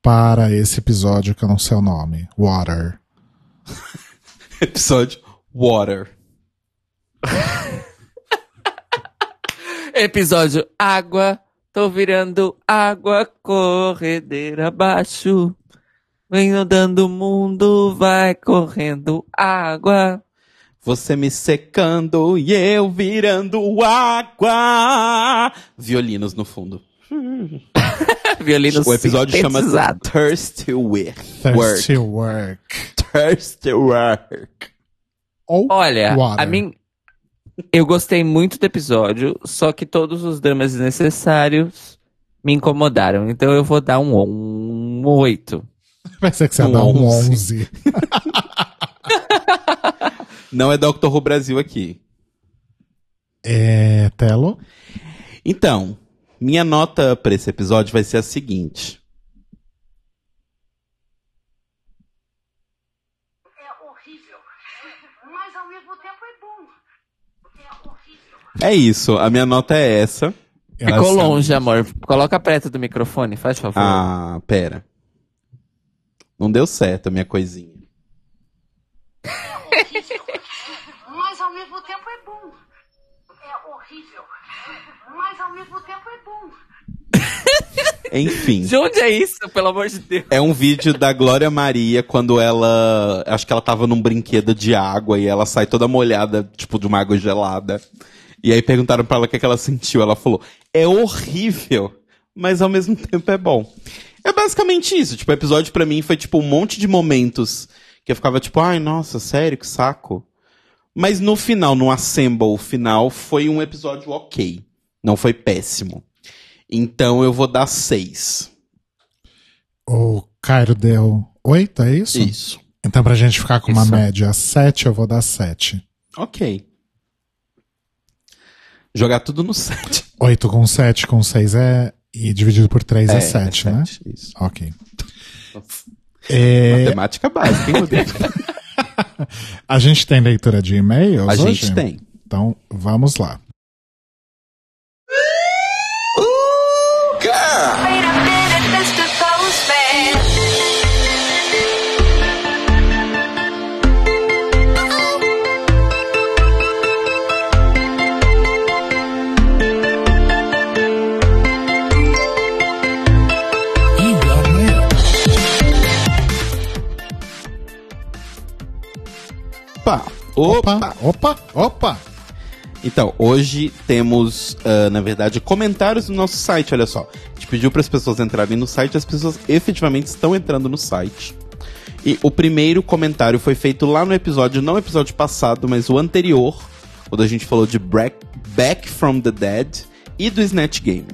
para esse episódio que eu não sei o nome. Water. (laughs) Episódio Water. (laughs) Episódio Água. Tô virando água, corredeira abaixo. Vem andando o mundo, vai correndo água. Você me secando e eu virando água. Violinos no fundo. (laughs) Violino o episódio chama. Thirsty Work. Thirsty Work. Thirsty Work. Olha, Water. a mim. Eu gostei muito do episódio, só que todos os dramas desnecessários me incomodaram. Então eu vou dar um, um 8. Vai ser que você Um dá um 11. 11. (laughs) Não é Doctor Who Brasil aqui. É, Telo? Então, minha nota pra esse episódio vai ser a seguinte. É horrível, mas ao mesmo tempo é bom. É horrível. É isso, a minha nota é essa. Ela Ficou está- longe, amor. Coloca perto do microfone, faz favor. Ah, pera. Não deu certo a minha coisinha. horrível, mas ao mesmo tempo é bom. É horrível, mas ao mesmo tempo é bom. (laughs) Enfim. De onde é isso, pelo amor de Deus? É um vídeo da Glória Maria quando ela. Acho que ela tava num brinquedo de água e ela sai toda molhada, tipo, de uma água gelada. E aí perguntaram pra ela o que, que ela sentiu. Ela falou: é horrível, mas ao mesmo tempo é bom. É basicamente isso. Tipo, o episódio pra mim foi tipo um monte de momentos que eu ficava tipo, ai, nossa, sério, que saco. Mas no final, no assemble final, foi um episódio ok. Não foi péssimo. Então eu vou dar seis. O Cairo deu 8, é isso? Isso. Então, pra gente ficar com uma Isso. média 7, eu vou dar 7. Ok. Jogar tudo no 7. 8 com 7 com 6 é. E dividido por 3 é, 7, né? Isso. Ok. É, Matemática básica, hein, Rodrigo? (laughs) a gente tem leitura de e-mails A hoje? gente tem. Então, vamos lá. Wait Opa! Opa, Opa! Então, hoje temos, ah, na verdade, comentários no nosso site, olha só. A gente pediu para as pessoas entrarem no site, as pessoas efetivamente estão entrando no site. E o primeiro comentário foi feito lá no episódio, não o episódio passado, mas o anterior, quando a gente falou de Back from the Dead e do Snatch Game,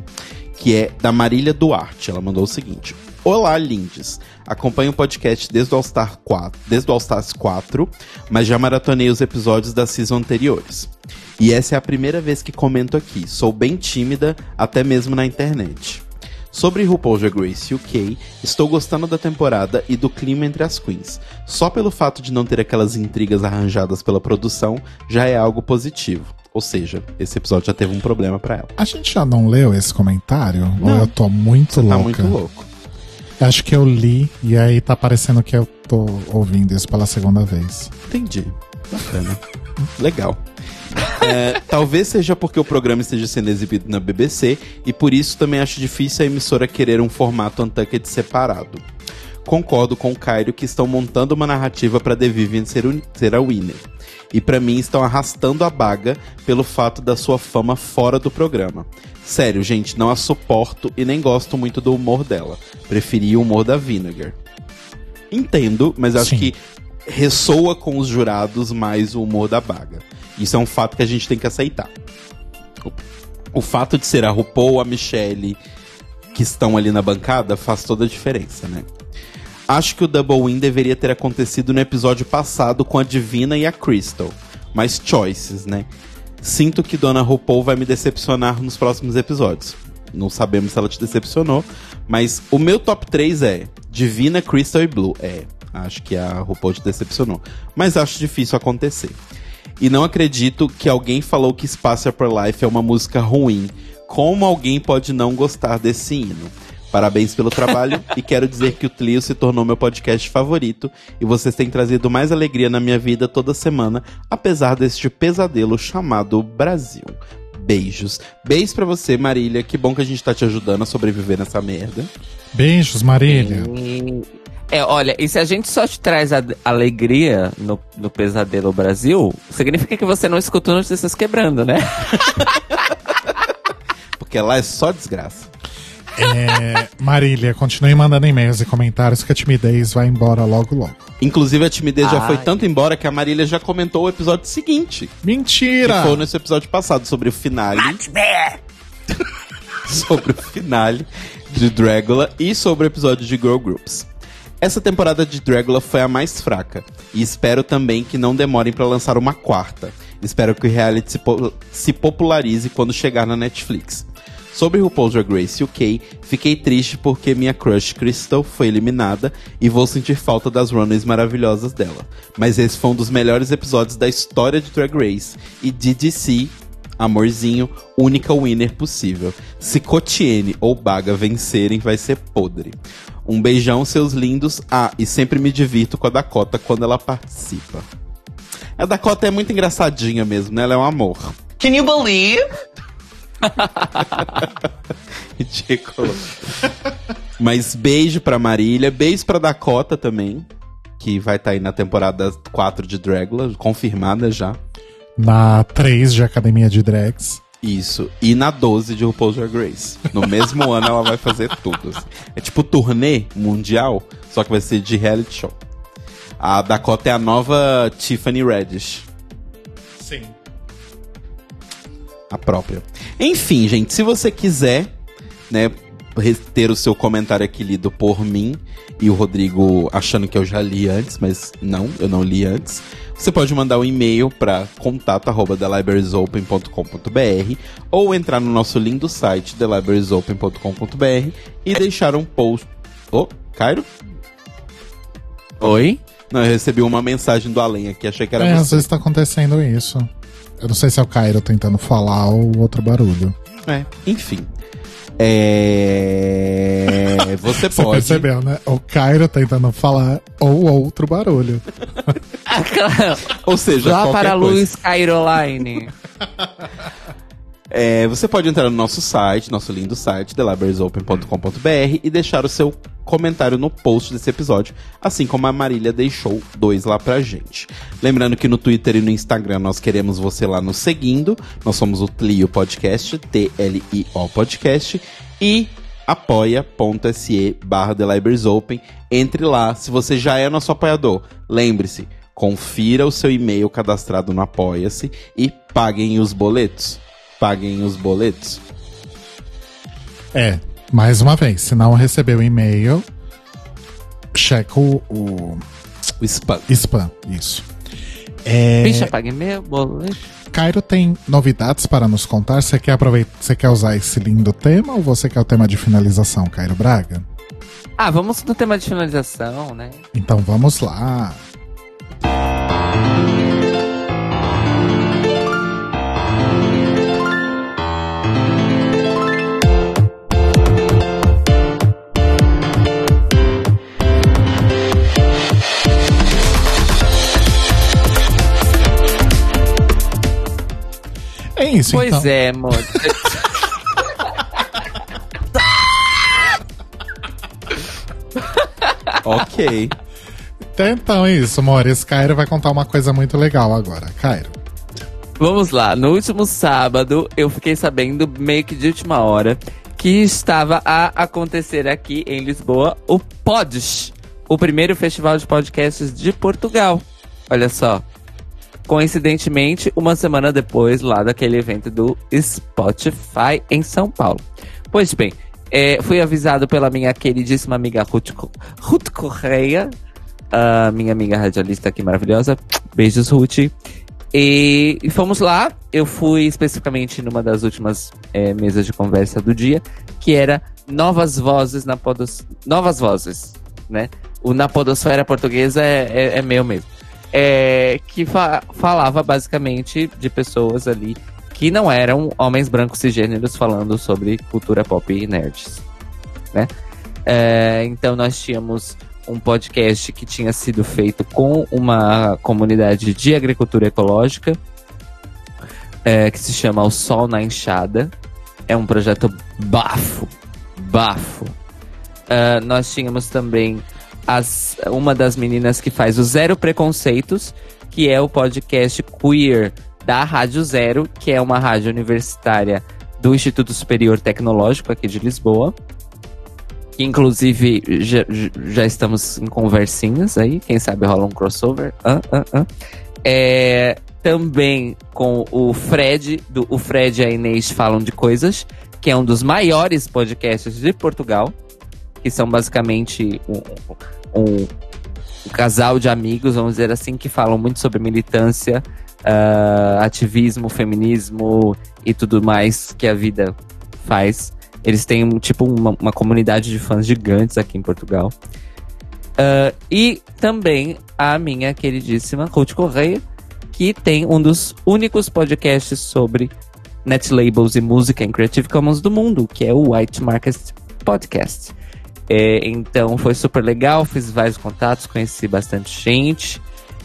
que é da Marília Duarte. Ela mandou o seguinte: Olá, lindes. Acompanho o podcast desde o All, Star 4, desde o All Stars 4, mas já maratonei os episódios da season anteriores. E essa é a primeira vez que comento aqui. Sou bem tímida, até mesmo na internet. Sobre RuPaul's Drag Race UK, estou gostando da temporada e do clima entre as queens. Só pelo fato de não ter aquelas intrigas arranjadas pela produção, já é algo positivo. Ou seja, esse episódio já teve um problema pra ela. A gente já não leu esse comentário? Ou Não. eu tô muito Você louca? tá muito louco. Acho que eu li e aí tá parecendo que eu tô ouvindo isso pela segunda vez. Entendi. Bacana. Legal. É, talvez seja porque o programa esteja sendo exibido na BBC e por isso também acho difícil a emissora querer um formato Untucked separado. Concordo com o Cairo que estão montando uma narrativa para The Vivian ser, ser a winner. E pra mim estão arrastando a baga pelo fato da sua fama fora do programa. Sério, gente, não a suporto e nem gosto muito do humor dela. Preferi o humor da Vinegar. Entendo, mas acho Sim. que ressoa com os jurados mais o humor da baga. Isso é um fato que a gente tem que aceitar. O, fato de ser a RuPaul ou a Michelle que estão ali na bancada faz toda a diferença, né? Acho que o Double Win deveria ter acontecido no episódio passado com a Divina e a Crystal. Mas choices, né? Sinto que Dona RuPaul vai me decepcionar nos próximos episódios. Não sabemos se ela te decepcionou, mas o meu top 3 é Divina, Crystal e Blue. É, acho que a RuPaul te decepcionou. Mas acho difícil acontecer. E não acredito que alguém falou que Spacer per Life é uma música ruim. Como alguém pode não gostar desse hino? Parabéns pelo trabalho (laughs) e quero dizer que o Tlio se tornou meu podcast favorito e vocês têm trazido mais alegria na minha vida toda semana, apesar deste pesadelo chamado Brasil. Beijos. Beijos pra você, Marília. Que bom que a gente tá te ajudando a sobreviver nessa merda. Beijos, Marília. E- É, olha, e se a gente só te traz a alegria no, no Pesadelo Brasil, significa que você não escuta notícias quebrando, né? (laughs) Porque lá é só desgraça. É, Marília, continue mandando e-mails e comentários que a timidez vai embora logo logo. Inclusive, a timidez já Ai. foi tanto embora que a Marília já comentou o episódio seguinte. Que Mentira! foi nesse episódio passado sobre o finale. (laughs) sobre o finale de Dragula e sobre o episódio de Girl Groups. Essa temporada de Dragula foi a mais fraca e espero também que não demorem pra lançar uma quarta. Espero que o reality se, po se popularize quando chegar na Netflix. Sobre RuPaul's Drag Race UK, fiquei triste porque minha crush Crystal foi eliminada e vou sentir falta das runners maravilhosas dela. Mas esse foi um dos melhores episódios da história de Drag Race e DDC, amorzinho, única winner possível. Se Cotiene ou Baga vencerem, vai ser podre. Um beijão, seus lindos. Ah, e sempre me divirto com a Dakota quando ela participa. A Dakota é muito engraçadinha mesmo, né? Ela é um amor. Can you believe? (laughs) Ridículo. Mas beijo pra Marília, beijo pra Dakota também, que vai estar aí na temporada 4 de Dragula, confirmada já. Na 3 de Academia de Drags. Isso. E na 12 de RuPaul's Drag Race. No mesmo ano ela vai fazer tudo. assim. É tipo turnê mundial, só que vai ser de reality show. A Dakota é a nova Tiffany Reddish. A própria. Enfim, gente, se você quiser, né, ter o seu comentário aqui lido por mim e o Rodrigo achando que eu já li antes, mas não, eu não li antes. Você pode mandar um e-mail para contato@thelibrariesopen.com.br ou entrar no nosso lindo site thelibrariesopen.com.br e deixar um post. Ô, Cairo? Oi? Não, eu recebi uma mensagem do além aqui, achei que era É, às você. vezes tá acontecendo isso. Eu não sei se é o Cairo tentando falar ou outro barulho. É, enfim. É... (laughs) Você Você pode. percebeu, né? O Cairo tentando falar ou outro barulho. (laughs) Ou seja, Lá qualquer para a luz Caroline. (laughs) É, você pode entrar no nosso site, nosso lindo site, thelibrariesopen.com.br e deixar o seu comentário no post desse episódio, assim como a Marília deixou dois lá pra gente. Lembrando que no Twitter e no Instagram nós queremos você lá nos seguindo. Nós somos o Tlio Podcast, T-L-I-O Podcast, e apoia.se barra Open. Entre lá, se você já é nosso apoiador, lembre-se, confira o seu e-mail cadastrado no Apoia-se e paguem os boletos. Paguem os boletos. É, mais uma vez, se não recebeu e-mail, checa o, o O spam. spam. Isso. É, Bicha, pague meu boleto. Cairo tem novidades para nos contar. Você quer aproveitar, você quer usar esse lindo tema ou você quer o tema de finalização, Cairo Braga? Ah, vamos no tema de finalização, né? Então vamos lá. É isso, Pois então. é, amor. (laughs) ok. Então é isso, amor. Esse Cairo vai contar uma coisa muito legal agora. Cairo. Vamos lá. No último sábado, eu fiquei sabendo, meio que de última hora, que estava a acontecer aqui em Lisboa o Pods, o primeiro festival de podcasts de Portugal. Olha só. Coincidentemente, uma semana depois, lá daquele evento do Spotify em São Paulo. Pois bem, é, fui avisado pela minha queridíssima amiga Ruth, Ruth Correia, a minha amiga radialista aqui maravilhosa. Beijos, Ruth. E, e fomos lá. Eu fui especificamente numa das últimas é, mesas de conversa do dia, que era Novas Vozes na Podos... Novas Vozes, né? O na Podosfera Portuguesa é, é, é meu mesmo. É, que fa- falava basicamente de pessoas ali que não eram homens brancos cisgêneros falando sobre cultura pop e nerds, né? É, então nós tínhamos um podcast que tinha sido feito com uma comunidade de agricultura ecológica, é, que se chama O Sol na Enxada. É um projeto bafo, bafo. É, nós tínhamos também as, uma das meninas que faz o Zero Preconceitos, que é o podcast queer da Rádio Zero, que é uma rádio universitária do Instituto Superior Tecnológico aqui de Lisboa. Que inclusive já, já estamos em conversinhas aí, quem sabe rola um crossover. Ah, ah, ah. É, também com o Fred, do, o Fred e a Inês falam de coisas, que é um dos maiores podcasts de Portugal, que são basicamente um, um, um casal de amigos, vamos dizer assim, que falam muito sobre militância ah, ativismo, feminismo e tudo mais que a vida faz. Eles têm, tipo, uma, uma comunidade de fãs gigantes aqui em Portugal. Ah, e também a minha queridíssima Ruth Correia, que tem um dos únicos podcasts sobre net labels e música em Creative Commons do mundo, que é o White Market Podcast. É, então foi super legal, fiz vários contatos, conheci bastante gente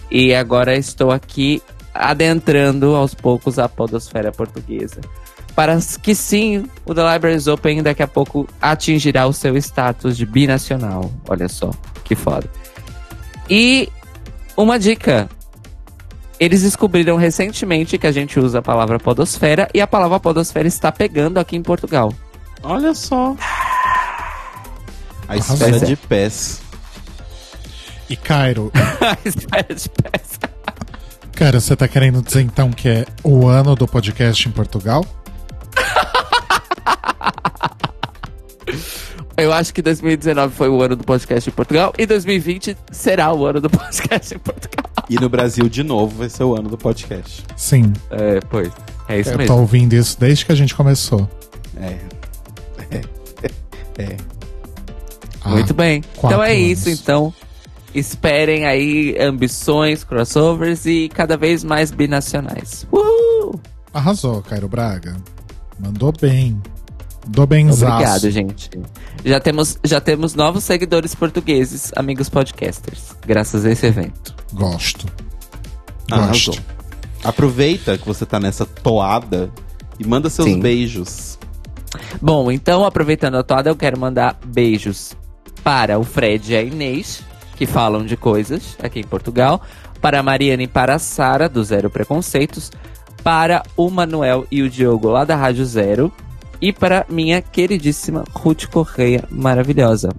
e agora estou aqui adentrando aos poucos a podosfera portuguesa. Para que sim, o The Libraries Open daqui a pouco atingirá o seu status de binacional. Olha só, que foda. E uma dica. Eles descobriram recentemente que a gente usa a palavra podosfera e a palavra podosfera está pegando aqui em Portugal. Olha só. A Arrasou. esfera de pés. E Cairo, (laughs) Espera de peça. cara, você tá querendo dizer então que é o ano do podcast em Portugal? (laughs) Eu acho que 2019 foi o ano do podcast em Portugal e 2020 será o ano do podcast em Portugal. E no Brasil, de novo, vai ser o ano do podcast. Sim, É, pois. É isso eu tô mesmo. ouvindo isso desde que a gente começou. É. (laughs) É. Ah, Muito bem. quatro Então é anos. isso, então. Esperem aí ambições, crossovers e cada vez mais binacionais. Uhul! Arrasou, Cairo Braga. Mandou bem. Mandou benzaço. Obrigado, gente. Já temos, já temos novos seguidores portugueses, amigos podcasters, graças a esse evento. Gosto. Arrasou. Gosto. Aproveita que você tá nessa toada e manda seus Sim. beijos. Bom, então, aproveitando a toada, eu quero mandar beijos para o Fred e a Inês, que falam de coisas aqui em Portugal, para a Mariana e para a Sara, do Zero Preconceitos, para o Manuel e o Diogo, lá da Rádio Zero, e para minha queridíssima Ruth Correia, maravilhosa.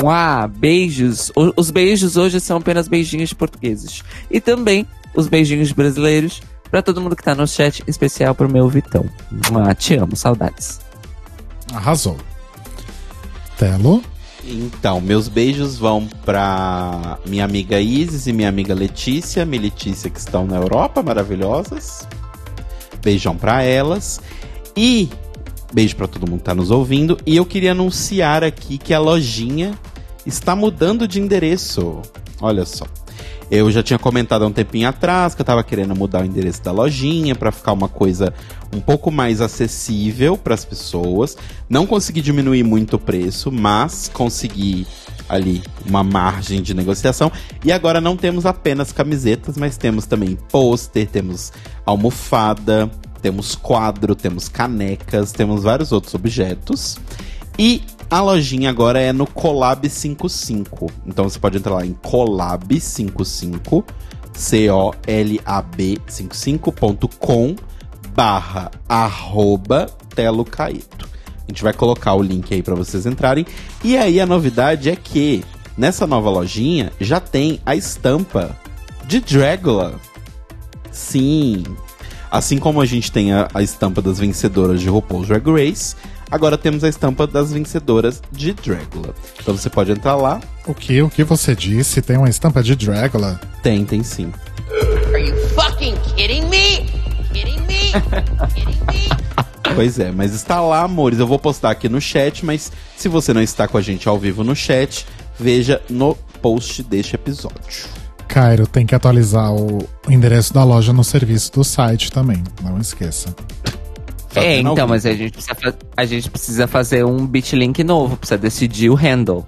Mua! Beijos! O- os beijos hoje são apenas beijinhos portugueses. E também os beijinhos brasileiros para todo mundo que tá no chat, especial pro meu Vitão. Mua! Te amo, saudades. Arrasou. Telo. Então, meus beijos vão pra minha amiga Isis e minha amiga Letícia, minha Letícia que estão na Europa, maravilhosas. Beijão pra elas. E beijo pra todo mundo que tá nos ouvindo. E eu queria anunciar aqui que a lojinha está mudando de endereço. Olha só. Eu já tinha comentado há um tempinho atrás que eu tava querendo mudar o endereço da lojinha pra ficar uma coisa um pouco mais acessível para as pessoas. Não consegui diminuir muito o preço, mas consegui ali uma margem de negociação. E agora não temos apenas camisetas, mas temos também pôster, temos almofada, temos quadro, temos canecas, temos vários outros objetos. E a lojinha agora é no Colab 55. Então você pode entrar lá em Colab 55, C-O-L-A-B 55.com barra arroba Telo. A gente vai colocar o link aí para vocês entrarem. E aí a novidade é que nessa nova lojinha já tem a estampa de Dragula. Sim. Assim como a gente tem a, a estampa das vencedoras de RuPaul's Drag Race, agora temos a estampa das vencedoras de Dragula. Então você pode entrar lá. O que, o que você disse? Tem uma estampa de Dragula? Tem, tem sim. Are you fucking (laughs) Pois é, mas está lá, amores. Eu vou postar aqui no chat, mas se você não está com a gente ao vivo no chat, veja no post deste episódio. Cairo, tem que atualizar o endereço da loja no serviço do site também. Não esqueça. Só é, então, vi. mas a gente, precisa a gente precisa fazer um bitlink novo, precisa decidir o handle.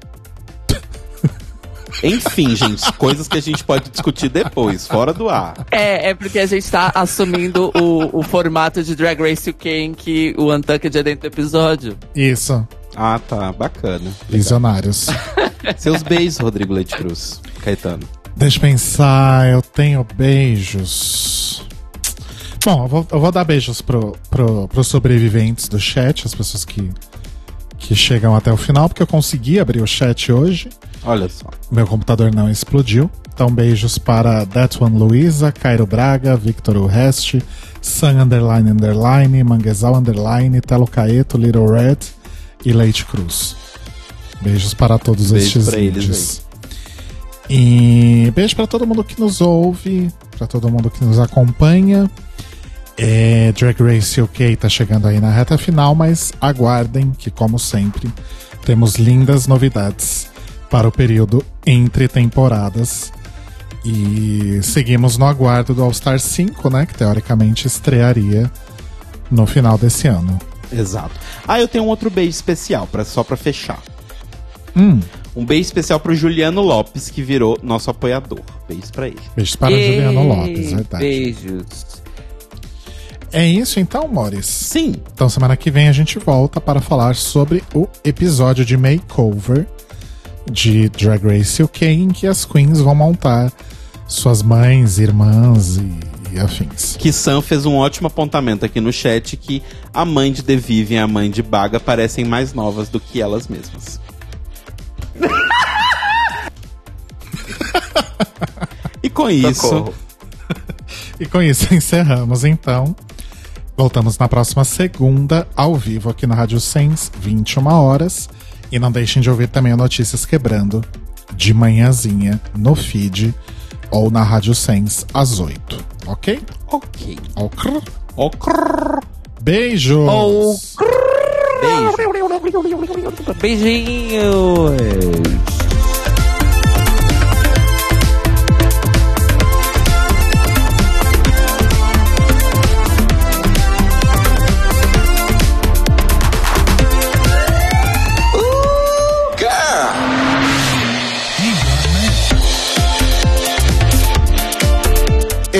Enfim, gente, coisas que a gente pode discutir depois, fora do ar. É, é porque a gente tá assumindo o, o formato de Drag Race UK em que o Untucked é dentro do episódio. Isso. Ah, tá, bacana. Visionários. (laughs) Seus beijos, Rodrigo Leite Cruz. Caetano. Deixa eu pensar, eu tenho beijos. Bom, eu vou, eu vou dar beijos pro, pro, pros sobreviventes do chat, as pessoas que, que chegam até o final, porque eu consegui abrir o chat hoje. Olha só. Meu computador não explodiu. Então, beijos para That One Luiza, Cairo Braga, Victor Urreste, Sun Underline Underline, Manguezal Underline, Telo Caeto, Little Red e Leite Cruz. Beijos para todos Beijo estes pra eles. E beijo para todo mundo que nos ouve, para todo mundo que nos acompanha. É, Drag Race UK tá chegando aí na reta final, mas aguardem que, como sempre, temos lindas novidades para o período entre temporadas. E seguimos no aguardo do All Star 5, né? Que teoricamente estrearia no final desse ano. Exato. Ah, eu tenho um outro beijo especial, pra, só pra fechar. Hum, Um beijo especial pro Juliano Lopes, que virou nosso apoiador. Beijo pra ele. beijos para Ei, Juliano Lopes, verdade. Beijos. É isso então, Mores? Sim, Então, semana que vem a gente volta para falar sobre o episódio de makeover de Drag Race UK, em que as queens vão montar suas mães, irmãs e, e afins. que Sam fez um ótimo apontamento aqui no chat que a mãe de The Vivian e a mãe de Baga parecem mais novas do que elas mesmas. e com isso, Socorro. E com isso (laughs) encerramos então. Voltamos na próxima segunda, ao vivo aqui na Rádio Sens, 21 horas. E não deixem de ouvir também o Notícias Quebrando, de manhãzinha, no feed ou na Rádio Sens, às 8. Ok? ok. Ok. Ok. Beijos! Oh, Beijo. Beijinhos.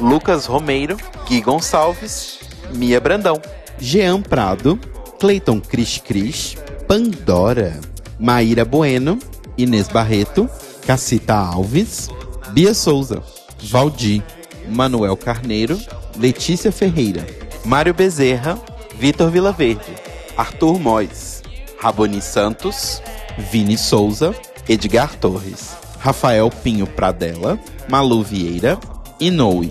Lucas Romeiro, Gui Gonçalves, Mia Brandão, Jean Prado, Cleiton Cris Cris, Pandora, Maíra Bueno, Inês Barreto, Cacita Alves, Bia Souza, Valdir, Manuel Carneiro, Letícia Ferreira, Mário Bezerra, Vitor Vilaverde, Arthur Mois, Raboni Santos, Vini Souza, Edgar Torres, Rafael Pinho Pradella, Malu Vieira, Inoue,